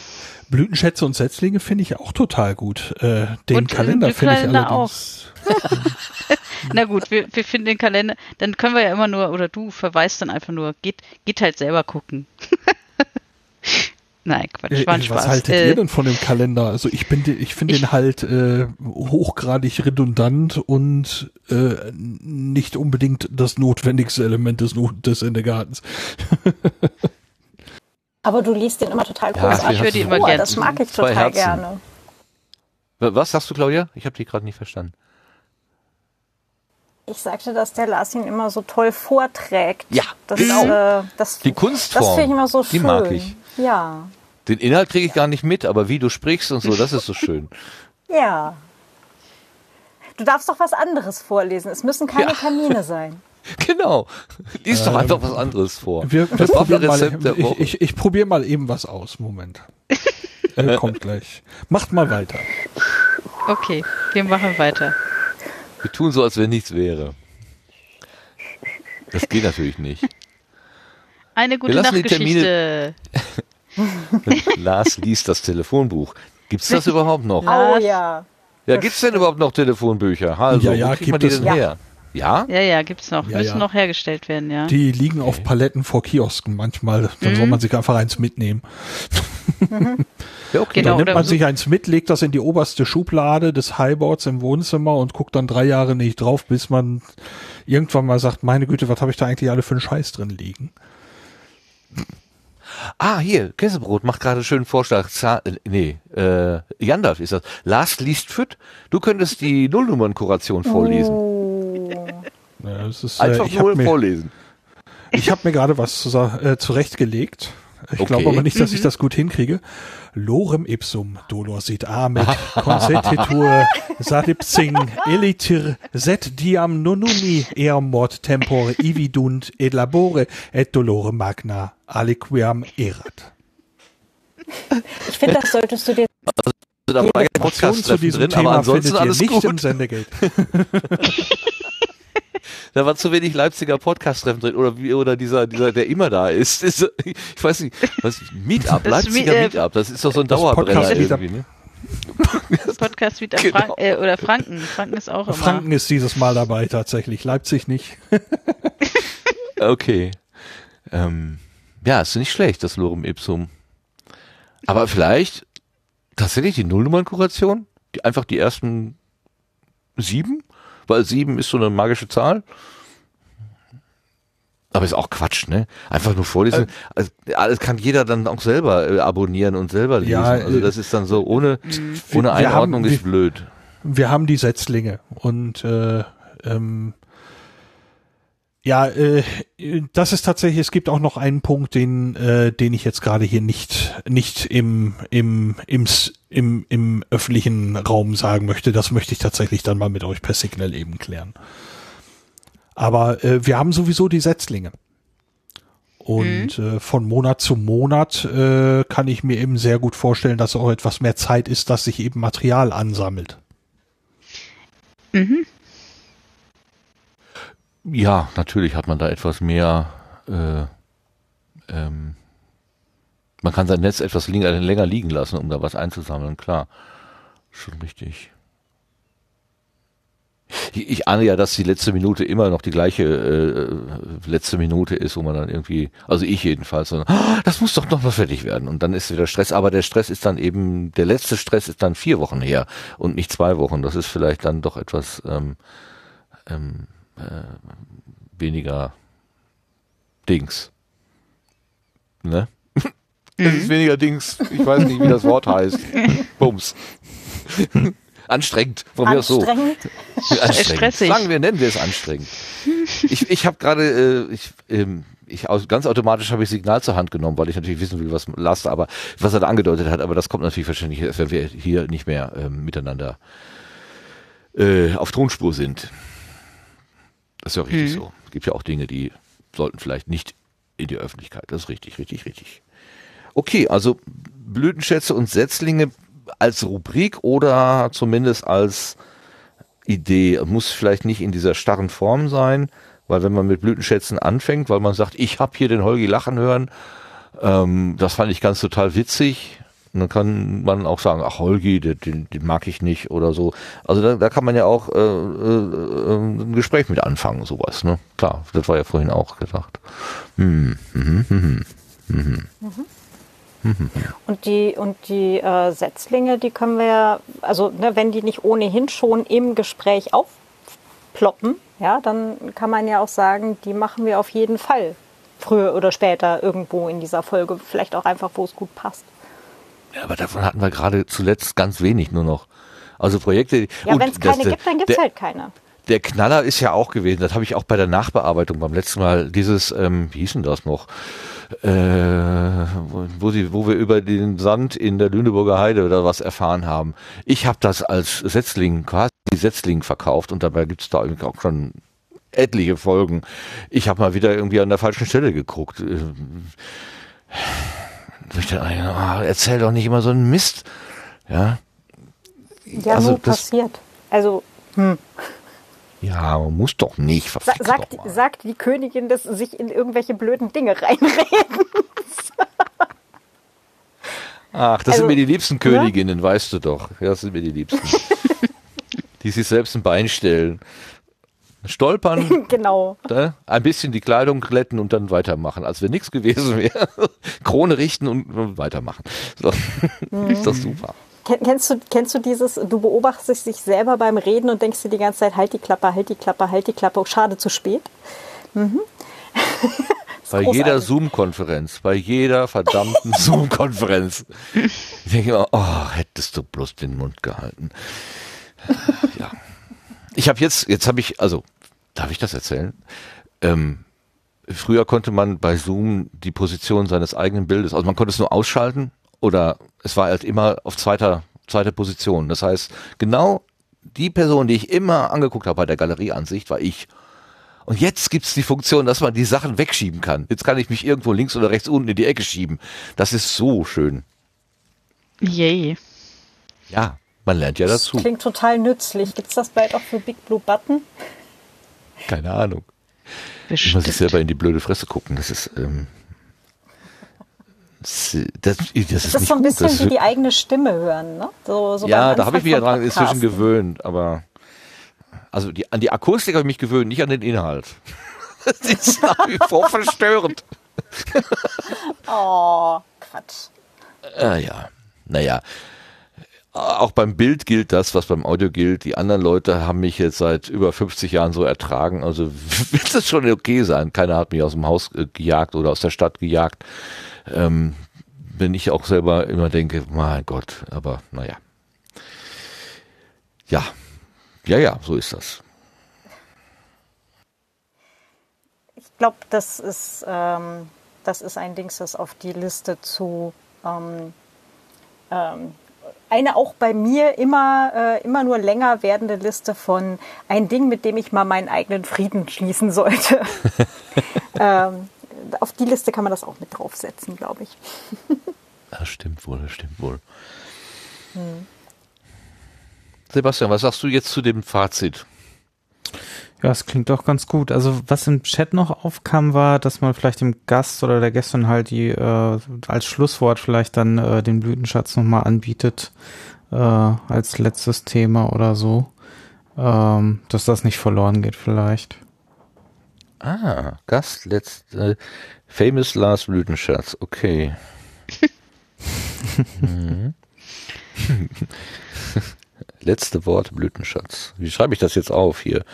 Speaker 4: Blütenschätze und Setzlinge finde ich auch total gut. Äh, den und Kalender finde ich allerdings. Auch. [LAUGHS]
Speaker 3: Na gut, wir, wir finden den Kalender, dann können wir ja immer nur, oder du verweist dann einfach nur, geht, geht halt selber gucken. [LAUGHS] Nein, Quatsch, äh, war ein
Speaker 4: Spaß. Was haltet äh, ihr denn von dem Kalender? Also ich bin, ich finde den halt äh, hochgradig redundant und äh, nicht unbedingt das notwendigste Element des, des Endegartens. [LAUGHS]
Speaker 2: Aber du liest den immer total großartig. Ja, ich höre die immer gerne. Das mag ich total Herzen. gerne.
Speaker 1: Was sagst du, Claudia? Ich habe die gerade nicht verstanden.
Speaker 2: Ich sagte, dass der Lars ihn immer so toll vorträgt.
Speaker 1: Ja,
Speaker 2: das, genau. Äh, das,
Speaker 1: die Kunstform.
Speaker 2: Das finde ich immer so schön.
Speaker 1: Die mag ich.
Speaker 2: Ja.
Speaker 1: Den Inhalt kriege ich gar nicht mit, aber wie du sprichst und so, das ist so schön. [LAUGHS]
Speaker 2: ja. Du darfst doch was anderes vorlesen. Es müssen keine ja. Termine [LAUGHS] sein.
Speaker 1: Genau. Lies doch ähm, einfach was anderes vor.
Speaker 4: Wir, wir das Rezept mal, ich, ich, ich probiere mal eben was aus. Moment. äh, [LAUGHS] kommt gleich. Macht mal weiter.
Speaker 3: Okay, wir machen weiter.
Speaker 1: Wir tun so, als wenn nichts wäre. Das geht natürlich nicht.
Speaker 3: Eine gute Nachtgeschichte. [LAUGHS]
Speaker 1: Lars liest das Telefonbuch. Gibt es das überhaupt noch?
Speaker 2: Oh ja.
Speaker 1: Ja, gibt es denn überhaupt noch Telefonbücher? Also,
Speaker 4: ja, ja, gibt es
Speaker 1: ja. her? Ja?
Speaker 3: Ja, ja, gibt's noch. Ja, Müssen ja. noch hergestellt werden, ja.
Speaker 4: Die liegen auf Paletten vor Kiosken manchmal. Dann mhm. soll man sich einfach eins mitnehmen. Mhm. [LAUGHS] ja, okay. Genau, dann nimmt man sich eins mit, legt das in die oberste Schublade des Highboards im Wohnzimmer und guckt dann drei Jahre nicht drauf, bis man irgendwann mal sagt, meine Güte, was habe ich da eigentlich alle für einen Scheiß drin liegen?
Speaker 1: Ah, hier, Käsebrot macht gerade einen schönen Vorschlag. Za äh, nee, äh, Jandalf ist das. Lars liest Füt. Du könntest die Nullnummernkuration vorlesen. Oh.
Speaker 4: Ja, das ist,
Speaker 1: äh, Einfach äh, nur vorlesen.
Speaker 4: Ich habe mir gerade was zu, äh, zurechtgelegt. Ich okay. glaube aber nicht, dass ich mhm. das gut hinkriege. Lorem ipsum dolor sit amec consentitur sadipsing elitir set diam nonumi eamort tempore ividunt et labore et dolore magna aliquiam erat.
Speaker 2: Ich finde, das solltest du dir also,
Speaker 1: da war Podcast zu diesem drin, Thema aber ansonsten alles
Speaker 4: nicht
Speaker 1: gut.
Speaker 4: im Sendegeld. [LAUGHS] [LAUGHS]
Speaker 1: da war zu wenig Leipziger Podcast-Treffen drin oder wie, oder dieser, dieser, der immer da ist. [LAUGHS] ist ich weiß nicht, was, Meetup, das Leipziger äh, Meetup, das ist doch so ein Dauerbrenner irgendwie, ne? [LAUGHS]
Speaker 3: Podcast wieder genau. Frank äh, oder Franken. Franken ist auch immer.
Speaker 4: Franken ist dieses Mal dabei tatsächlich, Leipzig nicht.
Speaker 1: okay. Ähm, ja, ist nicht schlecht, das Lorem Ipsum. Aber vielleicht tatsächlich die Nullnummernkuration? Die, einfach die ersten sieben? Weil sieben ist so eine magische Zahl. Aber ist auch Quatsch, ne? Einfach nur vorlesen. Äh, also, alles kann jeder dann auch selber äh, abonnieren und selber lesen. Ja, also äh, das ist dann so ohne, ohne Einordnung haben, ist wir, blöd.
Speaker 4: Wir haben die Setzlinge und äh, ähm, ja, äh, das ist tatsächlich, es gibt auch noch einen Punkt, den, äh, den ich jetzt gerade hier nicht, nicht im, im, im, im, im öffentlichen Raum sagen möchte. Das möchte ich tatsächlich dann mal mit euch per Signal eben klären. Aber äh, wir haben sowieso die Setzlinge. Und mhm. äh, von Monat zu Monat äh, kann ich mir eben sehr gut vorstellen, dass auch etwas mehr Zeit ist, dass sich eben Material ansammelt.
Speaker 1: Mhm. Ja, natürlich hat man da etwas mehr. Äh, ähm, man kann sein Netz etwas länger, länger liegen lassen, um da was einzusammeln, klar. Schon richtig. Ich ahne ja, dass die letzte Minute immer noch die gleiche äh, letzte Minute ist, wo man dann irgendwie, also ich jedenfalls, so, oh, das muss doch noch mal fertig werden. Und dann ist wieder Stress. Aber der Stress ist dann eben, der letzte Stress ist dann vier Wochen her und nicht zwei Wochen. Das ist vielleicht dann doch etwas ähm, ähm, äh, weniger Dings. Ne? [LAUGHS] Es ist weniger Dings. Ich weiß nicht, wie das Wort heißt. [LAUGHS] Bums. [LAUGHS] Anstrengend, von mir aus so. Anstrengend. Stressig. Sagen wir, nennen wir es anstrengend. Ich, ich habe gerade, äh, ich, ähm, ich aus, ganz automatisch habe ich Signal zur Hand genommen, weil ich natürlich wissen will, was Lars aber was er da angedeutet hat, aber das kommt natürlich wahrscheinlich, wenn wir hier nicht mehr ähm, miteinander äh, auf Tonspur sind. Das ist ja richtig mhm. so. Es gibt ja auch Dinge, die sollten vielleicht nicht in die Öffentlichkeit. Das ist richtig, richtig, richtig. Okay, also Blütenschätze und Setzlinge als Rubrik oder zumindest als Idee. Muss vielleicht nicht in dieser starren Form sein, weil wenn man mit Blütenschätzen anfängt, weil man sagt, ich habe hier den Holgi lachen hören, ähm, das fand ich ganz total witzig. Und dann kann man auch sagen, ach Holgi, den, den mag ich nicht oder so. Also da, da kann man ja auch äh, äh, ein Gespräch mit anfangen, sowas. Ne? Klar, das war ja vorhin auch gesagt. Hm, hm, hm, hm, hm. Mhm.
Speaker 2: Und die, und die äh, Setzlinge, die können wir, also ne, wenn die nicht ohnehin schon im Gespräch aufploppen, ja, dann kann man ja auch sagen, die machen wir auf jeden Fall früher oder später irgendwo in dieser Folge, vielleicht auch einfach, wo es gut passt.
Speaker 1: Ja, aber davon hatten wir gerade zuletzt ganz wenig nur noch. Also Projekte.
Speaker 2: Ja, wenn es keine gibt, dann gibt es halt keine.
Speaker 1: Der Knaller ist ja auch gewesen, das habe ich auch bei der Nachbearbeitung beim letzten Mal, dieses, ähm, wie hieß denn das noch? äh, wo, sie, wo wir über den Sand in der Lüneburger Heide oder was erfahren haben. Ich habe das als Setzling, quasi Setzling verkauft und dabei gibt es da auch schon etliche Folgen. Ich habe mal wieder irgendwie an der falschen Stelle geguckt. Ich dachte, oh, erzähl doch nicht immer so einen Mist. Ja,
Speaker 2: ja also, nur passiert. Also, hm.
Speaker 1: Ja, man muss doch nicht.
Speaker 2: Sa sagt, doch sagt die Königin des sich in irgendwelche blöden Dinge [LAUGHS] reinreden.
Speaker 1: Ach, das also, sind mir die liebsten Königinnen, ja? weißt du doch. Ja, das sind mir die liebsten. [LAUGHS] die sich selbst ein Bein stellen. Stolpern, [LAUGHS]
Speaker 2: genau.
Speaker 1: Da, ein bisschen die Kleidung glätten und dann weitermachen, als wenn nichts gewesen wäre. [LAUGHS] Krone richten und weitermachen. So. Mhm. Ist doch super.
Speaker 2: Kennst du, kennst du dieses, du beobachtest dich selber beim Reden und denkst dir die ganze Zeit, halt die Klappe, halt die Klappe, halt die Klappe, oh, schade, zu spät. Mhm. [LAUGHS]
Speaker 1: bei jeder Zoom-Konferenz, bei jeder verdammten Zoom-Konferenz. Ich denke immer, oh, hättest du bloß den Mund gehalten. ja. Ich habe jetzt, jetzt habe ich, also, darf ich das erzählen? Ähm, früher konnte man bei Zoom die Position seines eigenen Bildes, also man konnte es nur ausschalten oder es war halt immer auf zweiter, zweiter Position. Das heißt, genau die Person, die ich immer angeguckt habe bei der Galerieansicht, war ich. Und jetzt gibt's die Funktion, dass man die Sachen wegschieben kann. Jetzt kann ich mich irgendwo links oder rechts unten in die Ecke schieben. Das ist so schön.
Speaker 3: Yay.
Speaker 1: Ja, man lernt ja dazu.
Speaker 2: Das klingt total nützlich. Gibt's das bald auch für Big Blue Button?
Speaker 1: Keine Ahnung. Bestimmt. Ich muss sich selber in die blöde Fresse gucken. Das ist, ähm,
Speaker 2: das, das, das, ist, ist so ein bisschen wie die eigene Stimme hören, ne?
Speaker 1: So, so ja, da habe ich mich ja dran inzwischen gewöhnt, aber also die, an die Akustik habe ich mich gewöhnt, nicht an den Inhalt. [LAUGHS] Das ist nach wie vor verstörend. [LAUGHS]
Speaker 2: oh, Quatsch.
Speaker 1: Äh, ja, naja. Auch beim Bild gilt das, was beim Audio gilt. Die anderen Leute haben mich jetzt seit über 50 Jahren so ertragen. Also [LAUGHS] wird es schon okay sein. Keiner hat mich aus dem Haus äh, gejagt oder aus der Stadt gejagt. Ähm, wenn ich auch selber immer denke, mein Gott, aber naja. Ja, ja, ja, so ist das.
Speaker 2: Ich glaube, das ist, ähm, das ist ein Ding, das auf die Liste zu ähm, ähm, eine auch bei mir immer, äh, immer nur länger werdende Liste von ein Ding, mit dem ich mal meinen eigenen Frieden schließen sollte. [LAUGHS] ähm, auf die Liste kann man das auch mit draufsetzen, glaube ich. [LAUGHS]
Speaker 1: das stimmt wohl, das stimmt wohl. Hm. Sebastian, was sagst du jetzt zu dem Fazit?
Speaker 5: Ja, es klingt doch ganz gut. Also was im Chat noch aufkam, war, dass man vielleicht dem Gast oder der Gästin halt die äh, als Schlusswort vielleicht dann äh, den Blütenschatz nochmal anbietet äh, als letztes Thema oder so. Ähm, dass das nicht verloren geht vielleicht.
Speaker 1: Ah, Gast, letzt, äh, Famous Last Blütenschatz, okay. [LAUGHS] mhm. [LAUGHS] Letzte Wort Blütenschatz. Wie schreibe ich das jetzt auf hier?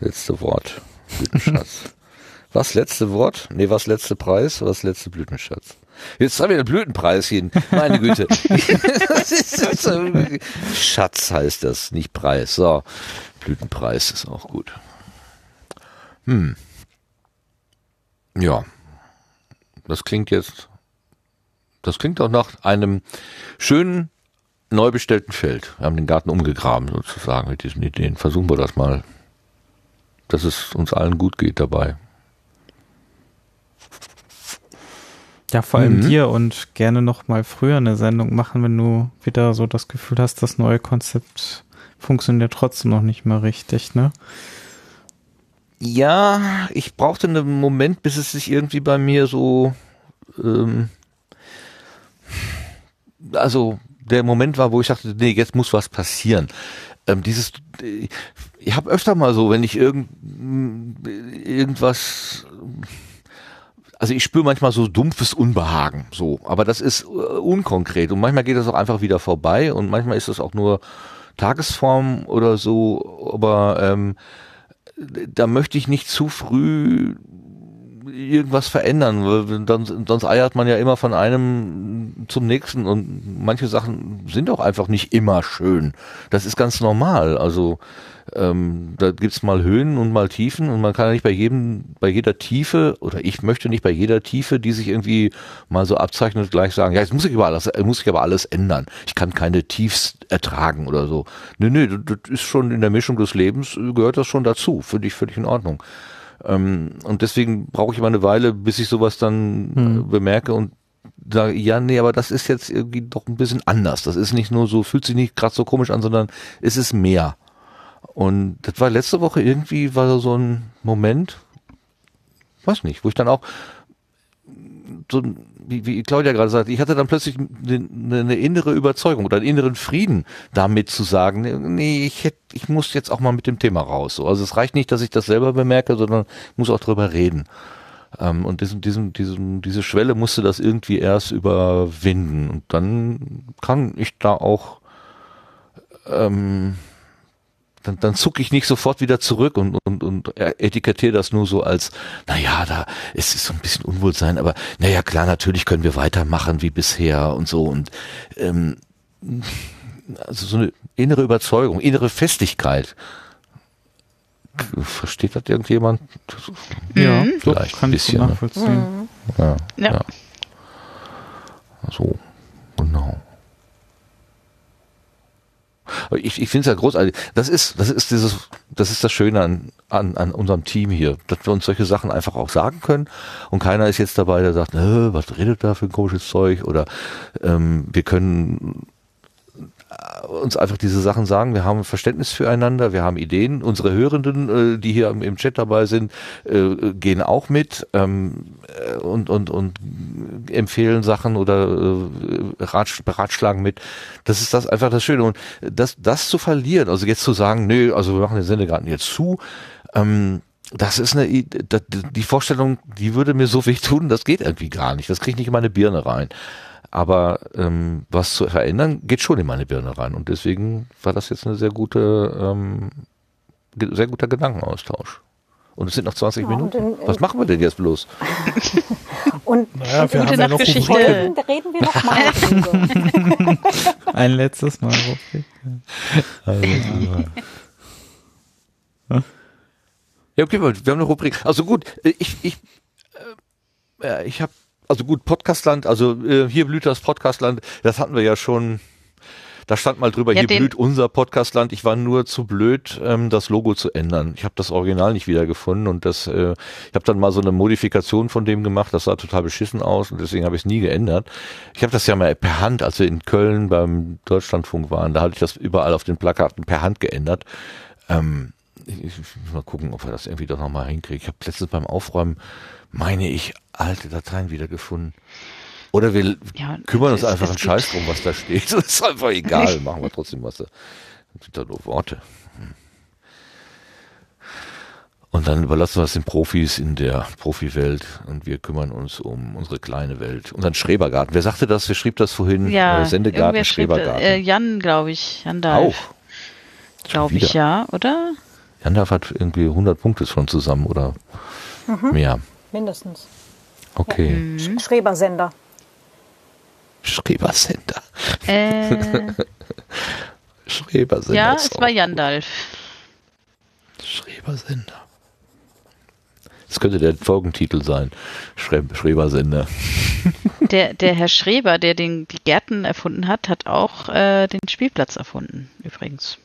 Speaker 1: Letzte Wort Blütenschatz. [LAUGHS] was letzte Wort? Nee, was letzte Preis? Was letzte Blütenschatz? Jetzt haben wir den Blütenpreis hier. Meine Güte. [LAUGHS] Schatz heißt das, nicht Preis. So, Blütenpreis ist auch gut. Hm. Ja. Das klingt jetzt, das klingt auch nach einem schönen neu bestellten Feld. Wir haben den Garten umgegraben sozusagen mit diesen Ideen. Versuchen wir das mal, dass es uns allen gut geht dabei.
Speaker 5: Ja, vor allem mhm. dir und gerne noch mal früher eine Sendung machen, wenn du wieder so das Gefühl hast, das neue Konzept funktioniert trotzdem noch nicht mal richtig, ne?
Speaker 1: Ja, ich brauchte einen Moment, bis es sich irgendwie bei mir so, ähm, also der Moment war, wo ich dachte, nee, jetzt muss was passieren. Ähm, dieses, ich habe öfter mal so, wenn ich irgend, irgendwas, also ich spüre manchmal so dumpfes Unbehagen, so, aber das ist äh, unkonkret. Und manchmal geht das auch einfach wieder vorbei. Und manchmal ist das auch nur Tagesform oder so, aber ähm, da möchte ich nicht zu früh irgendwas verändern, dann, sonst eiert man ja immer von einem zum nächsten und manche Sachen sind auch einfach nicht immer schön. Das ist ganz normal. Also ähm, da gibt's mal Höhen und mal Tiefen und man kann ja nicht bei jedem, bei jeder Tiefe oder ich möchte nicht bei jeder Tiefe, die sich irgendwie mal so abzeichnet, gleich sagen, ja, jetzt muss ich aber alles, muss ich aber alles ändern. Ich kann keine Tiefs ertragen oder so. Nö, nö, das ist schon in der Mischung des Lebens, gehört das schon dazu. Finde ich völlig in Ordnung. Ähm, und deswegen brauche ich immer eine Weile, bis ich sowas dann hm. bemerke und sage, ja, nee, aber das ist jetzt irgendwie doch ein bisschen anders. Das ist nicht nur so, fühlt sich nicht gerade so komisch an, sondern es ist mehr. Und das war letzte Woche irgendwie, war so ein Moment, weiß nicht, wo ich dann auch so, wie, wie Claudia gerade sagte, ich hatte dann plötzlich eine, eine innere Überzeugung oder einen inneren Frieden damit zu sagen, nee, ich hätte, ich muss jetzt auch mal mit dem Thema raus. So, also es reicht nicht, dass ich das selber bemerke, sondern muss auch drüber reden. Ähm, und diesen, diesen, diesen, diese Schwelle musste das irgendwie erst überwinden. Und dann kann ich da auch ähm, dann, dann zucke ich nicht sofort wieder zurück und, und, und etikettiere das nur so als, naja, da es ist so ein bisschen Unwohlsein, aber naja, klar, natürlich können wir weitermachen wie bisher und so. Und ähm, also so eine innere Überzeugung, innere Festigkeit. Versteht das irgendjemand?
Speaker 5: Ja, mhm. vielleicht ein bisschen. Ne? Mhm.
Speaker 1: Ja, ja. ja. So, genau. Ich, ich finde es ja großartig. Das ist, das ist dieses, das ist das Schöne an, an, an unserem Team hier, dass wir uns solche Sachen einfach auch sagen können und keiner ist jetzt dabei, der sagt, was redet da für ein komisches Zeug oder ähm, wir können uns einfach diese Sachen sagen. Wir haben Verständnis füreinander, wir haben Ideen. Unsere Hörenden, äh, die hier im, Chat dabei sind, äh, gehen auch mit ähm, und, und, und empfehlen Sachen oder beratschlagen mit. Das ist das einfach das Schöne. Und das, das zu verlieren, also jetzt zu sagen, nö, also wir machen den Sendegarten jetzt zu, ähm, das ist eine, die Vorstellung, die würde mir so weh tun, das geht irgendwie gar nicht. Das kriege ich nicht in meine Birne rein. Aber ähm, was zu verändern, geht schon in meine Birne rein. Und deswegen war das jetzt eine sehr gute, ähm, sehr guter Gedankenaustausch. Und es sind noch 20 ja, Minuten. In, in was machen wir denn jetzt bloß? [LAUGHS]
Speaker 2: und
Speaker 5: naja, wir
Speaker 2: gute Nachtgeschichte. Reden, reden wir noch mal [LAUGHS]
Speaker 5: Ein letztes Mal. Also,
Speaker 1: ja, okay, wir haben eine Rubrik. Also gut, ich, ich, äh, ich habe also gut, Podcastland, also äh, hier blüht das Podcastland, das hatten wir ja schon. Da stand mal drüber, ja, hier blüht unser Podcastland. Ich war nur zu blöd, ähm, das Logo zu ändern. Ich habe das Original nicht wiedergefunden und das, äh, ich habe dann mal so eine Modifikation von dem gemacht. Das sah total beschissen aus und deswegen habe ich es nie geändert. Ich habe das ja mal per Hand, als wir in Köln beim Deutschlandfunk waren, da hatte ich das überall auf den Plakaten per Hand geändert. Ähm, ich, ich muss mal gucken, ob wir das irgendwie doch nochmal hinkriegen. Ich habe letztens beim Aufräumen, meine ich, alte Dateien wiedergefunden. Oder wir ja, kümmern uns es, einfach einen Scheiß drum, was da steht. [LAUGHS] Das ist einfach egal. [LAUGHS] Machen wir trotzdem was da. Das sind da nur Worte. Hm. Und dann überlassen wir es den Profis in der Profiwelt und wir kümmern uns um unsere kleine Welt. Unseren Schrebergarten. Wer sagte das? Wer schrieb das vorhin?
Speaker 3: Ja, äh, Sendegarten, Schrebergarten. Schrieb, äh, Jan, glaube ich. Jan Auch. Glaube ich, ja, oder?
Speaker 1: Jan hat irgendwie 100 Punkte schon zusammen oder mhm. mehr.
Speaker 2: Mindestens.
Speaker 1: Okay. Ja. Mhm.
Speaker 2: Schrebersender.
Speaker 1: Schrebersender. Äh. [LAUGHS] Schrebersender.
Speaker 3: Ja, es war Jandalf.
Speaker 1: Schrebersender. Das könnte der Folgentitel sein. Schre Schrebersender. [LAUGHS]
Speaker 3: Der, der Herr Schreber, der den, die Gärten erfunden hat, hat auch äh, den Spielplatz erfunden, übrigens.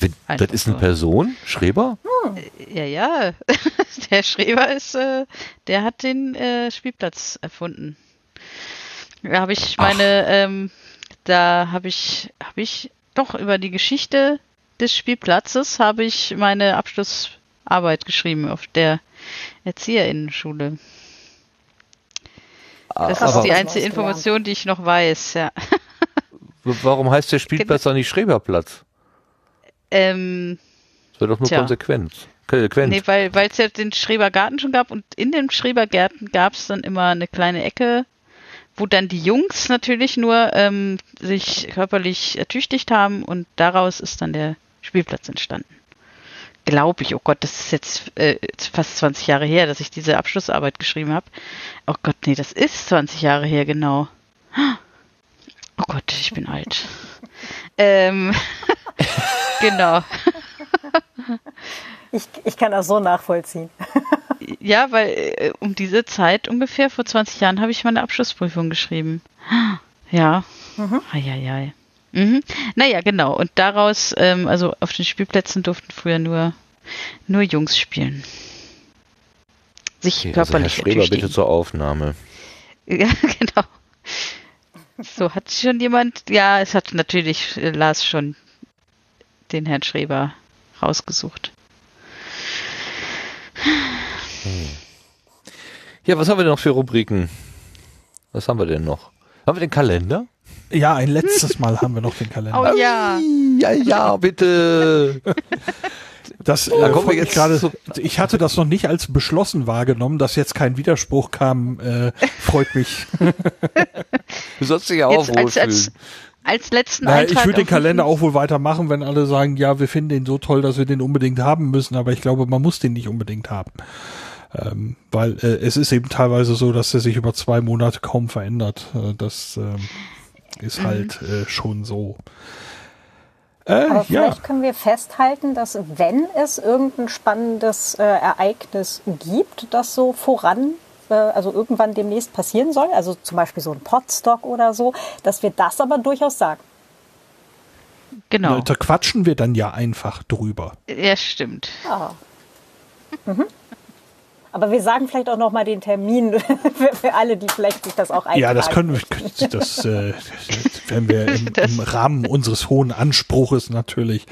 Speaker 3: So.
Speaker 1: Das ist eine Person? Schreber?
Speaker 3: Hm. Ja, ja. [LAUGHS] Der Schreber ist, äh, der hat den äh, Spielplatz erfunden. Da habe ich meine, ähm, da habe ich, habe ich doch über die Geschichte des Spielplatzes habe ich meine Abschlussarbeit geschrieben auf der Erzieherinnenschule. Das Aber ist die einzige Information, die ich noch weiß, ja.
Speaker 1: Warum heißt der Spielplatz dann nicht Schreberplatz?
Speaker 3: Ähm,
Speaker 1: das wäre doch nur tja. Konsequenz.
Speaker 3: Konsequent. Nee, weil es ja den Schrebergarten schon gab und in dem Schrebergarten gab es dann immer eine kleine Ecke, wo dann die Jungs natürlich nur ähm, sich körperlich ertüchtigt haben und daraus ist dann der Spielplatz entstanden. Glaube ich, oh Gott, das ist jetzt äh, fast 20 Jahre her, dass ich diese Abschlussarbeit geschrieben habe. Oh Gott, nee, das ist 20 Jahre her, genau. Oh Gott, ich bin alt. [LAUGHS] ähm, [LAUGHS] genau. [LAUGHS]
Speaker 2: Ich, ich kann das so nachvollziehen.
Speaker 3: ja, weil äh, um diese Zeit ungefähr, vor 20 Jahren, habe ich meine Abschlussprüfung geschrieben. Ja. Mhm. Eieiei. Mhm. Naja, genau. Und daraus, ähm, also auf den Spielplätzen durften früher nur, nur Jungs spielen. Sich okay, körperlich
Speaker 1: also Herr Schreber, bitte zur Aufnahme. [LAUGHS]
Speaker 3: Ja, genau. So, hat schon jemand, ja, es hat natürlich äh, Lars schon den Herrn Schreber rausgesucht.
Speaker 1: Hm. Ja, was haben wir denn noch für Rubriken? Was haben wir denn noch? Haben wir den Kalender?
Speaker 4: Ja, ein letztes Mal haben wir noch den Kalender.
Speaker 3: Oh ja.
Speaker 1: Ja, ja, bitte.
Speaker 4: Das äh, da ich gerade. Ich hatte das noch nicht als beschlossen wahrgenommen, dass jetzt kein Widerspruch kam. Äh, freut mich. [LAUGHS]
Speaker 1: du sollst dich ja auch wohlfühlen. Als, als,
Speaker 3: als letzten
Speaker 4: naja, Eintrag Ich würde den Kalender auch wohl weitermachen, wenn alle sagen, ja, wir finden den so toll, dass wir den unbedingt haben müssen, aber ich glaube, man muss den nicht unbedingt haben. Ähm, weil äh, es ist eben teilweise so, dass er sich über zwei Monate kaum verändert. Äh, das äh, ist mhm. halt äh, schon so.
Speaker 2: Äh, aber vielleicht ja. können wir festhalten, dass wenn es irgendein spannendes äh, Ereignis gibt, das so voran äh, also irgendwann demnächst passieren soll, also zum Beispiel so ein Podstock oder so, dass wir das aber durchaus sagen.
Speaker 3: Genau.
Speaker 4: Da quatschen wir dann ja einfach drüber.
Speaker 3: Ja, stimmt.
Speaker 2: Ja. Mhm. Aber wir sagen vielleicht auch noch mal den Termin [LAUGHS] für, für, alle, die vielleicht sich das auch eintragen.
Speaker 4: Ja, das können wir. Das, äh, Wenn wir im, [LAUGHS] im Rahmen unseres hohen Anspruches natürlich.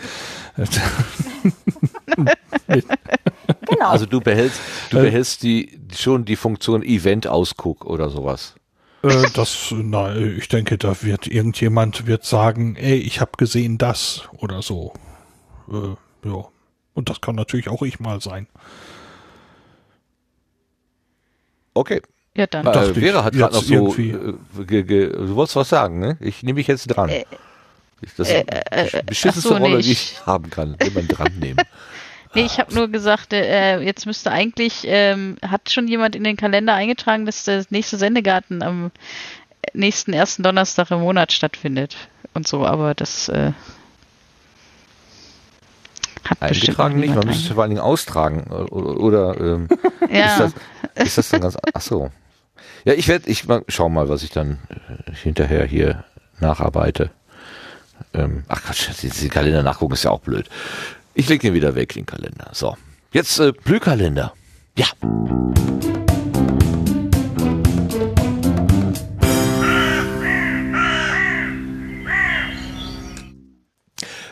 Speaker 1: Genau. Also du behältst, du äh, behältst die schon die Funktion Event-Ausguck oder sowas.
Speaker 4: Äh, das, na, ich denke, da wird irgendjemand wird sagen, ey, ich habe gesehen das oder so. Äh, ja. Und das kann natürlich auch ich mal sein.
Speaker 1: Okay.
Speaker 3: Ja, dann.
Speaker 1: Äh, Vera hat gerade noch so, äh, du wolltest was sagen, ne? Ich nehme mich jetzt dran. Äh, das ist äh, die beschissenste so, Rolle, die ich haben kann, jemand dran nehmen. [LAUGHS]
Speaker 3: Nee, ich habe nur gesagt, äh, jetzt müsste eigentlich, ähm, hat schon jemand in den Kalender eingetragen, dass der nächste Sendegarten am nächsten ersten Donnerstag im Monat stattfindet und so, aber das äh,
Speaker 1: hat Eingetragen nicht, man müsste es vor allen Dingen austragen oder, oder ähm, [LAUGHS] ja. ist, das, ist das dann ganz, ach so. Ja, ich werde, ich schau mal, was ich dann äh, hinterher hier nacharbeite. Ähm, ach Quatsch, den Kalender nachgucken ist ja auch blöd. Ich leg den wieder weg, den Kalender. So. Jetzt äh, Blühkalender. Ja.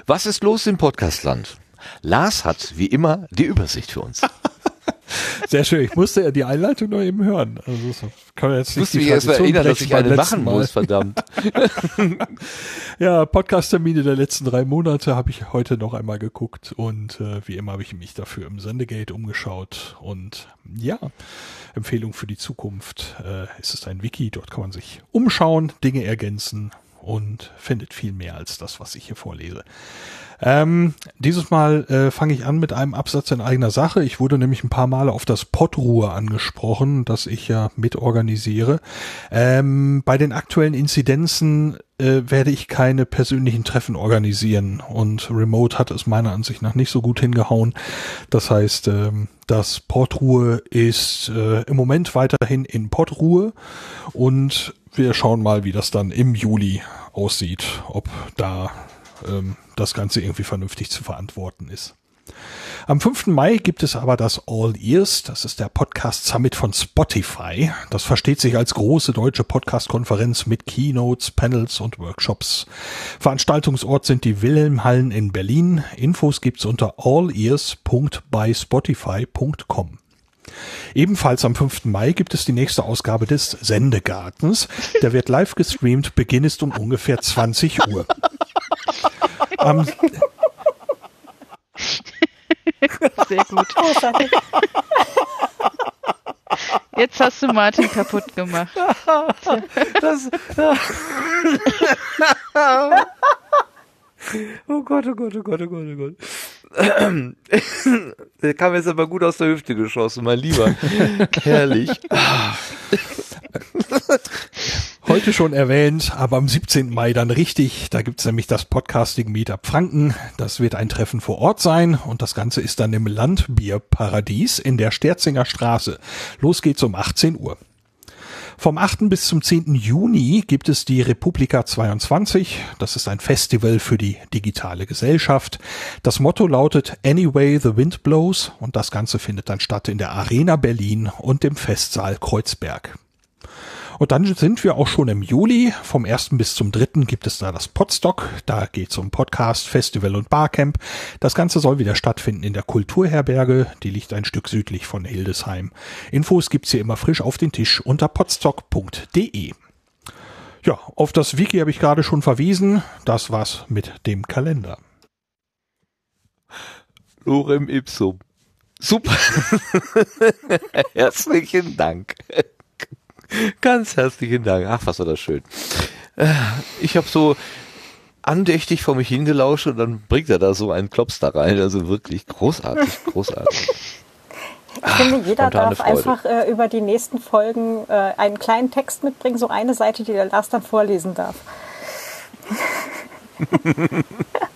Speaker 1: Was ist los im Podcastland? Lars hat wie immer die Übersicht für uns. [LAUGHS]
Speaker 4: Sehr schön. Ich musste ja die Einleitung noch eben hören. Also das kann man jetzt nicht
Speaker 1: ich erst mal erinnern, dass ich eine machen Mal. muss, verdammt. [LAUGHS]
Speaker 4: ja, Podcast-Termine der letzten drei Monate habe ich heute noch einmal geguckt und äh, wie immer habe ich mich dafür im Sendegate umgeschaut und ja, Empfehlung für die Zukunft äh, ist es ein Wiki, dort kann man sich umschauen, Dinge ergänzen und findet viel mehr als das, was ich hier vorlese. Ähm, dieses Mal äh, fange ich an mit einem Absatz in eigener Sache. Ich wurde nämlich ein paar Male auf das Podruhe angesprochen, das ich ja mitorganisiere. Ähm, bei den aktuellen Inzidenzen äh, werde ich keine persönlichen Treffen organisieren und Remote hat es meiner Ansicht nach nicht so gut hingehauen. Das heißt, ähm, das Portruhe ist äh, im Moment weiterhin in Portruhe und wir schauen mal, wie das dann im Juli aussieht, ob da ähm, das Ganze irgendwie vernünftig zu verantworten ist. Am 5. Mai gibt es aber das All Ears, das ist der Podcast Summit von Spotify. Das versteht sich als große deutsche Podcast-Konferenz mit Keynotes, Panels und Workshops. Veranstaltungsort sind die Wilhelmhallen in Berlin. Infos gibt's unter allears.byspotify.com. Ebenfalls am 5. Mai gibt es die nächste Ausgabe des Sendegartens. Der wird live gestreamt, Beginn ist um ungefähr 20 Uhr. Um, [LAUGHS]
Speaker 3: Sehr gut. Jetzt hast du Martin kaputt gemacht. Das, [LAUGHS]
Speaker 1: oh Gott, oh Gott, oh Gott, oh Gott, oh Gott. Der kam jetzt aber gut aus der Hüfte geschossen, mein Lieber. [LAUGHS] Herrlich.
Speaker 4: Heute schon erwähnt, aber am 17. Mai dann richtig. Da gibt's nämlich das Podcasting Meetup Franken. Das wird ein Treffen vor Ort sein und das Ganze ist dann im Landbierparadies in der Sterzinger Straße. Los geht's um 18 Uhr. Vom 8. bis zum 10. Juni gibt es die Republika 22. Das ist ein Festival für die digitale Gesellschaft. Das Motto lautet Anyway the Wind Blows und das Ganze findet dann statt in der Arena Berlin und dem Festsaal Kreuzberg. Und dann sind wir auch schon im Juli. Vom 1. bis zum 3. gibt es da das Podstock. Da geht es um Podcast, Festival und Barcamp. Das Ganze soll wieder stattfinden in der Kulturherberge. Die liegt ein Stück südlich von Hildesheim. Infos gibt's hier immer frisch auf den Tisch unter podstock.de. Ja, auf das Wiki habe ich gerade schon verwiesen. Das war's mit dem Kalender.
Speaker 1: Lorem ipsum. Super. [LAUGHS] Herzlichen Dank. [LAUGHS] Ganz herzlichen Dank. Ach, was war das schön. Äh, ich habe so andächtig vor mich hingelauscht und dann bringt er da so einen Klops da rein. Also wirklich großartig, [LAUGHS] großartig.
Speaker 2: Ich finde, jeder darf Freude. einfach äh, über die nächsten Folgen äh, einen kleinen Text mitbringen, so eine Seite, die der Lars dann vorlesen darf. [LAUGHS]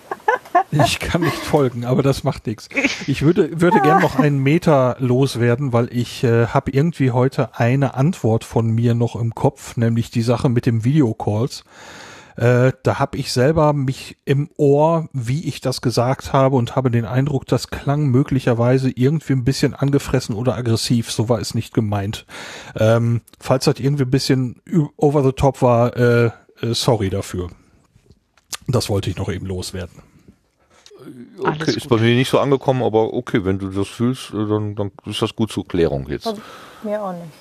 Speaker 4: Ich kann nicht folgen, aber das macht nichts. Ich würde, würde gern noch einen Meter loswerden, weil ich äh, habe irgendwie heute eine Antwort von mir noch im Kopf, nämlich die Sache mit dem Videocalls. Äh, da habe ich selber mich im Ohr, wie ich das gesagt habe und habe den Eindruck, das klang möglicherweise irgendwie ein bisschen angefressen oder aggressiv. So war es nicht gemeint. Ähm, falls das irgendwie ein bisschen over the top war, äh, äh sorry dafür. Das wollte ich noch eben loswerden.
Speaker 1: Okay, ist bei mir nicht so angekommen, aber okay, wenn du das fühlst, dann, dann ist das gut zur Klärung jetzt. Also,
Speaker 2: mir auch nicht.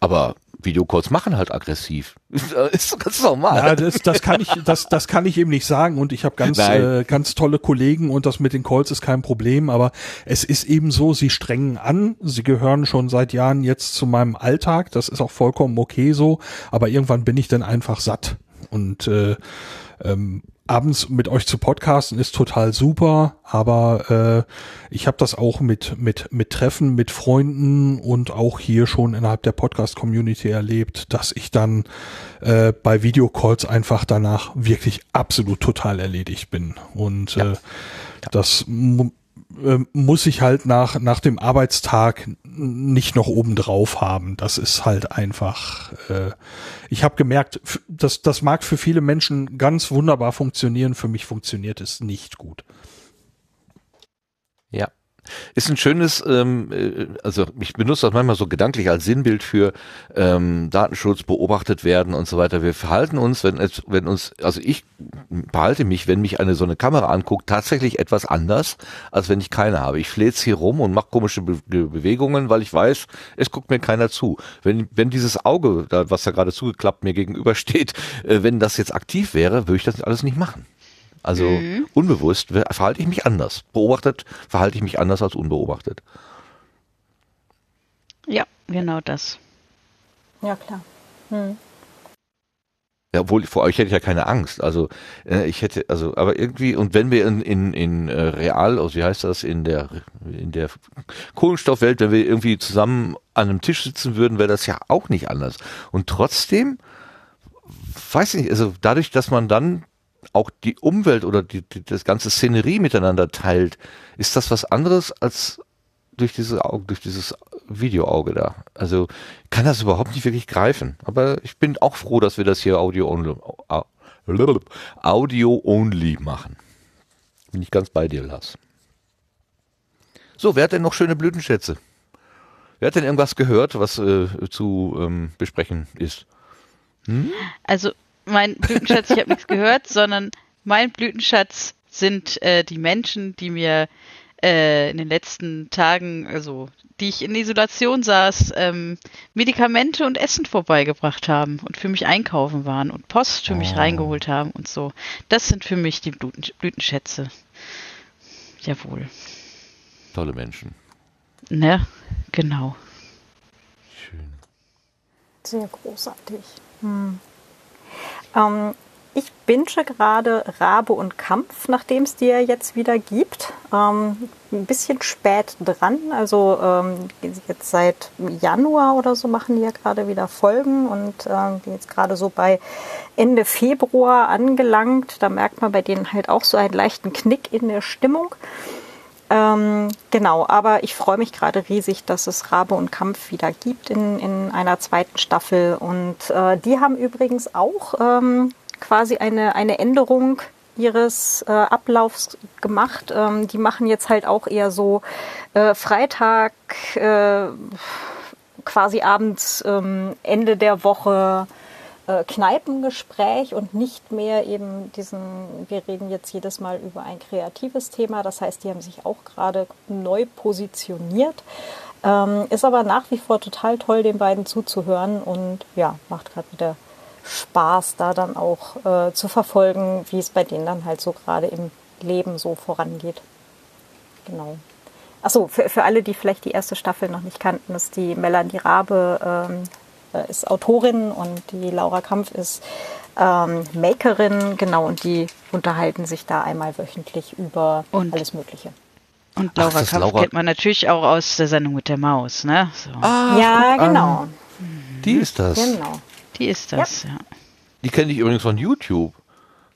Speaker 1: Aber Videocalls machen halt aggressiv. [LAUGHS] ist ganz normal.
Speaker 4: Ja, das, das kann ich, das, das kann ich eben nicht sagen und ich habe ganz, äh, ganz tolle Kollegen und das mit den Calls ist kein Problem, aber es ist eben so, sie strengen an, sie gehören schon seit Jahren jetzt zu meinem Alltag, das ist auch vollkommen okay so, aber irgendwann bin ich dann einfach satt und äh, ähm, abends mit euch zu podcasten ist total super, aber äh, ich habe das auch mit mit mit Treffen mit Freunden und auch hier schon innerhalb der Podcast Community erlebt, dass ich dann äh, bei Videocalls einfach danach wirklich absolut total erledigt bin und ja. äh, das äh, muss ich halt nach, nach dem Arbeitstag nicht noch oben drauf haben. Das ist halt einfach, äh, ich habe gemerkt, das, das mag für viele Menschen ganz wunderbar funktionieren, für mich funktioniert es nicht gut.
Speaker 1: Ja. Ist ein schönes, ähm, äh, also ich benutze das manchmal so gedanklich als Sinnbild für ähm, Datenschutz, beobachtet werden und so weiter. Wir verhalten uns, wenn es, wenn uns, also ich behalte mich, wenn mich eine so eine Kamera anguckt, tatsächlich etwas anders, als wenn ich keine habe. Ich fläze hier rum und mache komische Be Bewegungen, weil ich weiß, es guckt mir keiner zu. Wenn, wenn dieses Auge, da, was da gerade zugeklappt mir gegenübersteht, [LAUGHS] äh, wenn das jetzt aktiv wäre, würde ich das alles nicht machen. Also mhm. unbewusst verhalte ich mich anders. Beobachtet verhalte ich mich anders als unbeobachtet.
Speaker 3: Ja, genau das.
Speaker 2: Ja, klar. Hm.
Speaker 1: Ja, obwohl vor euch hätte ich ja keine Angst. Also äh, ich hätte, also, aber irgendwie, und wenn wir in, in, in äh, real, also wie heißt das, in der in der Kohlenstoffwelt, wenn wir irgendwie zusammen an einem Tisch sitzen würden, wäre das ja auch nicht anders. Und trotzdem, weiß ich nicht, also dadurch, dass man dann auch die Umwelt oder die, die, das ganze Szenerie miteinander teilt, ist das was anderes als durch diese Auge, durch dieses Videoauge da. Also kann das überhaupt nicht wirklich greifen. Aber ich bin auch froh, dass wir das hier Audio only, Audio only machen. Bin ich ganz bei dir, Lars. So, wer hat denn noch schöne Blütenschätze? Wer hat denn irgendwas gehört, was äh, zu ähm, besprechen ist?
Speaker 3: Hm? Also mein Blütenschatz, ich habe nichts gehört, sondern mein Blütenschatz sind äh, die Menschen, die mir äh, in den letzten Tagen, also die ich in Isolation saß, ähm, Medikamente und Essen vorbeigebracht haben und für mich einkaufen waren und Post für mich oh. reingeholt haben und so. Das sind für mich die Blüten Blütenschätze. Jawohl.
Speaker 1: Tolle Menschen.
Speaker 3: Ne, genau.
Speaker 2: Schön. Sehr großartig. Hm. Ähm, ich binge gerade Rabe und Kampf, nachdem es dir jetzt wieder gibt. Ähm, ein bisschen spät dran. Also ähm, jetzt seit Januar oder so machen die ja gerade wieder Folgen und äh, jetzt gerade so bei Ende Februar angelangt. Da merkt man bei denen halt auch so einen leichten Knick in der Stimmung. Ähm, genau, aber ich freue mich gerade riesig, dass es Rabe und Kampf wieder gibt in, in einer zweiten Staffel. Und äh, die haben übrigens auch ähm, quasi eine, eine Änderung ihres äh, Ablaufs gemacht. Ähm, die machen jetzt halt auch eher so äh, Freitag, äh, quasi abends, ähm, Ende der Woche äh, Kneipengespräch und nicht mehr eben diesen, wir reden jetzt jedes Mal über ein kreatives Thema. Das heißt, die haben sich auch gerade neu positioniert. Ähm, ist aber nach wie vor total toll, den beiden zuzuhören und ja, macht gerade wieder Spaß, da dann auch äh, zu verfolgen, wie es bei denen dann halt so gerade im Leben so vorangeht. Genau. Achso, für, für alle, die vielleicht die erste Staffel noch nicht kannten, ist die Melanie Rabe ähm, äh, ist Autorin und die Laura Kampf ist ähm, Makerin, genau, und die unterhalten sich da einmal wöchentlich über und, alles Mögliche.
Speaker 3: Und Laura Ach, Kampf Laura? kennt man natürlich auch aus der Sendung mit der Maus, ne?
Speaker 2: So. Ah, ja, genau.
Speaker 1: Die ist das.
Speaker 3: Genau. Die ist das, ja. ja.
Speaker 1: Die kenne ich übrigens von YouTube.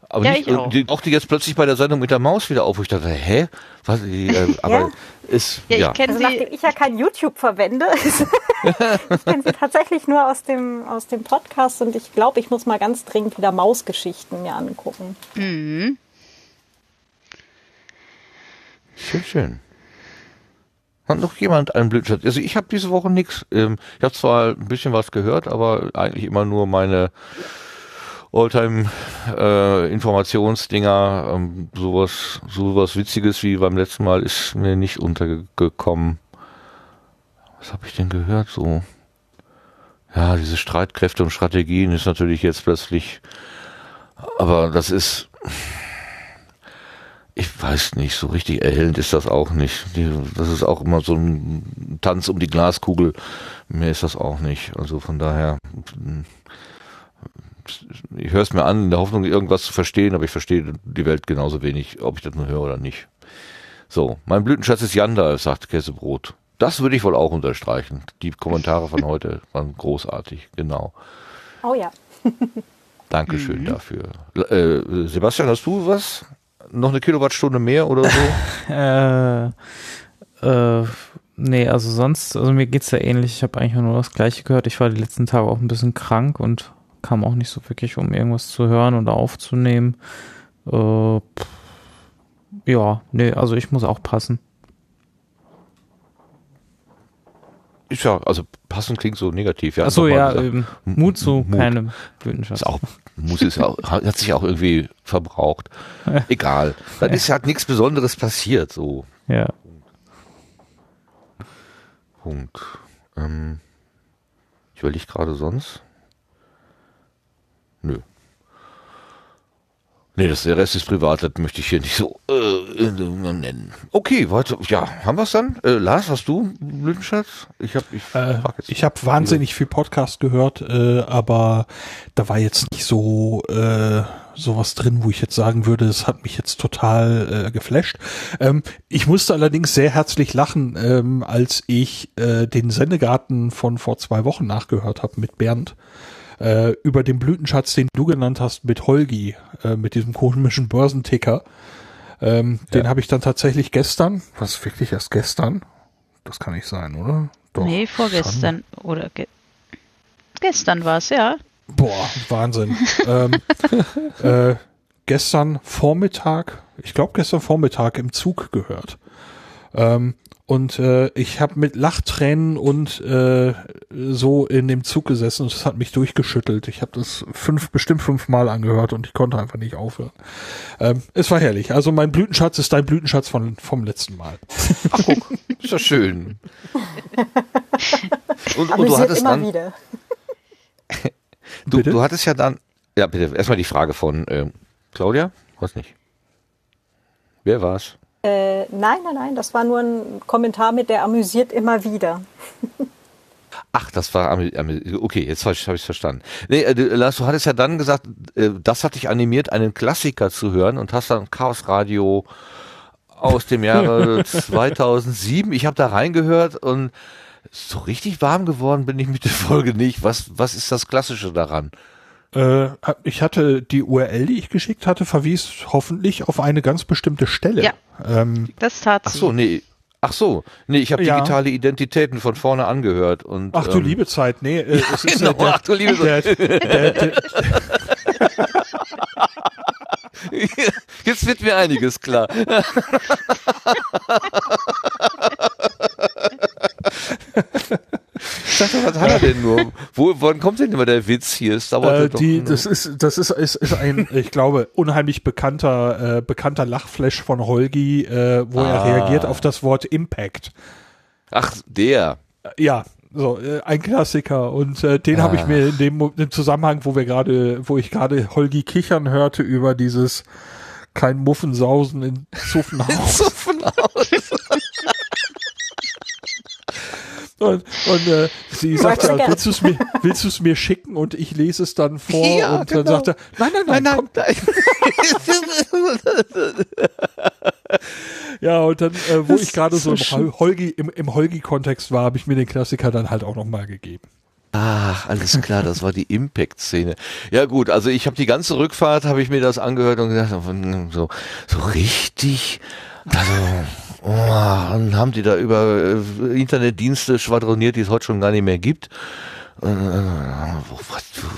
Speaker 1: Aber ja, nicht, auch. Die, auch die jetzt plötzlich bei der Sendung mit der Maus wieder auf. wo Ich dachte, hä? Was, äh, [LAUGHS] aber ja. ist,
Speaker 2: ja. ja. Ich kenne also, nachdem ich ja kein YouTube verwende, [LAUGHS] ich kenne sie tatsächlich nur aus dem, aus dem Podcast und ich glaube, ich muss mal ganz dringend wieder Mausgeschichten mir angucken. Mhm.
Speaker 1: Schön, schön. Hat noch jemand einen Blütenschatz? Also ich habe diese Woche nichts. Ähm, ich habe zwar ein bisschen was gehört, aber eigentlich immer nur meine Alltime-Informationsdinger, äh, ähm, sowas, sowas Witziges wie beim letzten Mal ist mir nicht untergekommen. Was habe ich denn gehört? So, ja, diese Streitkräfte und Strategien ist natürlich jetzt plötzlich, aber das ist, ich weiß nicht, so richtig erhellend ist das auch nicht. das ist auch immer so ein Tanz um die Glaskugel. Mehr ist das auch nicht. Also von daher, ich höre es mir an, in der Hoffnung, irgendwas zu verstehen, aber ich verstehe die Welt genauso wenig, ob ich das nur höre oder nicht. So, mein Blütenschatz ist Janda, sagt Käsebrot. Das würde ich wohl auch unterstreichen. Die Kommentare von heute waren großartig, genau.
Speaker 2: Oh ja. [LAUGHS]
Speaker 1: Dankeschön mhm. dafür. Äh, Sebastian, hast du was? Noch eine Kilowattstunde mehr oder so? [LAUGHS]
Speaker 5: äh, äh, nee, also sonst, also mir geht's ja ähnlich. Ich habe eigentlich nur das Gleiche gehört. Ich war die letzten Tage auch ein bisschen krank und kam auch nicht so wirklich, um irgendwas zu hören oder aufzunehmen. Äh, ja, nee, also ich muss auch passen.
Speaker 1: Ist ja, also passend klingt so negativ.
Speaker 5: Ja, Achso, ja, ähm, Mut zu Mut. keinem Blütenschatz.
Speaker 1: Ist auch, muss ist auch, [LAUGHS] hat sich auch irgendwie verbraucht. [LAUGHS] Egal. Dann ist halt nichts Besonderes passiert, so.
Speaker 5: Ja.
Speaker 1: Punkt. Ähm, ich überlege gerade sonst. Nö. Nee, das, der Rest ist privat, das möchte ich hier nicht so äh, nennen. Okay, weiter. Ja, haben wir es dann? Äh, Lars, hast du Blütenschatz?
Speaker 4: Ich habe ich, äh, ich hab wahnsinnig viel Podcast gehört, äh, aber da war jetzt nicht so äh, sowas drin, wo ich jetzt sagen würde, es hat mich jetzt total äh, geflasht. Ähm, ich musste allerdings sehr herzlich lachen, ähm, als ich äh, den Sendegarten von vor zwei Wochen nachgehört habe mit Bernd äh, über den Blütenschatz, den du genannt hast, mit Holgi, äh, mit diesem komischen Börsenticker. Ähm, ja. Den habe ich dann tatsächlich gestern, was wirklich erst gestern? Das kann nicht sein, oder?
Speaker 3: Doch, nee, vorgestern oder ge gestern war es, ja.
Speaker 4: Boah, Wahnsinn. [LAUGHS] ähm, äh, gestern Vormittag, ich glaube gestern Vormittag im Zug gehört. Ähm, und äh, ich habe mit Lachtränen und äh, so in dem Zug gesessen und es hat mich durchgeschüttelt. Ich habe das fünf, bestimmt fünfmal angehört und ich konnte einfach nicht aufhören. Ähm, es war herrlich. Also mein Blütenschatz ist dein Blütenschatz von, vom letzten Mal.
Speaker 1: Ach guck, ist ja schön. [LAUGHS]
Speaker 2: und, und du hattest dann.
Speaker 1: du, du hattest ja dann. Ja, bitte, erstmal die Frage von äh, Claudia. Was nicht? Wer war's?
Speaker 2: Äh, nein, nein, nein, das war nur ein Kommentar mit der amüsiert immer wieder.
Speaker 1: Ach, das war okay, jetzt habe ich es verstanden. Nee, äh, Lars, du hattest ja dann gesagt, äh, das hat dich animiert, einen Klassiker zu hören und hast dann Chaos Radio aus dem Jahre [LAUGHS] 2007. Ich habe da reingehört und so richtig warm geworden bin ich mit der Folge nicht. Was, was ist das Klassische daran?
Speaker 4: Äh, ich hatte die URL, die ich geschickt hatte, verwies hoffentlich auf eine ganz bestimmte Stelle. Ja,
Speaker 3: ähm, das tat
Speaker 1: sie. Ach so, nee. Ach so, nee, ich habe ja. digitale Identitäten von vorne angehört und.
Speaker 4: Ach du ähm, liebe Zeit, nee, äh, [LAUGHS] ja,
Speaker 1: es ist genau, der, ach du liebe Zeit. [LAUGHS] [LAUGHS] Jetzt wird mir einiges klar. Ich dachte, was hat er denn nur? Wo, wann kommt denn immer der Witz hier? Es
Speaker 4: dauert äh, die, das ist, das ist, ist, ist ein, ich glaube, unheimlich bekannter, äh, bekannter Lachflash von Holgi, äh, wo ah. er reagiert auf das Wort Impact.
Speaker 1: Ach, der.
Speaker 4: Ja, so äh, ein Klassiker und äh, den ah. habe ich mir in dem, im Zusammenhang, wo wir gerade, wo ich gerade Holgi kichern hörte über dieses kein Muffensausen in [LAUGHS] Zuffenhaus. In Zuffenhaus. [LAUGHS] Und, und äh, sie sagt, ja, willst du es mir, willst du es mir schicken und ich lese es dann vor ja, und genau. dann sagt er, nein, nein, nein, nein, nein. ja, und dann, äh, wo das ich gerade so, so im Holgi, im, im Holgi-Kontext war, habe ich mir den Klassiker dann halt auch nochmal gegeben.
Speaker 1: Ach, alles klar, das war die Impact-Szene. Ja gut, also ich habe die ganze Rückfahrt, habe ich mir das angehört und gedacht, so, so richtig, also Oh, und haben die da über äh, Internetdienste schwadroniert, die es heute schon gar nicht mehr gibt. Äh, wo,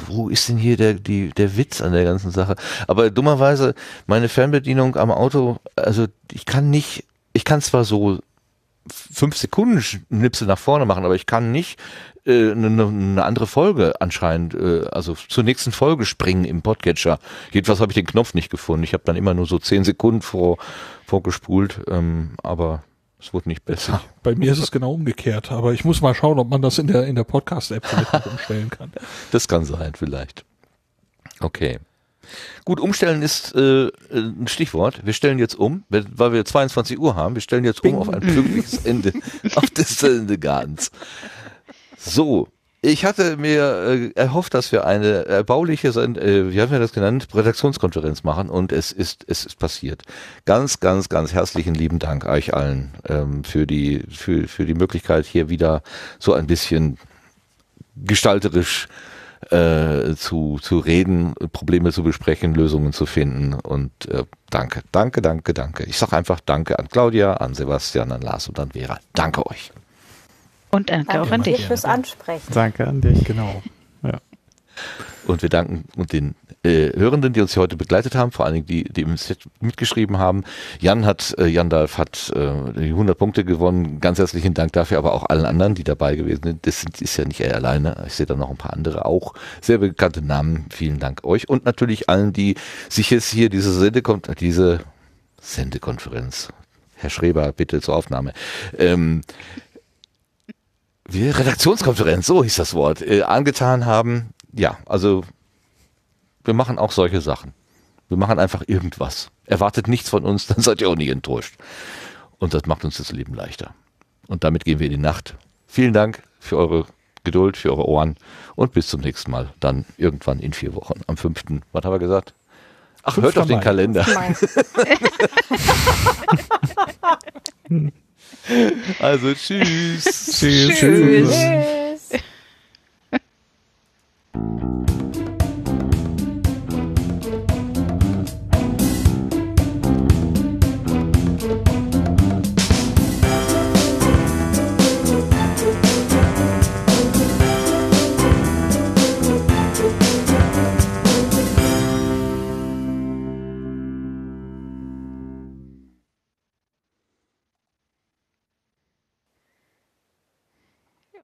Speaker 1: wo ist denn hier der, die, der Witz an der ganzen Sache? Aber dummerweise, meine Fernbedienung am Auto, also ich kann nicht, ich kann zwar so fünf Sekunden Schnipsel nach vorne machen, aber ich kann nicht äh, eine, eine andere Folge anscheinend, äh, also zur nächsten Folge springen im Podcatcher. Jedenfalls habe ich den Knopf nicht gefunden. Ich habe dann immer nur so zehn Sekunden vor, vorgespult, ähm, aber es wurde nicht besser. Ja,
Speaker 4: bei mir ist es genau umgekehrt, aber ich muss mal schauen, ob man das in der, in der Podcast-App vielleicht umstellen kann. [LAUGHS]
Speaker 1: Das kann sein, vielleicht. Okay. Gut, umstellen ist äh, ein Stichwort. Wir stellen jetzt um, weil wir 22 Uhr haben. Wir stellen jetzt um auf ein pünktliches Ende [LAUGHS] auf des Sendegartens. So, ich hatte mir äh, erhofft, dass wir eine erbauliche, äh, wie haben wir das genannt, Redaktionskonferenz machen und es ist es ist passiert. Ganz, ganz, ganz herzlichen lieben Dank euch allen ähm, für die für für die Möglichkeit hier wieder so ein bisschen gestalterisch äh, zu zu reden, Probleme zu besprechen, Lösungen zu finden und äh, danke, danke, danke, danke. Ich sage einfach Danke an Claudia, an Sebastian, an Lars und an Vera. Danke euch.
Speaker 3: Und danke, danke auch an dich.
Speaker 2: fürs Ansprechen.
Speaker 5: Danke an dich, genau. Ja.
Speaker 1: Und wir danken und den äh, Hörenden, die uns hier heute begleitet haben, vor allen Dingen die, die im Set mitgeschrieben haben. Jan hat, äh, Jan Dalf hat äh, die 100 Punkte gewonnen. Ganz herzlichen Dank dafür, aber auch allen anderen, die dabei gewesen sind. Das ist ja nicht er alleine. Ich sehe da noch ein paar andere auch. Sehr bekannte Namen. Vielen Dank euch und natürlich allen, die sich jetzt hier diese Sendekonferenz, diese Sendekonferenz, Herr Schreber, bitte zur Aufnahme, ähm, wir Redaktionskonferenz, so hieß das Wort, äh, angetan haben. Ja, also wir machen auch solche Sachen. Wir machen einfach irgendwas. Erwartet nichts von uns, [LAUGHS] dann seid ihr auch nicht enttäuscht. Und das macht uns das Leben leichter. Und damit gehen wir in die Nacht. Vielen Dank für eure Geduld, für eure Ohren und bis zum nächsten Mal. Dann irgendwann in vier Wochen. Am fünften. Was haben wir gesagt? Ach, hört auf den Kalender. [LAUGHS] [LAUGHS] Also tschüss. tschüss.
Speaker 3: tschüss. tschüss.